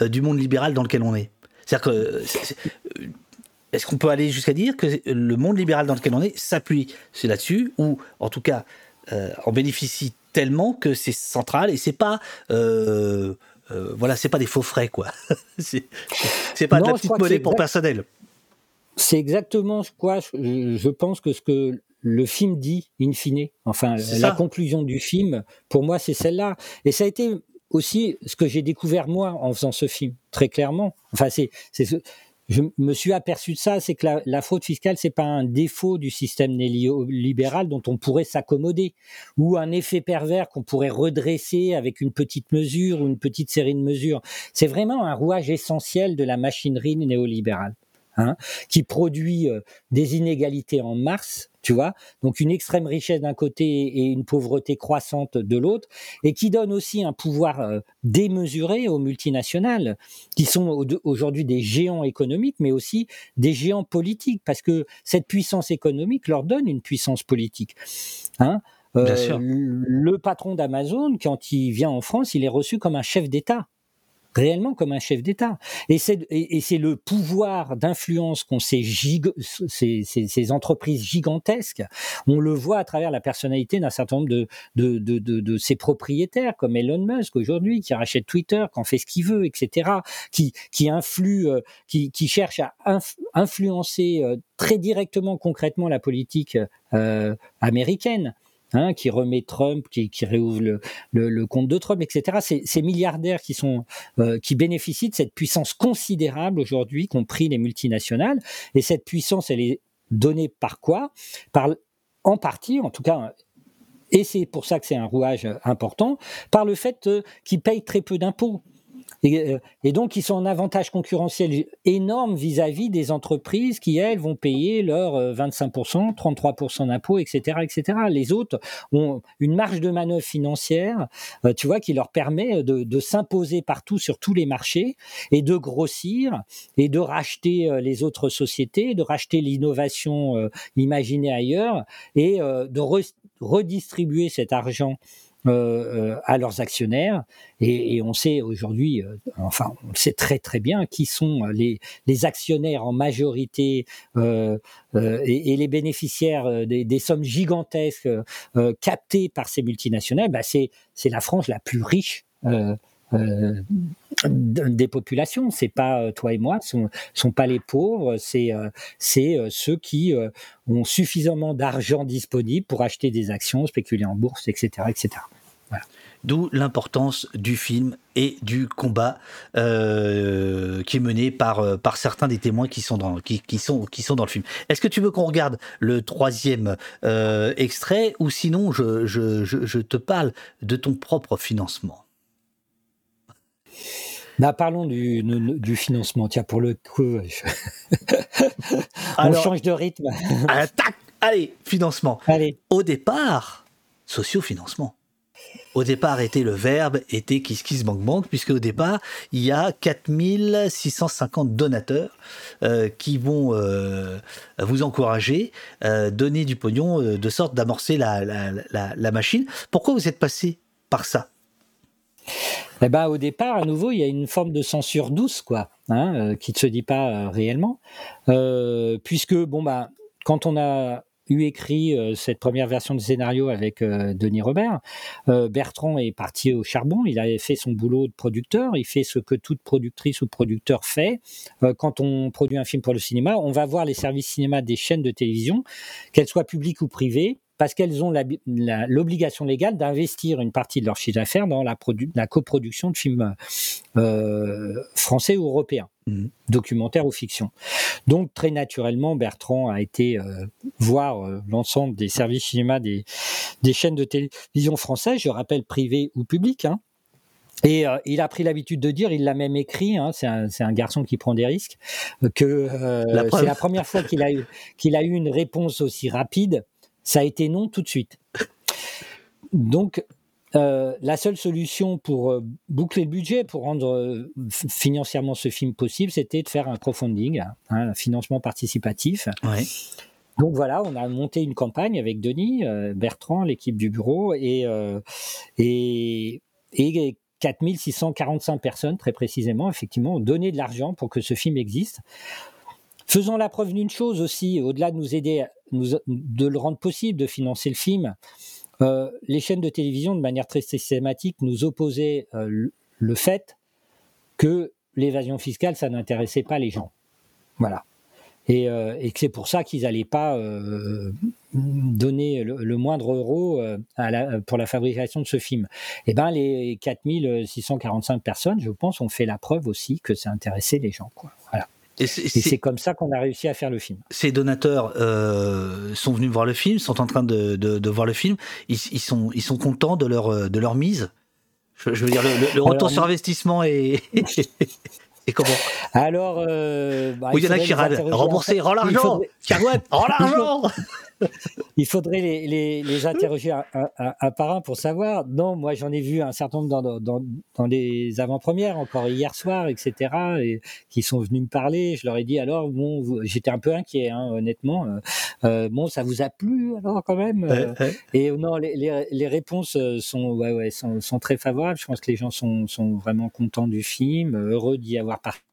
du monde libéral dans lequel on est. C'est-à-dire que est-ce qu'on peut aller jusqu'à dire que le monde libéral dans lequel on est s'appuie là-dessus, ou en tout cas en bénéficie tellement que c'est central et c'est pas euh, voilà, c'est pas des faux frais, quoi. [LAUGHS] c'est pas de la petite monnaie pour personnel. C'est exactement quoi je, pense que ce que le film dit, in fine, enfin, la conclusion du film, pour moi, c'est celle-là. Et ça a été aussi ce que j'ai découvert moi en faisant ce film, très clairement. Enfin, c'est je me suis aperçu de ça, c'est que la, fraude fiscale, c'est pas un défaut du système néolibéral dont on pourrait s'accommoder, ou un effet pervers qu'on pourrait redresser avec une petite mesure ou une petite série de mesures. C'est vraiment un rouage essentiel de la machinerie néolibérale. Hein, qui produit euh, des inégalités en masse, tu vois, donc une extrême richesse d'un côté et une pauvreté croissante de l'autre, et qui donne aussi un pouvoir euh, démesuré aux multinationales, qui sont aujourd'hui des géants économiques, mais aussi des géants politiques, parce que cette puissance économique leur donne une puissance politique. Hein. Euh, le patron d'Amazon, quand il vient en France, il est reçu comme un chef d'État réellement comme un chef d'État. Et c'est et, c'est le pouvoir d'influence qu'ont ces, ces, ces, entreprises gigantesques. On le voit à travers la personnalité d'un certain nombre de, de, de, de, de ses propriétaires, comme Elon Musk aujourd'hui, qui rachète Twitter, qui en fait ce qu'il veut, etc., qui, qui influe, euh, qui, qui cherche à influencer euh, très directement, concrètement la politique euh, américaine. Hein, qui remet Trump, qui, réouvre le, compte de Trump, etc. Ces, ces milliardaires qui sont euh, qui bénéficient de cette puissance considérable aujourd'hui qu'ont pris les multinationales. Et cette puissance, elle est donnée par quoi? Par en partie, en tout cas, et c'est pour ça que c'est un rouage important, par le fait euh, qu'ils payent très peu d'impôts. Et, et, donc, ils sont en avantage concurrentiel énorme vis-à-vis des entreprises qui, elles, vont payer leurs 25%, 33% d'impôts, etc., etc. Les autres ont une marge de manœuvre financière, tu vois, qui leur permet de, s'imposer partout sur tous les marchés et de grossir et de racheter les autres sociétés, de racheter l'innovation imaginée ailleurs et de redistribuer cet argent euh, à leurs actionnaires. Et, on sait aujourd'hui, euh, enfin, on sait très très bien qui sont les, les actionnaires en majorité euh, et, les bénéficiaires des, sommes gigantesques captées par ces multinationales. Bah c'est la France la plus riche. des populations, c'est pas toi et moi, sont sont pas les pauvres, c'est c'est ceux qui ont suffisamment d'argent disponible pour acheter des actions, spéculer en bourse, etc., etc. D'où l'importance du film et du combat euh, qui est mené par, euh, par certains des témoins qui sont dans, qui, qui sont, qui sont dans le film. Est-ce que tu veux qu'on regarde le troisième euh, extrait ou sinon je, je, je, te parle de ton propre financement? Bah, parlons du, du, financement. Tiens, pour le coup, [LAUGHS] on change de rythme. Allez, financement. Allez. Au départ, sociofinancement au départ était le verbe, était Kiss Kiss Bank Bank, puisque au départ, il y a 4650 donateurs euh, qui vont euh, vous encourager, euh, donner du pognon, de sorte d'amorcer la, machine. Pourquoi vous êtes passé par ça? Eh ben, au départ, à nouveau, il y a une forme de censure douce, quoi, hein, qui ne se dit pas réellement, puisque bon bah, quand on a eu écrit euh, cette première version du scénario avec euh, Denis Robert. Euh, Bertrand est parti au charbon, il avait fait son boulot de producteur, il fait ce que toute productrice ou producteur fait. quand on produit un film pour le cinéma, on va voir les services cinéma des chaînes de télévision, qu'elles soient publiques ou privées, parce qu'elles ont l'obligation légale d'investir une partie de leur chiffre d'affaires dans la, la, coproduction de films français ou européens, documentaires ou fiction. Donc très naturellement, Bertrand a été euh, voir euh, l'ensemble des services cinéma des, des, chaînes de télévision françaises, je rappelle privées ou publiques. Hein. Et il a pris l'habitude de dire, il l'a même écrit, hein, c'est un, un, garçon qui prend des risques, que c'est la première fois qu'il a, eu, qu'il a eu une réponse aussi rapide ça a été non tout de suite. Donc, euh, la seule solution pour euh, boucler le budget, pour rendre euh, financièrement ce film possible, c'était de faire un crowdfunding, hein, un financement participatif. Donc voilà, on a monté une campagne avec Denis, Bertrand, l'équipe du bureau, et, et, et 4645 personnes, très précisément, effectivement, ont donné de l'argent pour que ce film existe. Faisons la preuve d'une chose aussi, au-delà de nous aider, de le rendre possible, de financer le film, euh, les chaînes de télévision, de manière très systématique, nous opposaient euh, le fait que l'évasion fiscale, ça n'intéressait pas les gens. Voilà. Et, euh, que c'est pour ça qu'ils n'allaient pas donner le, moindre euro pour la fabrication de ce film. Eh bien, les 4645 personnes, je pense, ont fait la preuve aussi que ça intéressait les gens. Quoi. Voilà. Et c'est comme ça qu'on a réussi à faire le film. Ces donateurs euh, sont venus voir le film, sont en train de, de, voir le film. Ils, ils, sont, ils sont contents de leur, euh, de leur mise. Je, veux dire, le, retour sur investissement est. [LAUGHS] Et comment? Alors. Euh, bah, il y en a qui râlent. Rembourser, rends l'argent Rends l'argent il faudrait les, les, interroger un, par un pour savoir. Non, moi j'en ai vu un certain nombre dans, dans, dans les avant-premières, encore hier soir, etc., et qui sont venus me parler. Je leur ai dit alors, bon, j'étais un peu inquiet, hein, honnêtement. Euh, euh, bon, ça vous a plu alors quand même euh, Et non, les, les, les, réponses sont, ouais, ouais, sont, sont, très favorables. Je pense que les gens sont, sont vraiment contents du film, heureux d'y avoir participé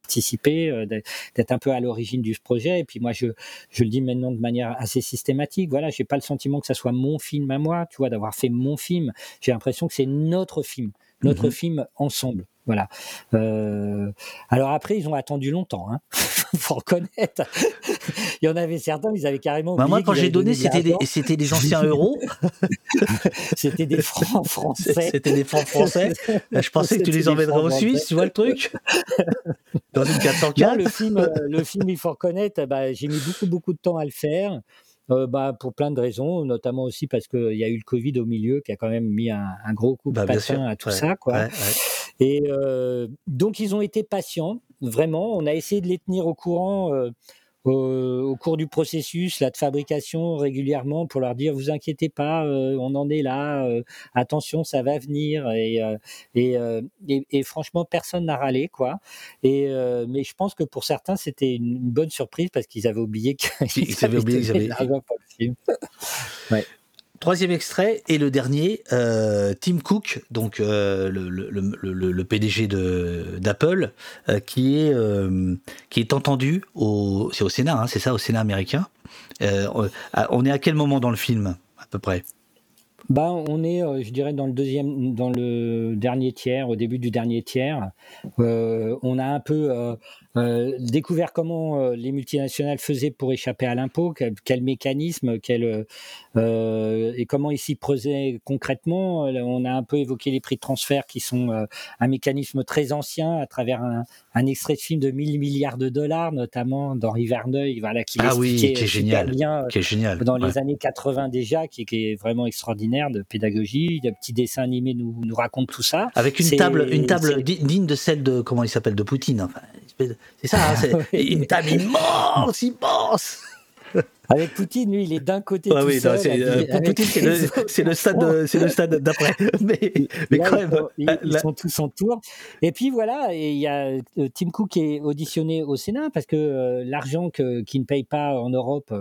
euh, d'être un peu à l'origine du projet. Et puis moi, je, je le dis maintenant de manière assez systématique. Voilà, j'ai pas le sentiment que ça soit mon film à moi, tu vois, d'avoir fait mon film. J'ai l'impression que c'est notre film, notre mhm. film ensemble. Voilà. Euh, alors après, ils ont attendu longtemps. Hein. [LAUGHS] faut reconnaître. Il y en avait certains, ils avaient carrément. Bah moi, quand j'ai donné, c'était des, c'était des anciens euros. [LAUGHS] c'était des francs français. C'était des francs français. Je pensais que tu les emmènerais en Suisse, tu vois le truc? Dans une 404. [LAUGHS] le film, euh, le film, il faut reconnaître, bah, j'ai mis beaucoup, beaucoup de temps à le faire. Euh, bah, pour plein de raisons, notamment aussi parce qu'il y a eu le Covid au milieu qui a quand même mis un, gros coup de bah, patin à tout ça. Quoi. Et donc, ils ont été patients, vraiment. On a essayé de les tenir au courant au cours du processus là, de fabrication régulièrement pour leur dire vous inquiétez pas, euh, on en est là, euh, attention, ça va venir. Et, euh, et, et, franchement, personne n'a râlé. quoi. Et, mais je pense que pour certains, c'était une, bonne surprise parce qu'ils avaient oublié [LAUGHS] qu'ils avaient oublié qu'ils avaient. ouais. Troisième extrait et le dernier, euh, Tim Cook, donc euh, le, le, le, PDG d'Apple, euh, qui est qui est entendu au c'est au Sénat, hein, c'est ça, au Sénat américain. on est à quel moment dans le film à peu près? Bah, on est, je dirais, dans le deuxième, dans le dernier tiers, au début du dernier tiers. on a un peu euh, découvert comment euh, les multinationales faisaient pour échapper à l'impôt, quel, mécanisme, quel, euh, et comment ils s'y presaient concrètement. On a un peu évoqué les prix de transfert qui sont un mécanisme très ancien à travers un, un, extrait de film de 1000 milliards de dollars, notamment d'Henri Verneuil, voilà, qui ah oui, qui est génial, bien qui est génial. dans les années 80 déjà, qui, qui, est vraiment extraordinaire de pédagogie. Le petit dessin animé nous, nous raconte tout ça. Avec une table, une table digne de celle de comment il s'appelle de Poutine. Enfin, c'est ça, hein, c'est [LAUGHS] une table immense, immense. Avec Poutine, lui, il est d'un côté tout oui, seul. Euh, pour Poutine, c'est le, stade, c'est le stade d'après. [LAUGHS] Mais, mais quand même, ils, sont tous en tour. Et puis voilà, il y a euh, Tim Cook qui est auditionné au Sénat parce que euh, l'argent qu'ils ne payent pas en Europe,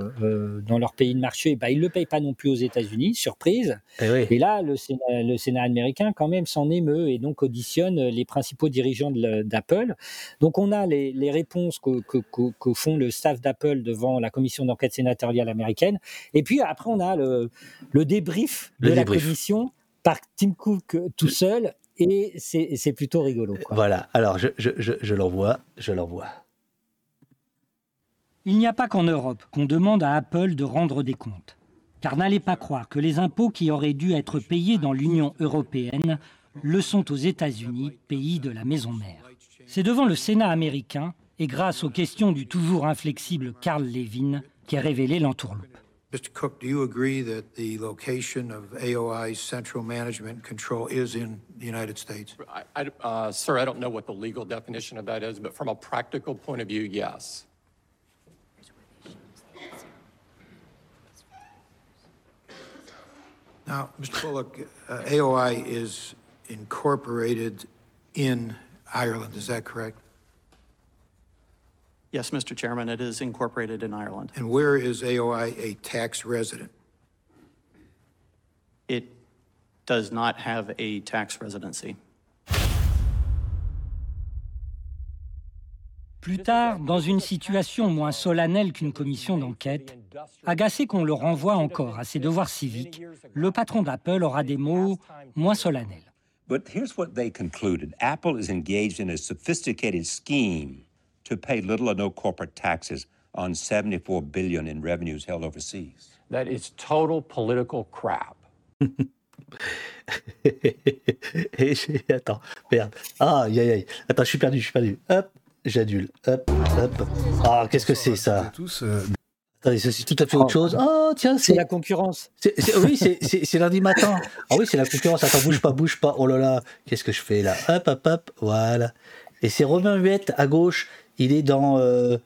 dans leur pays de marché, bah, ils ne le payent pas non plus aux États-Unis. Surprise. Et, et là, le Sénat, le Sénat, américain quand même s'en émeut et donc auditionne les principaux dirigeants d'Apple. Donc on a les, les réponses que, que, que, font le staff d'Apple devant la commission d'enquête sénatoriale américaine. Et puis après, on a le, le débrief de la commission par Tim Cook tout seul. Et c'est plutôt rigolo. Voilà, alors je, je, je, je l'envoie, je l'envoie. Il n'y a pas qu'en Europe qu'on demande à Apple de rendre des comptes. Car n'allez pas croire que les impôts qui auraient dû être payés dans l'Union européenne le sont aux États-Unis, pays de la maison mère. C'est devant le Sénat américain et grâce aux questions du toujours inflexible Carl Levin qui a révélé l'entourloupe. Mr. Cook, do you agree that the location of AOI's central management control is in the United States? I, I, uh, sir, I don't know what the legal definition of that is, but from a practical point of view, yes. Now, Mr. Bullock, uh, AOI is incorporated in Ireland, is that correct? Yes, Mr. Chairman, it is incorporated in Ireland. And where is AOI a tax resident? It does not have a tax residency. Plus tard, dans une situation moins solennelle qu'une commission d'enquête, agacé qu'on le renvoie encore à ses devoirs civiques, le patron d'Apple aura des mots moins solennels. But here's what they concluded. Apple is engaged in a sophisticated scheme to pay little or no corporate taxes on 74 billion in revenues held overseas. That is total political crap. [LAUGHS] Attends, merde. Ah, aïe, aïe, aïe. Attends, je suis perdu, je suis perdu. Hop, j'adule. Hop, hop. Ah, qu'est-ce que c'est ça euh, Attendez, c'est tout à fait autre chose. Oh, tiens, c'est la concurrence. oui, c'est lundi matin. Ah oui, c'est la concurrence. Attends, bouge pas, bouge pas. Oh là là, qu'est-ce que je fais là? Hop, hop, hop. Voilà. Et c'est Romain Huette à gauche il est dans euh,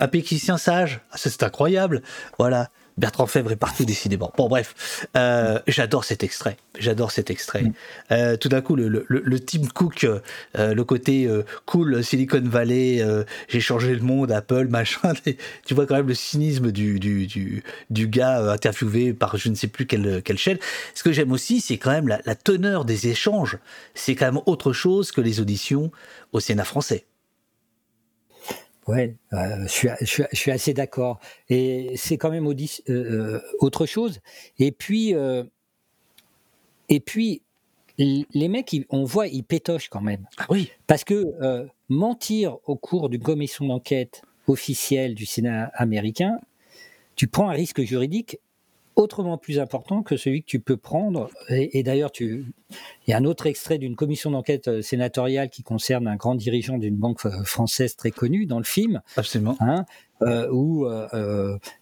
Un péquicien sage. Ah, c'est incroyable. Voilà. Bertrand Fèvre est partout décidément. Bon bref, euh, j'adore cet extrait. J'adore cet extrait. Euh, tout d'un coup, le, le, le, Tim Cook, le côté cool Silicon Valley, j'ai changé le monde, Apple, machin. [LAUGHS] tu vois quand même le cynisme du, du, du, du, gars interviewé par je ne sais plus quelle, quelle chaîne. Ce que j'aime aussi, c'est quand même la, la teneur des échanges. C'est quand même autre chose que les auditions au Sénat français. Ouais, euh, je, suis, je, suis, assez d'accord. Et c'est quand même euh, euh, autre chose. Et puis, et puis, les mecs, on voit, ils pétochent quand même. Ah oui. Parce que mentir au cours d'une commission d'enquête officielle du Sénat américain, tu prends un risque juridique autrement plus important que celui que tu peux prendre. Et, d'ailleurs, tu... il y a un autre extrait d'une commission d'enquête euh, sénatoriale qui concerne un grand dirigeant d'une banque euh, française très connue dans le film. Absolument. Hein où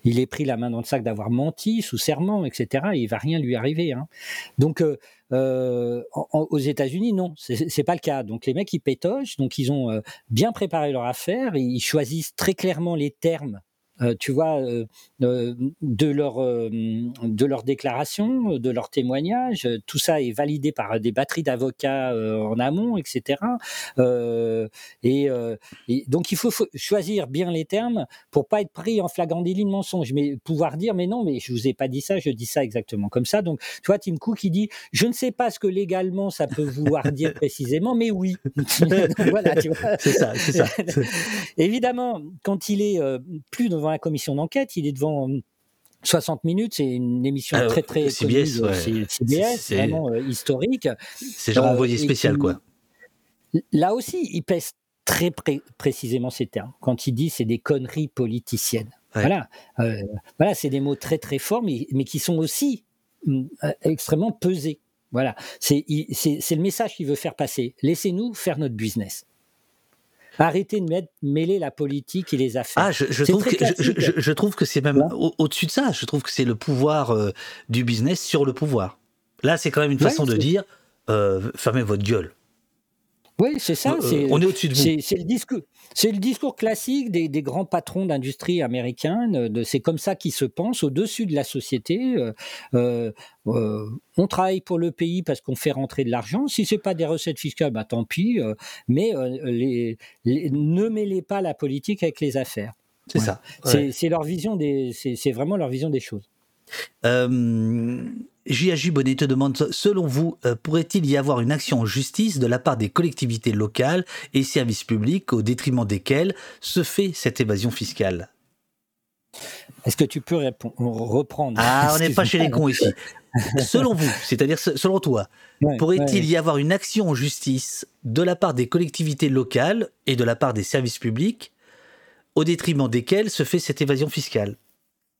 il est pris la main dans le sac d'avoir menti sous serment, etc. Et il va rien lui arriver. Hein. Donc aux États-Unis, non, c'est pas le cas. Donc les mecs ils pétochent, donc ils ont bien préparé leur affaire, ils choisissent très clairement les termes euh, tu vois, euh, euh, de leur de leur déclaration, de leur témoignage. Tout ça est validé par des batteries d'avocats en amont, etc. Et, donc il faut, choisir bien les termes pour pas être pris en flagrant délit de mensonge, mais pouvoir dire mais non, mais je vous ai pas dit ça, je dis ça exactement comme ça. Donc tu vois, Tim Cook qui dit je ne sais pas ce que légalement ça peut vouloir [LAUGHS] dire précisément, mais oui. [LAUGHS] [LAUGHS] voilà, C'est ça, c'est ça. Évidemment, quand il est plus devant la commission d'enquête, il est devant 60 euh, minutes, c'est une émission ah, très très CBS, connue, CBS, vraiment euh, historique. C'est genre envoyé euh, spécial quoi. Là aussi, il pèse très précisément ces termes quand il dit c'est des conneries politiciennes. Voilà, voilà, c'est des mots très très forts, mais, mais qui sont aussi mm, extrêmement pesés. Voilà, c'est le message qu'il veut faire passer. Laissez-nous faire notre business. Arrêtez de mettre, mêler la politique et les affaires. Ah, je, trouve, que, je, trouve, que, c'est même au-dessus de ça. Je trouve que c'est le pouvoir euh, du business sur le pouvoir. Là, c'est quand même une façon de dire euh, fermez votre gueule. Oui, c'est ça. Euh, on est au-dessus de vous. C'est le discours. C'est le discours classique des, grands patrons d'industrie américains. C'est comme ça qu'ils se pensent au-dessus de la société. Euh, euh, on travaille pour le pays parce qu'on fait rentrer de l'argent. Si c'est pas des recettes fiscales, bah tant pis. mais les, ne mêlez pas la politique avec les affaires. C'est ça. C'est leur vision des. C'est vraiment leur vision des choses. J.A.J. Bonnet te demande, selon vous, euh, pourrait-il y avoir une action en justice de la part des collectivités locales et services publics au détriment desquels se fait cette évasion fiscale? Est-ce que tu peux reprendre Ah, [LAUGHS] on n'est pas chez les cons ici. selon vous, c'est-à-dire selon toi, pourrait-il y avoir une action en justice de la part des collectivités locales et de la part des services publics au détriment desquels se fait cette évasion fiscale?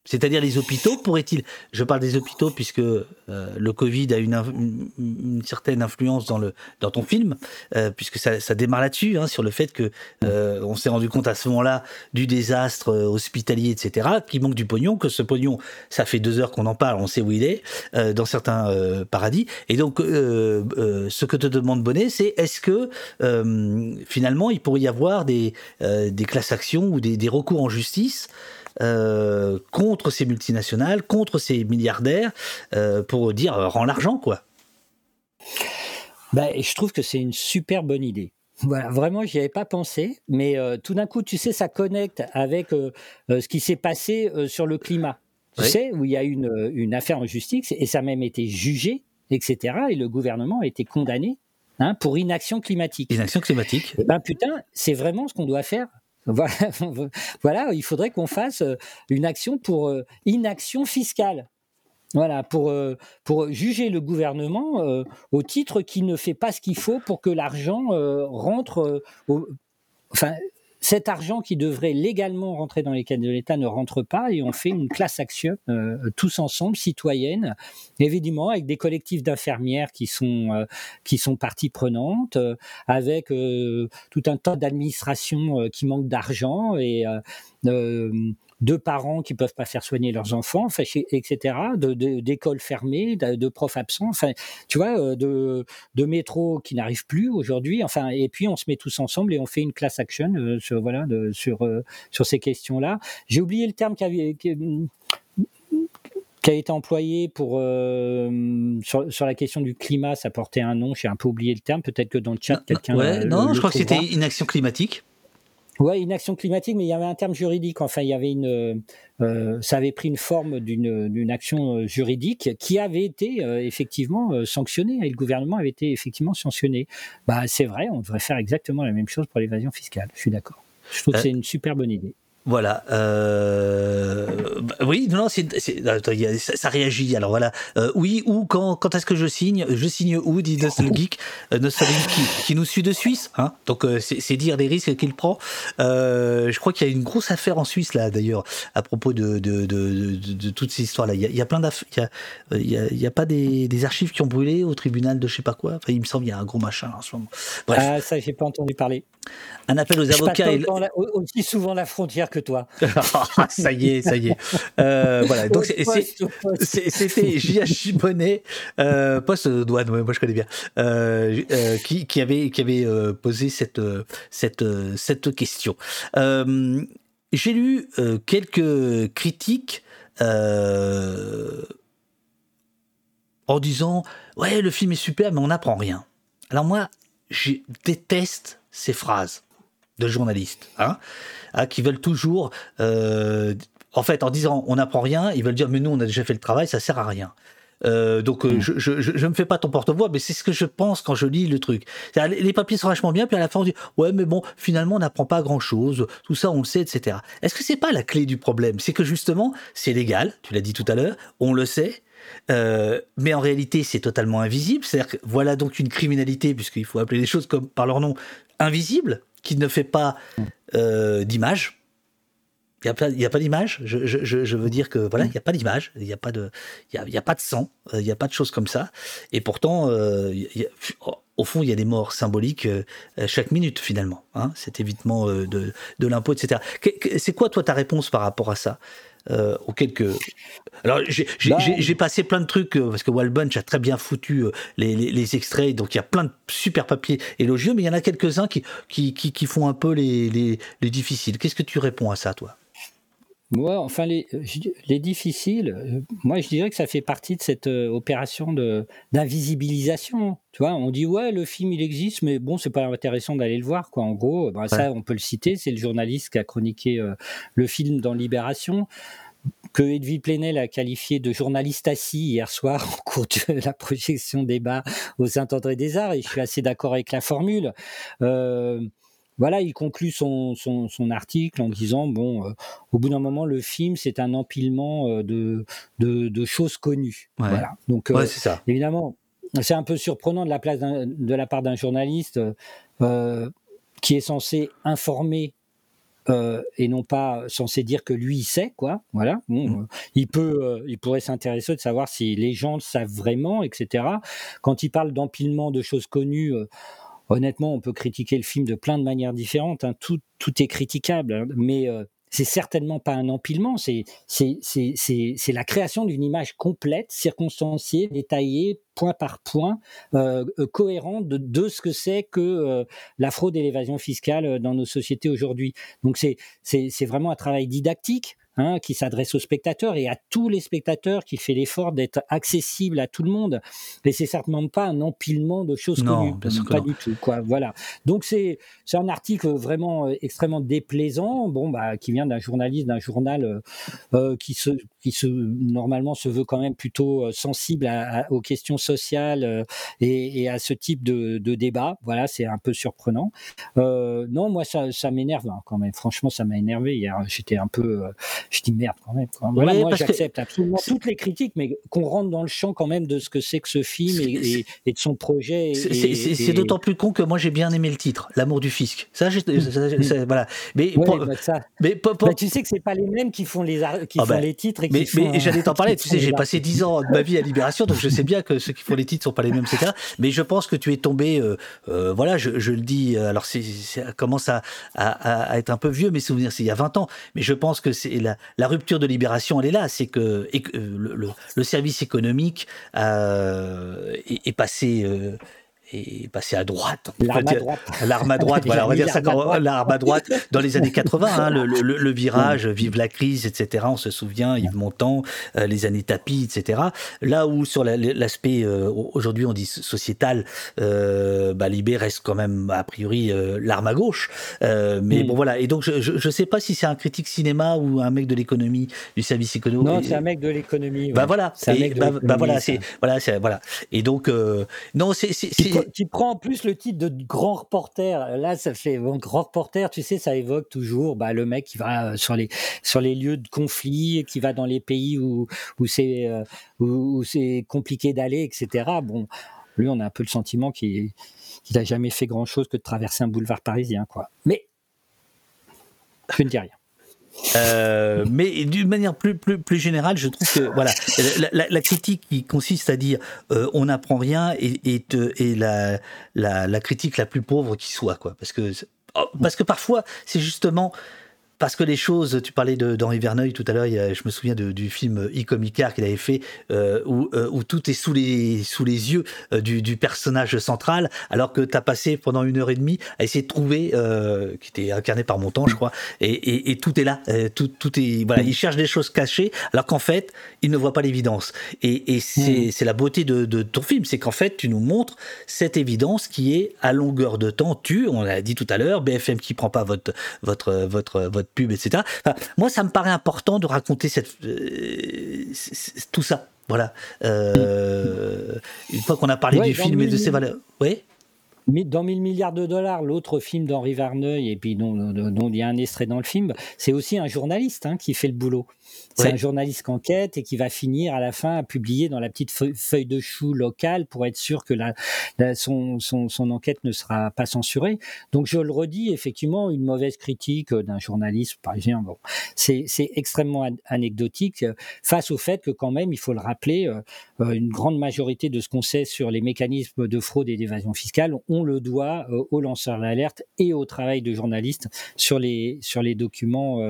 C'est-à-dire les hôpitaux, pourraient-ils, je parle des hôpitaux puisque euh, le Covid a une, certaine influence dans, le, dans ton film, euh, puisque ça, ça démarre là-dessus, hein, sur le fait que euh, on s'est rendu compte à ce moment-là du désastre hospitalier, etc., qu'il manque du pognon, que ce pognon, ça fait deux heures qu'on en parle, on sait où il est, dans certains paradis. Et donc, ce que te demande Bonnet, c'est est-ce que finalement, il pourrait y avoir des, des classes actions ou des recours en justice euh, contre ces multinationales, contre ces milliardaires, euh, pour dire euh, rends l'argent, quoi. Ben, je trouve que c'est une super bonne idée. Voilà, vraiment, j'y avais pas pensé, mais tout d'un coup, tu sais, ça connecte avec ce qui s'est passé sur le climat. Tu sais, où il y a une, une affaire en justice et ça a même été jugé, etc. Et le gouvernement a été condamné hein, pour inaction climatique. Inaction climatique. Et eh ben putain, c'est vraiment ce qu'on doit faire [LAUGHS] Voilà, il faudrait qu'on fasse euh, une action pour euh, inaction fiscale. Voilà, pour, euh, pour juger le gouvernement au titre qu'il ne fait pas ce qu'il faut pour que l'argent rentre. enfin, cet argent qui devrait légalement rentrer dans les caisses de l'État ne rentre pas et on fait une classe action euh, tous ensemble, citoyenne, évidemment avec des collectifs d'infirmières qui sont euh, qui sont partie prenante, euh, avec tout un tas d'administrations qui manquent d'argent et de parents qui peuvent pas faire soigner leurs enfants, etc., d'écoles de, fermées, de, profs absents, enfin, tu vois, euh, de, de métro qui n'arrive plus aujourd'hui, enfin, et puis on se met tous ensemble et on fait une class action euh, sur, voilà, sur, euh, sur ces questions-là. J'ai oublié le terme qui avait, qui, a été employé pour sur, sur, la question du climat, ça portait un nom, j'ai un peu oublié le terme, peut-être que dans le chat quelqu'un. Ouais, non, je crois que c'était une action climatique. Oui, une action climatique, mais il y avait un terme juridique. Enfin, il y avait une, euh, ça avait pris une forme d'une action euh, juridique qui avait été euh, effectivement sanctionnée. Et le gouvernement avait été effectivement sanctionné. Bah, c'est vrai, on devrait faire exactement la même chose pour l'évasion fiscale. Je suis d'accord. Je trouve que c'est une super bonne idée. Voilà. Euh... Bah, oui, non, ça, réagit. Alors voilà. Euh, oui, ou quand, quand est-ce que je signe Je signe où dit Nostalgeek, euh, qui, nous suit de Suisse. Hein Donc euh, c'est, dire les risques qu'il prend. Je crois qu'il y a une grosse affaire en Suisse là, d'ailleurs, à propos de, toutes ces histoires-là. Il y a, plein d'affaires. Il y a, pas des, des, archives qui ont brûlé au tribunal de je sais pas quoi. Enfin, il me semble qu'il y a un gros machin en ce moment. Bref. Ah, ça, j'ai pas entendu parler. Un appel aux Je avocats. passe et- la- aussi souvent la frontière que toi. [LAUGHS] Ah, ça y est, ça y est. Euh, voilà. Donc c'était J.H. Bonnet, euh, poste de douane, moi je connais bien, euh, euh, qui, qui avait qui avait posé cette cette cette question. J'ai lu quelques critiques. en disant ouais le film est super mais on n'apprend rien. Alors moi je déteste ces phrases de journalistes hein, hein, qui veulent toujours euh, en fait en disant on n'apprend rien ils veulent dire mais nous on a déjà fait le travail ça sert à rien. Euh, donc euh, je, je, je, je me fais pas ton porte-voix, mais c'est ce que je pense quand je lis le truc. Les papiers sont vachement bien, puis à la fin on dit ouais mais bon finalement on n'apprend pas grand-chose, tout ça on le sait, etc. Est-ce que c'est pas la clé du problème? C'est que justement c'est légal, tu l'as dit tout à l'heure, on le sait, euh, mais en réalité, c'est totalement invisible. C'est-à-dire que voilà donc une criminalité, puisqu'il faut appeler les choses comme par leur nom, invisible, qui ne fait pas euh, d'image. Il n'y a pas, d'image. Je, veux dire que voilà, il n'y a pas d'image. Il n'y a pas de, y a, pas de sang. euh, Il n'y a pas de choses comme ça. Et pourtant, au fond, il y a des morts symboliques chaque minute finalement. Hein, cet évitement de, l'impôt, etc. C'est quoi toi ta réponse par rapport à ça? Euh, aux quelques. Alors, j'ai passé plein de trucs euh, parce que Wall Bunch a très bien foutu euh, les, les- les extraits, donc il y a plein de super papiers élogieux, mais il y en a quelques-uns qui, qui, qui, qui font un peu les, les, les difficiles. Qu'est-ce que tu réponds à ça, toi? Ouais, enfin, les, je- les difficiles, euh, moi je dirais que ça fait partie de cette euh, opération de- d'invisibilisation. Tu vois, on dit ouais, le film il existe, mais bon, c'est pas intéressant d'aller le voir, quoi. En gros, ben, ça on peut le citer, c'est le journaliste qui a chroniqué euh, le film dans Libération que Edwige Plenel a qualifié de journaliste assis hier soir [LAUGHS] au cours de la projection débat au Saint-André des Arts, et je suis assez d'accord avec la formule. Euh, voilà, il conclut son, son, son article en disant bon, euh, au bout d'un moment, le film c'est un empilement euh, de, de, de choses connues. Ouais. Voilà. Donc, euh, Ouais, ça. évidemment, c'est un peu surprenant de la, place de la part d'un journaliste qui est censé informer euh, et non pas censé dire que lui il sait quoi. Voilà. Bon, euh, il peut, euh, il pourrait s'intéresser de savoir si les gens le savent vraiment, etc. Quand il parle d'empilement de choses connues. Honnêtement, on peut critiquer le film de plein de manières différentes. hein. Tout, tout est critiquable, hein. mais euh, c'est certainement pas un empilement. C'est la création d'une image complète, circonstanciée, détaillée, point par point, euh, cohérente de, de ce que c'est que euh, la fraude et l'évasion fiscale euh, dans nos sociétés aujourd'hui. Donc c'est vraiment un travail didactique. Hein, qui s'adresse aux spectateurs et à tous les spectateurs, qui fait l'effort d'être accessible à tout le monde. Et c'est certainement pas un empilement de choses Non, connues, bien sûr que pas non. du tout. Quoi. Voilà. Donc c'est c'est un article vraiment euh, extrêmement déplaisant, bon bah qui vient d'un journaliste d'un journal euh, euh, qui se qui se normalement se veut quand même plutôt euh, sensible à- à- aux questions sociales euh, et, et à ce type de, de débat. Voilà, c'est un peu surprenant. Euh, non, moi ça, ça m'énerve hein, quand même. Franchement, ça m'a énervé hier. J'étais un peu, euh, je dis merde quand même. quoi. Voilà, Ouais, moi j'accepte absolument toutes les critiques, mais qu'on rentre dans le champ quand même de ce que c'est que ce film et, et- et de son projet. et- C'est- d'autant plus con que moi j'ai bien aimé le titre, L'amour du fisc. Ça, j'ai- ça, [LAUGHS] ça- voilà. Mais, Ouais, pour- bah, ça- mais pour- pour- bah, tu sais que c'est pas les mêmes qui font les, qui Ah font bah, les titres et mais, mais j'allais t'en parler, tu sais, j'ai passé articles. 10 ans de ma vie à Libération, donc je sais bien que ceux qui font les titres sont pas les mêmes, etc. Mais je pense que tu es tombé, euh, euh, voilà, je, je le dis, euh, alors c'est, ça commence à, à- à être un peu vieux, mes souvenirs, c'est il y a 20 ans, mais je pense que c'est la, la rupture de Libération, elle est là, c'est que, et le, le- le service économique est, est passé... est passé à droite. L'arme à droite. L'arme à droite, voilà, on va dire ça l'arme à quand droite. l'arme à droite dans les années 80, hein, le, le- le virage, vive la crise, etc. On se souvient, Yves Montand, euh, les années tapis, etc. Là où sur la- l'aspect euh, aujourd'hui on dit sociétal, euh, bah, Libé reste quand même a priori euh, l'arme à gauche. Mais Mm. bon voilà. Et donc je, je sais pas si c'est un critique cinéma ou un mec de l'économie, du service économique. Non, c'est un mec de l'économie. Bah ouais. voilà, C'est Et bah, bah voilà, c'est voilà, c'est voilà. Et donc non, c'est c'est- Qui, c'est- pre- qui prend en plus le titre de grand reporter. Là, ça fait bon, grand reporter. Tu sais, ça évoque toujours bah, le mec qui va euh, sur les sur les lieux de conflit, qui va dans les pays où où c'est euh, où, compliqué d'aller, etc. Bon, lui, on a un peu le sentiment qu'il qu'il a jamais fait grand chose que de traverser un boulevard parisien, quoi. Mais je ne dis rien. Euh, mais d'une manière plus, plus, plus générale, je trouve que voilà, la, la- critique qui consiste à dire euh, on n'apprend rien est, est, euh, est la, la, la critique la plus pauvre qui soit, quoi. Parce que Oh, parce que parfois, c'est justement parce que les choses, tu parlais d'Henri Verneuil tout à l'heure, je me souviens de, du film Icomicard qu'il avait fait, euh, où, euh, où, tout est sous les, sous les yeux euh, du, du, personnage central, alors que tu as passé pendant une heure et demie à essayer de trouver, euh, qui était incarné par Montant, je crois, et, et, et tout est là, tout, tout est, voilà, il cherche des choses cachées, alors qu'en fait, il ne voit pas l'évidence. Et, et c'est mm. la beauté de, de, ton film, c'est qu'en fait, tu nous montres cette évidence qui est à longueur de temps, tu, on l'a dit tout à l'heure, BFM qui prend pas votre, votre, votre, votre pub, etc. moi, ça me paraît important de raconter cette, euh, tout ça. Voilà. Euh, une fois qu'on a parlé du film et de ses valeurs. Oui dans 1000 milliards de dollars, l'autre film d'Henri Verneuil, et puis dont, dont, il y a un extrait dans le film, c'est aussi un journaliste hein, qui fait le boulot. C'est un journaliste qui enquête et qui va finir à la fin à publier dans la petite feuille de chou locale pour être sûr que la, son, son, son, enquête ne sera pas censurée. Donc je le redis, effectivement, une mauvaise critique d'un journaliste parisien, bon, c'est extrêmement anecdotique face au fait que quand même, il faut le rappeler, euh, euh, une grande majorité de ce qu'on sait sur les mécanismes de fraude et d'évasion fiscale, le doit euh, aux lanceurs d'alerte et au travail de journalistes sur les, sur les documents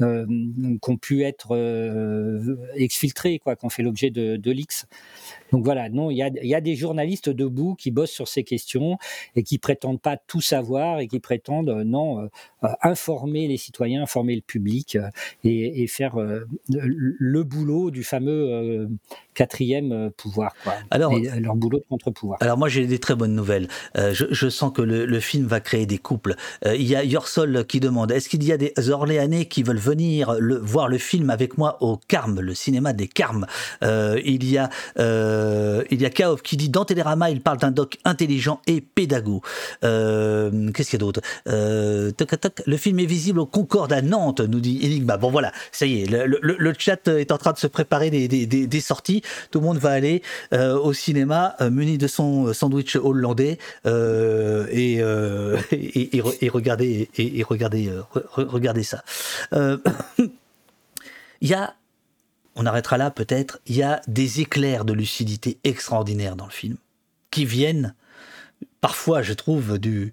euh, qui ont pu être euh, exfiltrés, quoi, qui ont fait l'objet de, de leaks. Donc voilà, non, il y a, y a, des journalistes debout qui bossent sur ces questions et qui prétendent pas tout savoir et qui prétendent euh, non informer les citoyens, informer le public et, et faire le, boulot du fameux quatrième pouvoir, quoi. Alors, leur boulot de contre-pouvoir. Alors moi j'ai des très bonnes nouvelles. je, je, sens que le, le, film va créer des couples. il y a Yorsol qui demande est-ce qu'il y a des Orléanais qui veulent venir le, voir le film avec moi au Carme, le cinéma des Carmes. Euh, il y a euh, il y a Kaof qui dit dans Télérama, il parle d'un doc intelligent et pédago. Euh, Qu'est-ce qu'il y a d'autre? Euh, Le film est visible au Concorde à Nantes, nous dit Enigma. Bon voilà, ça y est, le, chat est en train de se préparer des, des, sorties. Tout le monde va aller au cinéma muni de son sandwich hollandais [LAUGHS] et, et, et, et, regarder regarder ça. [COUGHS] il y a, on arrêtera là peut-être, il y a des éclairs de lucidité extraordinaires dans le film, qui viennent parfois, je trouve, du...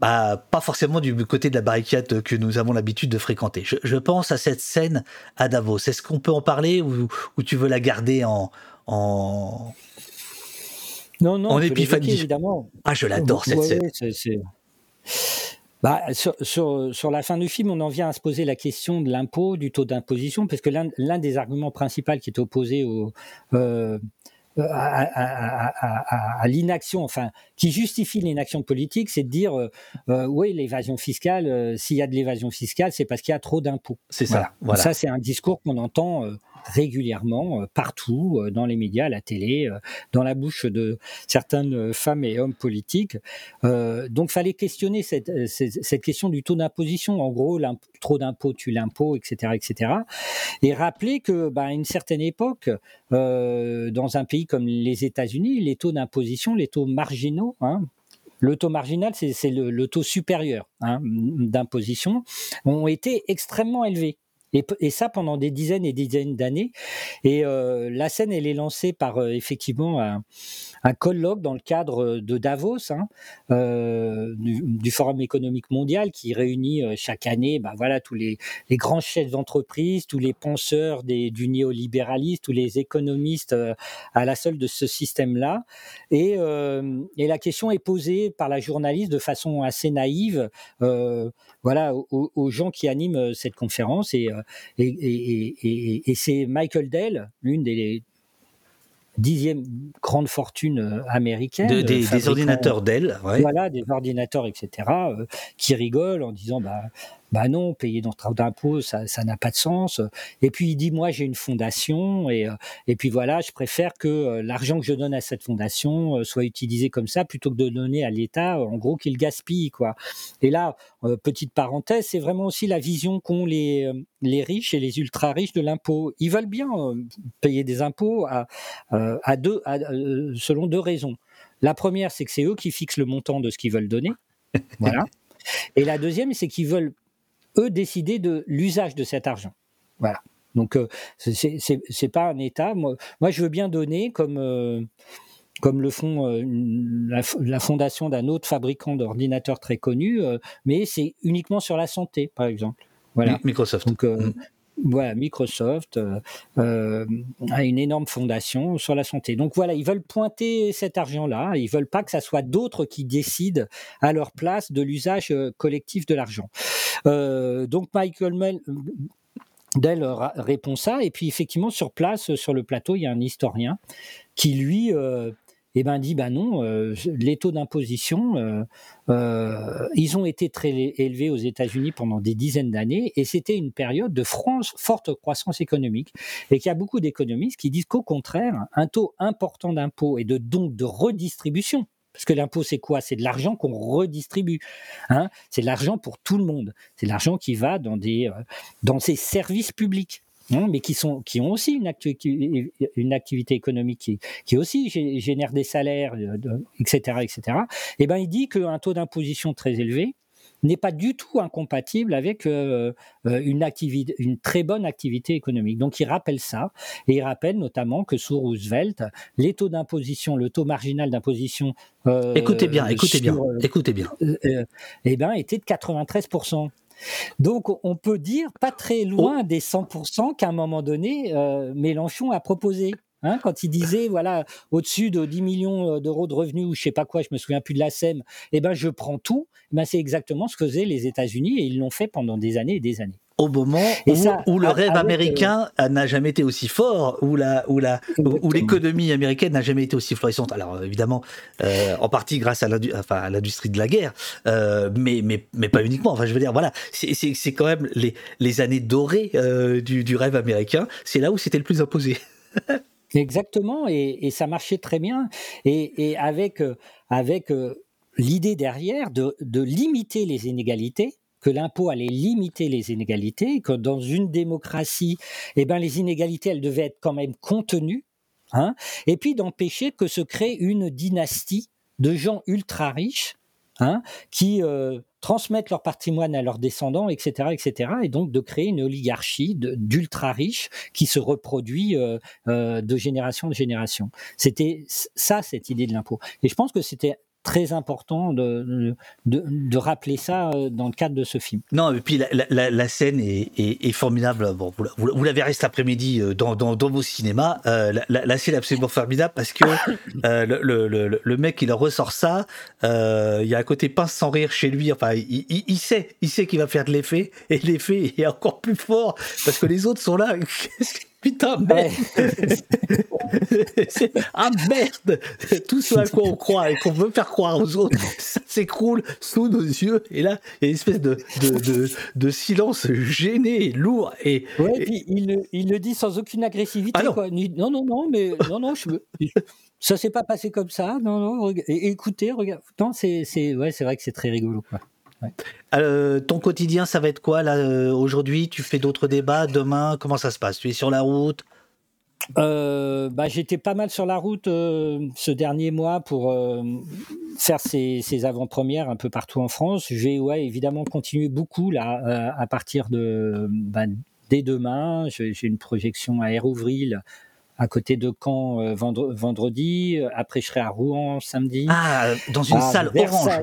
Bah, pas forcément du côté de la barricade que nous avons l'habitude de fréquenter. Je, pense à cette scène à Davos. Est-ce qu'on peut en parler ou, ou, tu veux la garder en... en... Non, non, en épiphanie? évidemment. Ah, je l'adore cette scène. Bah, sur, sur, sur, la fin du film, on en vient à se poser la question de l'impôt, du taux d'imposition, parce que l'un des arguments principaux qui est opposé au, euh, à, à, à, à l'inaction, enfin, qui justifie l'inaction politique, c'est de dire, euh, euh, oui, l'évasion fiscale, euh, s'il y a de l'évasion fiscale, c'est parce qu'il y a trop d'impôts. C'est ça. Voilà. Ça, c'est un discours qu'on entend euh, régulièrement, euh, partout, euh, dans les médias, à la télé, euh, dans la bouche de certaines femmes et hommes politiques. donc, fallait questionner cette, question du taux d'imposition. En gros, trop d'impôts tue l'impôt, etc., etc. Et rappeler que, bah, à une certaine époque, dans un pays comme les États-Unis, les taux d'imposition, les taux marginaux, hein, le taux marginal, c'est le, le, taux supérieur hein, d'imposition, ont été extrêmement élevés. Et, ça pendant des dizaines et des dizaines d'années. Et euh, la scène, elle est lancée par euh, effectivement un, un, colloque dans le cadre de Davos, hein, euh, du, du, Forum économique mondial, qui réunit euh, chaque année, ben voilà, tous les, les grands chefs d'entreprise, tous les penseurs des, du néolibéralisme, tous les économistes euh, à la seule de ce système-là. Et, et, la question est posée par la journaliste de façon assez naïve, voilà, aux, aux, gens qui animent cette conférence et, et, et c'est Michael Dell, l'une des dixièmes grandes fortunes américaines. De, des, des, ordinateurs Dell, ouais. Voilà, des ordinateurs, etc., euh, qui rigolent en disant bah, bah non, payer notre d'impôts, ça, ça n'a pas de sens. Et puis il dit, moi j'ai une fondation et, euh, et puis voilà, je préfère que euh, l'argent que je donne à cette fondation euh, soit utilisé comme ça plutôt que de donner à l'État, en gros qu'il gaspille quoi. Et là, petite parenthèse, c'est vraiment aussi la vision qu'ont les les riches et les ultra riches de l'impôt. Ils veulent bien payer des impôts à, à deux, à, selon deux raisons. La première, c'est que c'est eux qui fixent le montant de ce qu'ils veulent donner. [LAUGHS] Voilà. Et la deuxième, c'est qu'ils veulent eux décider de l'usage de cet argent. Voilà. Donc euh, c'est pas un État. Moi, moi, je veux bien donner comme euh, comme le font la, fondation d'un autre fabricant d'ordinateurs très connu, mais c'est uniquement sur la santé, par exemple. Voilà. Microsoft. Donc, mm. Microsoft a une énorme fondation sur la santé. Donc voilà, ils veulent pointer cet argent-là. Ils veulent pas que ça soit d'autres qui décident à leur place de l'usage collectif de l'argent. donc Michael Mel Dell répond ça. Et puis effectivement, sur place, sur le plateau, il y a un historien qui, lui, euh, eh ben, dit, ben non, euh, les taux d'imposition, euh, euh, ils ont été très élevés aux États-Unis pendant des dizaines d'années, et c'était une période de forte croissance économique, et qu'il y a beaucoup d'économistes qui disent qu'au contraire, un taux important d'impôts et de donc de redistribution, parce que l'impôt, c'est quoi? C'est de l'argent qu'on redistribue. Hein? C'est de l'argent pour tout le monde. C'est de l'argent qui va dans, des, dans ces services publics. Hein, mais qui, sont, qui ont aussi une, une activité économique qui, qui aussi génère des salaires, etc., etc. Et ben, il dit qu'un taux d'imposition très élevé, n'est pas du tout incompatible avec euh, euh, une, activité, une très bonne activité économique. Donc il rappelle ça, et il rappelle notamment que sous Roosevelt, les taux d'imposition, le taux marginal d'imposition... Euh, écoutez bien, écoutez bien, écoutez bien. eh ben, était de 93%. Donc on peut dire pas très loin oh. des 100% qu'à un moment donné, Mélenchon a proposé. Hein, quand il disait, voilà, au-dessus de 10 millions euh, d'euros de revenus ou je sais pas quoi, je me souviens plus de la SEM, eh ben, je prends tout. Eh ben, c'est exactement ce que faisaient les États-Unis et ils l'ont fait pendant des années et des années au moment où, le rêve américain euh, n'a jamais été aussi fort, où la, où la, où l'économie américaine n'a jamais été aussi florissante. Alors évidemment, euh, en partie grâce à l'industrie de la guerre, mais, mais, mais pas uniquement. Enfin, je veux dire, voilà, c'est quand même les, les années dorées du, du rêve américain. C'est là où c'était le plus imposé. [LAUGHS] Exactement, et, ça marchait très bien. Et, avec, euh, avec euh, l'idée derrière de, limiter les inégalités, que l'impôt allait limiter les inégalités, que dans une démocratie, eh ben, les inégalités, elles devaient être quand même contenues, hein, et puis d'empêcher que se crée une dynastie de gens ultra riches hein, qui euh, transmettent leur patrimoine à leurs descendants, etc., etc., et donc de créer une oligarchie d'ultra riches qui se reproduit euh, euh, de génération en génération. C'était ça cette idée de l'impôt. Et je pense que c'était très important de, de, rappeler ça euh, dans le cadre de ce film. Non, et puis la, scène est, formidable. Bon, vous, la verrez cet après-midi euh, dans, dans, vos cinémas. Euh, la, scène est absolument formidable parce que le, le, mec, il ressort ça. il y a un côté pince sans rire chez lui. Enfin, il, il sait, il sait qu'il va faire de l'effet. Et l'effet est encore plus fort parce que les autres sont là. [LAUGHS] Putain, merde [LAUGHS] Ah merde Tout ce à quoi on croit et qu'on veut faire croire aux autres, ça s'écroule sous nos yeux. Et là, il y a une espèce de, de, de, silence gêné, lourd. Et, ouais, puis il, il, le dit sans aucune agressivité. Ah non. Quoi. non, non, non, mais non, non, je, ça s'est pas passé comme ça. Non, non, écoutez, regarde. Non, c'est ouais, vrai que c'est très rigolo. Quoi. Euh, ton quotidien, ça va être quoi là euh, aujourd'hui? Tu fais d'autres débats Demain, comment ça se passe? Tu es sur la route? Euh, bah, J'étais pas mal sur la route ce dernier mois pour faire ces, avant-premières un peu partout en France. Je vais ouais, évidemment continuer beaucoup là à partir de bah, dès demain. J'ai une projection à Hérouville à côté de Caen vendredi. Après, je serai à Rouen samedi. Ah, dans une salle orange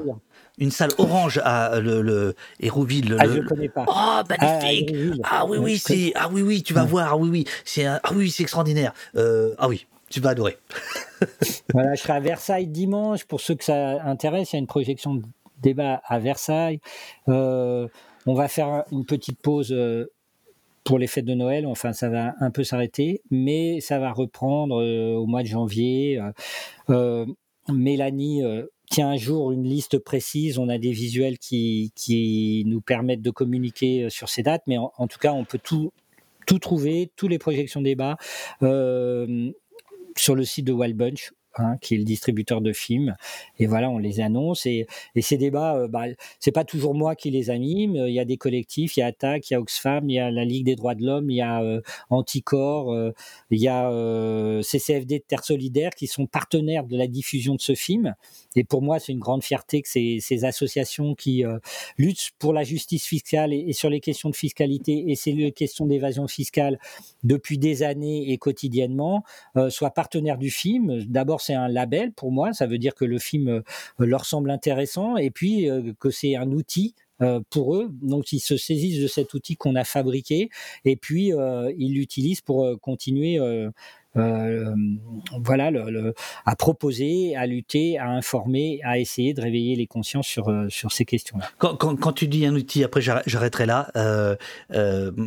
une salle orange à le, le Hérouville. ah, je connais pas. Oh, magnifique. Ah, oui, oui, c'est ah oui, oui, tu vas voir. Ah oui, oui, c'est ah oui, c'est extraordinaire. Euh, ah oui, tu vas adorer. [LAUGHS] voilà, je serai à Versailles dimanche. Pour ceux que ça intéresse, il y a une projection de débat à Versailles. Euh, on va faire une petite pause. Euh, pour les fêtes de Noël, enfin ça va un peu s'arrêter, mais ça va reprendre au mois de janvier. Mélanie a un jour une liste précise, on a des visuels qui, qui nous permettent de communiquer euh, sur ces dates, mais en, tout cas, on peut tout, tout trouver, toutes les projections débat euh, sur le site de Wild Bunch Hein, qui est le distributeur de films. Et voilà, on les annonce. Et, ces débats, euh, bah, c'est pas toujours moi qui les anime. Il y a des collectifs, il y a Attac, il y a Oxfam, il y a la Ligue des droits de l'homme, il y a euh, Anticor, euh, il y a CCFD de Terre Solidaire qui sont partenaires de la diffusion de ce film. Et pour moi, c'est une grande fierté que ces, associations qui luttent pour la justice fiscale et, sur les questions de fiscalité et ces questions d'évasion fiscale depuis des années et quotidiennement soient partenaires du film. D'abord, c'est un label pour moi. Ça veut dire que le film leur semble intéressant et puis que c'est un outil pour eux. Donc, ils se saisissent de cet outil qu'on a fabriqué et puis ils l'utilisent pour continuer euh, voilà, le, à proposer, à lutter, à informer, à essayer de réveiller les consciences sur, euh, sur ces questions-là. Quand, tu dis un outil, après j'arrêterai là, euh,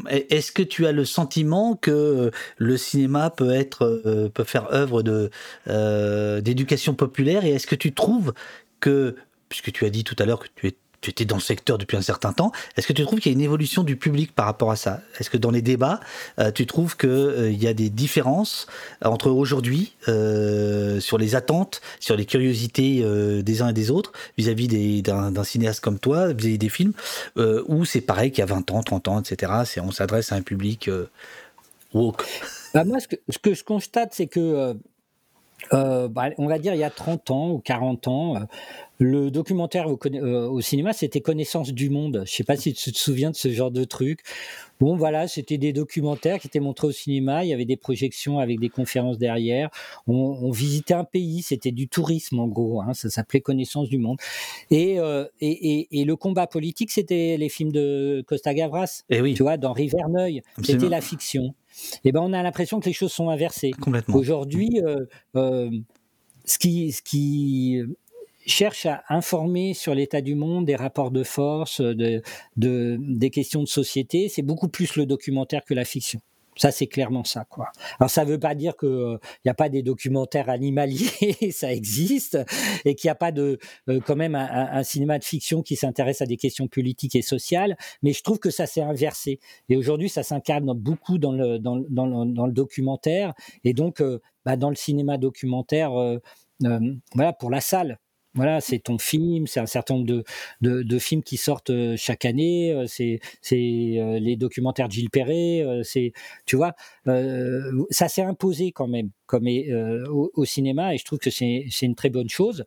est-ce que tu as le sentiment que le cinéma peut, être, peut faire œuvre d'éducation populaire et est-ce que tu trouves que, puisque tu as dit tout à l'heure que tu es tu étais dans le secteur depuis un certain temps. Est-ce que tu trouves qu'il y a une évolution du public par rapport à ça? Est-ce que dans les débats, euh, tu trouves qu'il euh, y a des différences entre aujourd'hui euh, sur les attentes, sur les curiosités des uns et des autres vis-à-vis d'un cinéaste comme toi, vis-à-vis des films, ou c'est pareil qu'il y a 20 ans, 30 ans, etc. On s'adresse à un public woke? Bah Moi, ce que, ce que je constate, c'est que bah, on va dire il y a 30 ans ou 40 ans, le documentaire euh, au, cinéma, c'était Connaissance du monde. Je sais pas si tu te souviens de ce genre de truc. Bon, voilà, c'était des documentaires qui étaient montrés au cinéma. Il y avait des projections avec des conférences derrière. On, visitait un pays. C'était du tourisme, en gros. Hein. ça s'appelait Connaissance du monde. Euh, et, et, le combat politique, c'était les films de Costa Gavras. Et eh oui. Tu vois, d'Henri Verneuil. C'était la fiction. Et eh ben, on a l'impression que les choses sont inversées. Complètement. Aujourd'hui, euh, ce qui, ce qui cherche à informer sur l'état du monde, des rapports de force, de, de, des questions de société, c'est beaucoup plus le documentaire que la fiction. Ça, c'est clairement ça, quoi. Alors, ça ne veut pas dire qu'il n'y euh, a pas des documentaires animaliers, [LAUGHS] ça existe, et qu'il n'y a pas de, euh, quand même un, un, cinéma de fiction qui s'intéresse à des questions politiques et sociales, mais je trouve que ça s'est inversé. Et aujourd'hui, ça s'incarne beaucoup dans le, dans, dans, dans, le documentaire, et donc, euh, bah, dans le cinéma documentaire, voilà, pour la salle. Voilà, c'est ton film, c'est un certain nombre de, de, de, films qui sortent euh, chaque année, euh, c'est euh, les documentaires de Gilles Perret, c'est tu vois, ça s'est imposé quand même comme au, au, cinéma et je trouve que c'est une très bonne chose,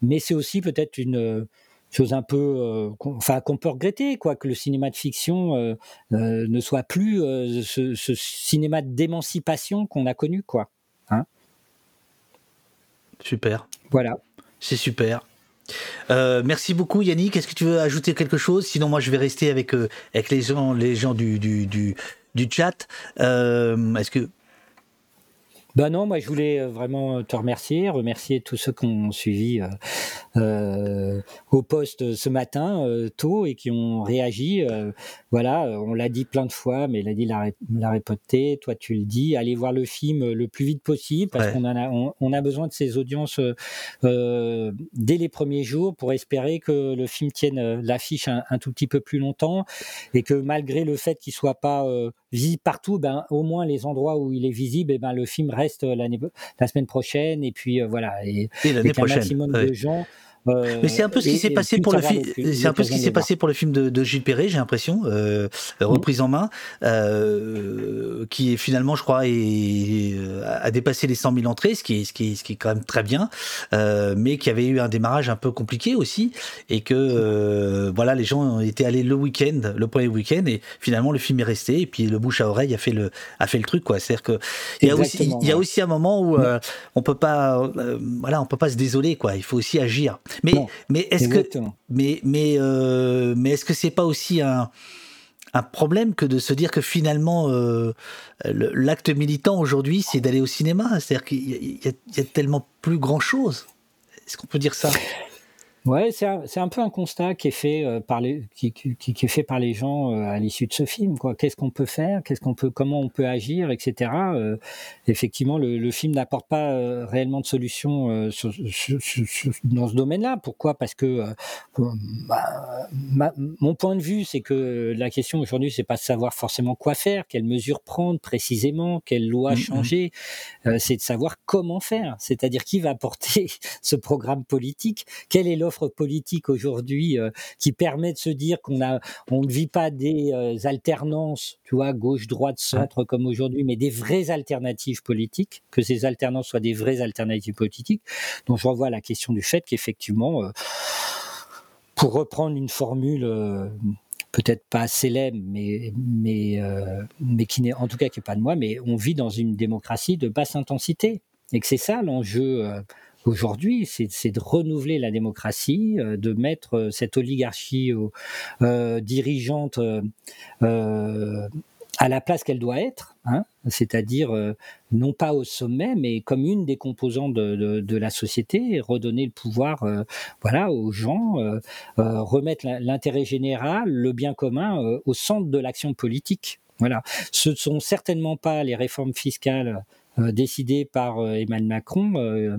mais c'est aussi peut-être une chose un peu, enfin qu'on peut regretter, quoi, que le cinéma de fiction ne soit plus ce, ce, cinéma d'émancipation qu'on a connu, quoi. Hein Super. Voilà. C'est super. Euh, merci beaucoup Yannick. Est-ce que tu veux ajouter quelque chose? Sinon moi je vais rester avec, euh, les gens, du chat. Euh, est-ce que ben non, moi je voulais euh, vraiment te remercier, remercier tous ceux qui ont suivi euh, euh, au poste ce matin tôt et qui ont réagi. voilà, on l'a dit plein de fois, mais l'a dit la, la répété. Toi, tu le dis. Allez voir le film le plus vite possible parce qu'on a on, a besoin de ces audiences dès les premiers jours pour espérer que le film tienne l'affiche un, un, tout petit peu plus longtemps et que malgré le fait qu'il soit pas visible partout, ben au moins les endroits où il est visible, et eh ben le film reste la semaine prochaine et puis euh, voilà et, et l'année prochaine. maximum de gens euh, Mais c'est un peu ce qui s'est passé pour le film. C'est un peu ce qui s'est passé pour le film de, de Gilles Perret, j'ai l'impression, euh, reprise en main, euh, qui est finalement, je crois, est, a dépassé les 100 000 entrées, ce qui est, ce qui est, ce qui est quand même très bien, euh, mais qui avait eu un démarrage un peu compliqué aussi, et que euh, voilà, les gens étaient allés le week-end, le premier week-end, et finalement le film est resté, et puis le bouche à oreille a fait le, a fait le truc, quoi. C'est-à-dire que il y a aussi, il y a aussi un moment où on peut pas, voilà, on peut pas se désoler, quoi. Il faut aussi agir. Mais, mais est-ce que, mais, mais, euh, mais est-ce que c'est pas aussi un, un problème que de se dire que finalement euh, l'acte militant aujourd'hui c'est d'aller au cinéma? C'est-à-dire qu'il y, y, a tellement plus grand chose. Est-ce qu'on peut dire ça? Ouais, c'est un, un, peu un constat qui est fait euh, par les qui, qui, qui, est fait par les gens euh, à l'issue de ce film. Quoi, qu'est-ce qu'on peut faire? Qu'est-ce qu'on peut Comment on peut agir, etc. Euh, effectivement, le, le film n'apporte pas réellement de solution sur, sur, sur, dans ce domaine-là. Pourquoi? Parce que bah, ma, mon point de vue, c'est que la question aujourd'hui, c'est pas de savoir forcément quoi faire, quelles mesures prendre précisément, quelles lois mmh, mmh. changer. c'est de savoir comment faire. C'est-à-dire qui va porter [LAUGHS] ce programme politique, quelle est l'offre politique aujourd'hui euh, qui permet de se dire qu'on a, on ne vit pas des euh, alternances, tu vois, gauche, droite, centre comme aujourd'hui, mais des vraies alternatives politiques, que ces alternances soient des vraies alternatives politiques. Donc je revois la question du fait qu'effectivement, euh, pour reprendre une formule peut-être pas célèbre, mais, mais, mais qui n'est en tout cas qui n'est pas de moi, mais on vit dans une démocratie de basse intensité. et que c'est ça l'enjeu aujourd'hui, c'est de renouveler la démocratie, de mettre cette oligarchie dirigeante à la place qu'elle doit être, hein, c'est-à-dire euh, non pas au sommet, mais comme une des composantes de, la société, redonner le pouvoir euh, voilà, aux gens, euh, remettre l'intérêt général, le bien commun au centre de l'action politique. Voilà. Ce ne sont certainement pas les réformes fiscales décidées par Emmanuel Macron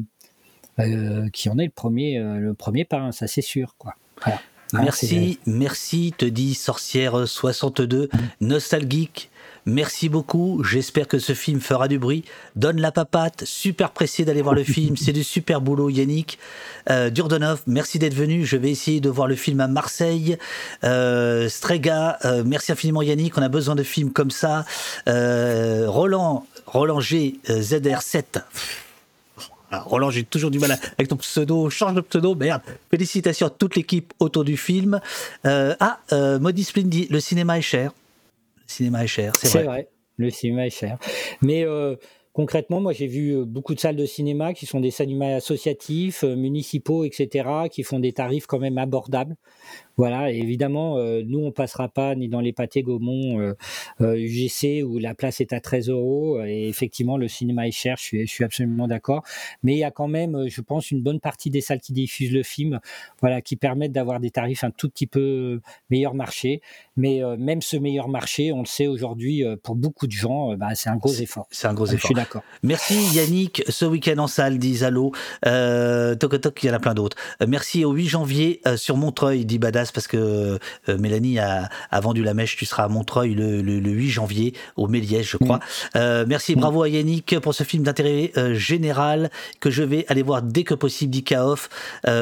qui en est le premier, le premier pas, hein, ça c'est sûr. Quoi. Merci, merci, te dit Sorcière 62, nostalgique, Merci beaucoup. J'espère que ce film fera du bruit. Donne la papate. Super pressé d'aller voir le [LAUGHS] film. C'est du super boulot, Yannick. Euh, Durdonov, merci d'être venu. Je vais essayer de voir le film à Marseille. Euh, Strega, euh, merci infiniment, Yannick. On a besoin de films comme ça. Euh, Roland, Roland G, ZR7. Roland, j'ai toujours du mal avec ton pseudo. Change de pseudo, merde. Félicitations à toute l'équipe autour du film. ah, Modi Splendy, le cinéma est cher cinéma est cher, c'est vrai. Le cinéma est cher. Mais euh, concrètement, moi j'ai vu euh, beaucoup de salles de cinéma qui sont des cinémas associatifs, euh, municipaux, etc., qui font des tarifs quand même abordables. Voilà, évidemment, euh, nous, on passera pas ni dans les pâtés Gaumont UGC où la place est à 13 euros. Et effectivement, le cinéma est cher, je suis, je suis absolument d'accord. Mais il y a quand même, je pense, une bonne partie des salles qui diffusent le film, voilà, qui permettent d'avoir des tarifs un tout petit peu meilleur marché. Mais même ce meilleur marché, on le sait aujourd'hui, pour beaucoup de gens, bah, c'est un gros effort. C'est un gros effort. Je suis d'accord. Merci Yannick. Ce week-end en salle, dit Zalo. Euh, toc, toc, il y en a plein d'autres. merci au 8 janvier sur Montreuil, dit Parce que euh, Mélanie a, vendu la mèche. Tu seras à Montreuil le, 8 janvier au Méliès, je crois. Mm. Euh, merci, bravo à Yannick pour ce film d'intérêt euh, général que je vais aller voir dès que possible, dit Kaof.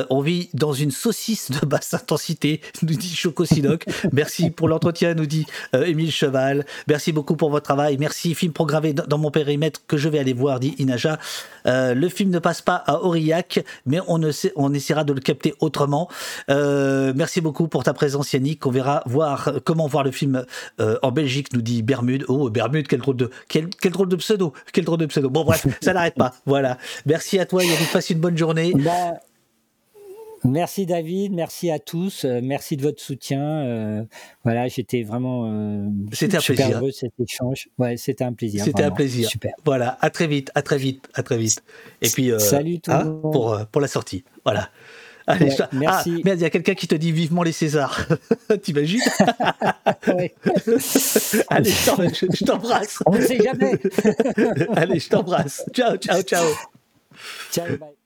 on vit dans une saucisse de basse intensité, nous dit Choco [LAUGHS] merci pour l'entretien, nous dit Émile Cheval. Merci beaucoup pour votre travail. Merci, film programmé dans mon périmètre que je vais aller voir, dit Inaja. le film ne passe pas à Aurillac, mais on, ne sait, on essaiera de le capter autrement. merci beaucoup pour ta présence Yannick. On verra voir comment voir le film euh, en Belgique, nous dit Bermude. Oh Bermude, quel drôle de quel, quel drôle de pseudo, quel drôle de pseudo. Bon bref, [LAUGHS] ça n'arrête pas. Voilà. Merci à toi Yannick, passe une bonne journée. Bah, merci David, merci à tous, euh, merci de votre soutien. Euh, voilà, j'étais vraiment c'était un super plaisir. heureux cet échange. Ouais, c'était un plaisir. C'était un plaisir. Super. Voilà, à très vite, à très vite, à très vite. Et puis salut tout hein, pour pour la sortie. Voilà. Allez, ah, merci. merde, il y a quelqu'un qui te dit vivement les Césars. [LAUGHS] T'imagines [LAUGHS] [LAUGHS] Allez, je t'embrasse. On ne sait jamais. Allez, je t'embrasse. Ciao, ciao, ciao. Ciao, bye.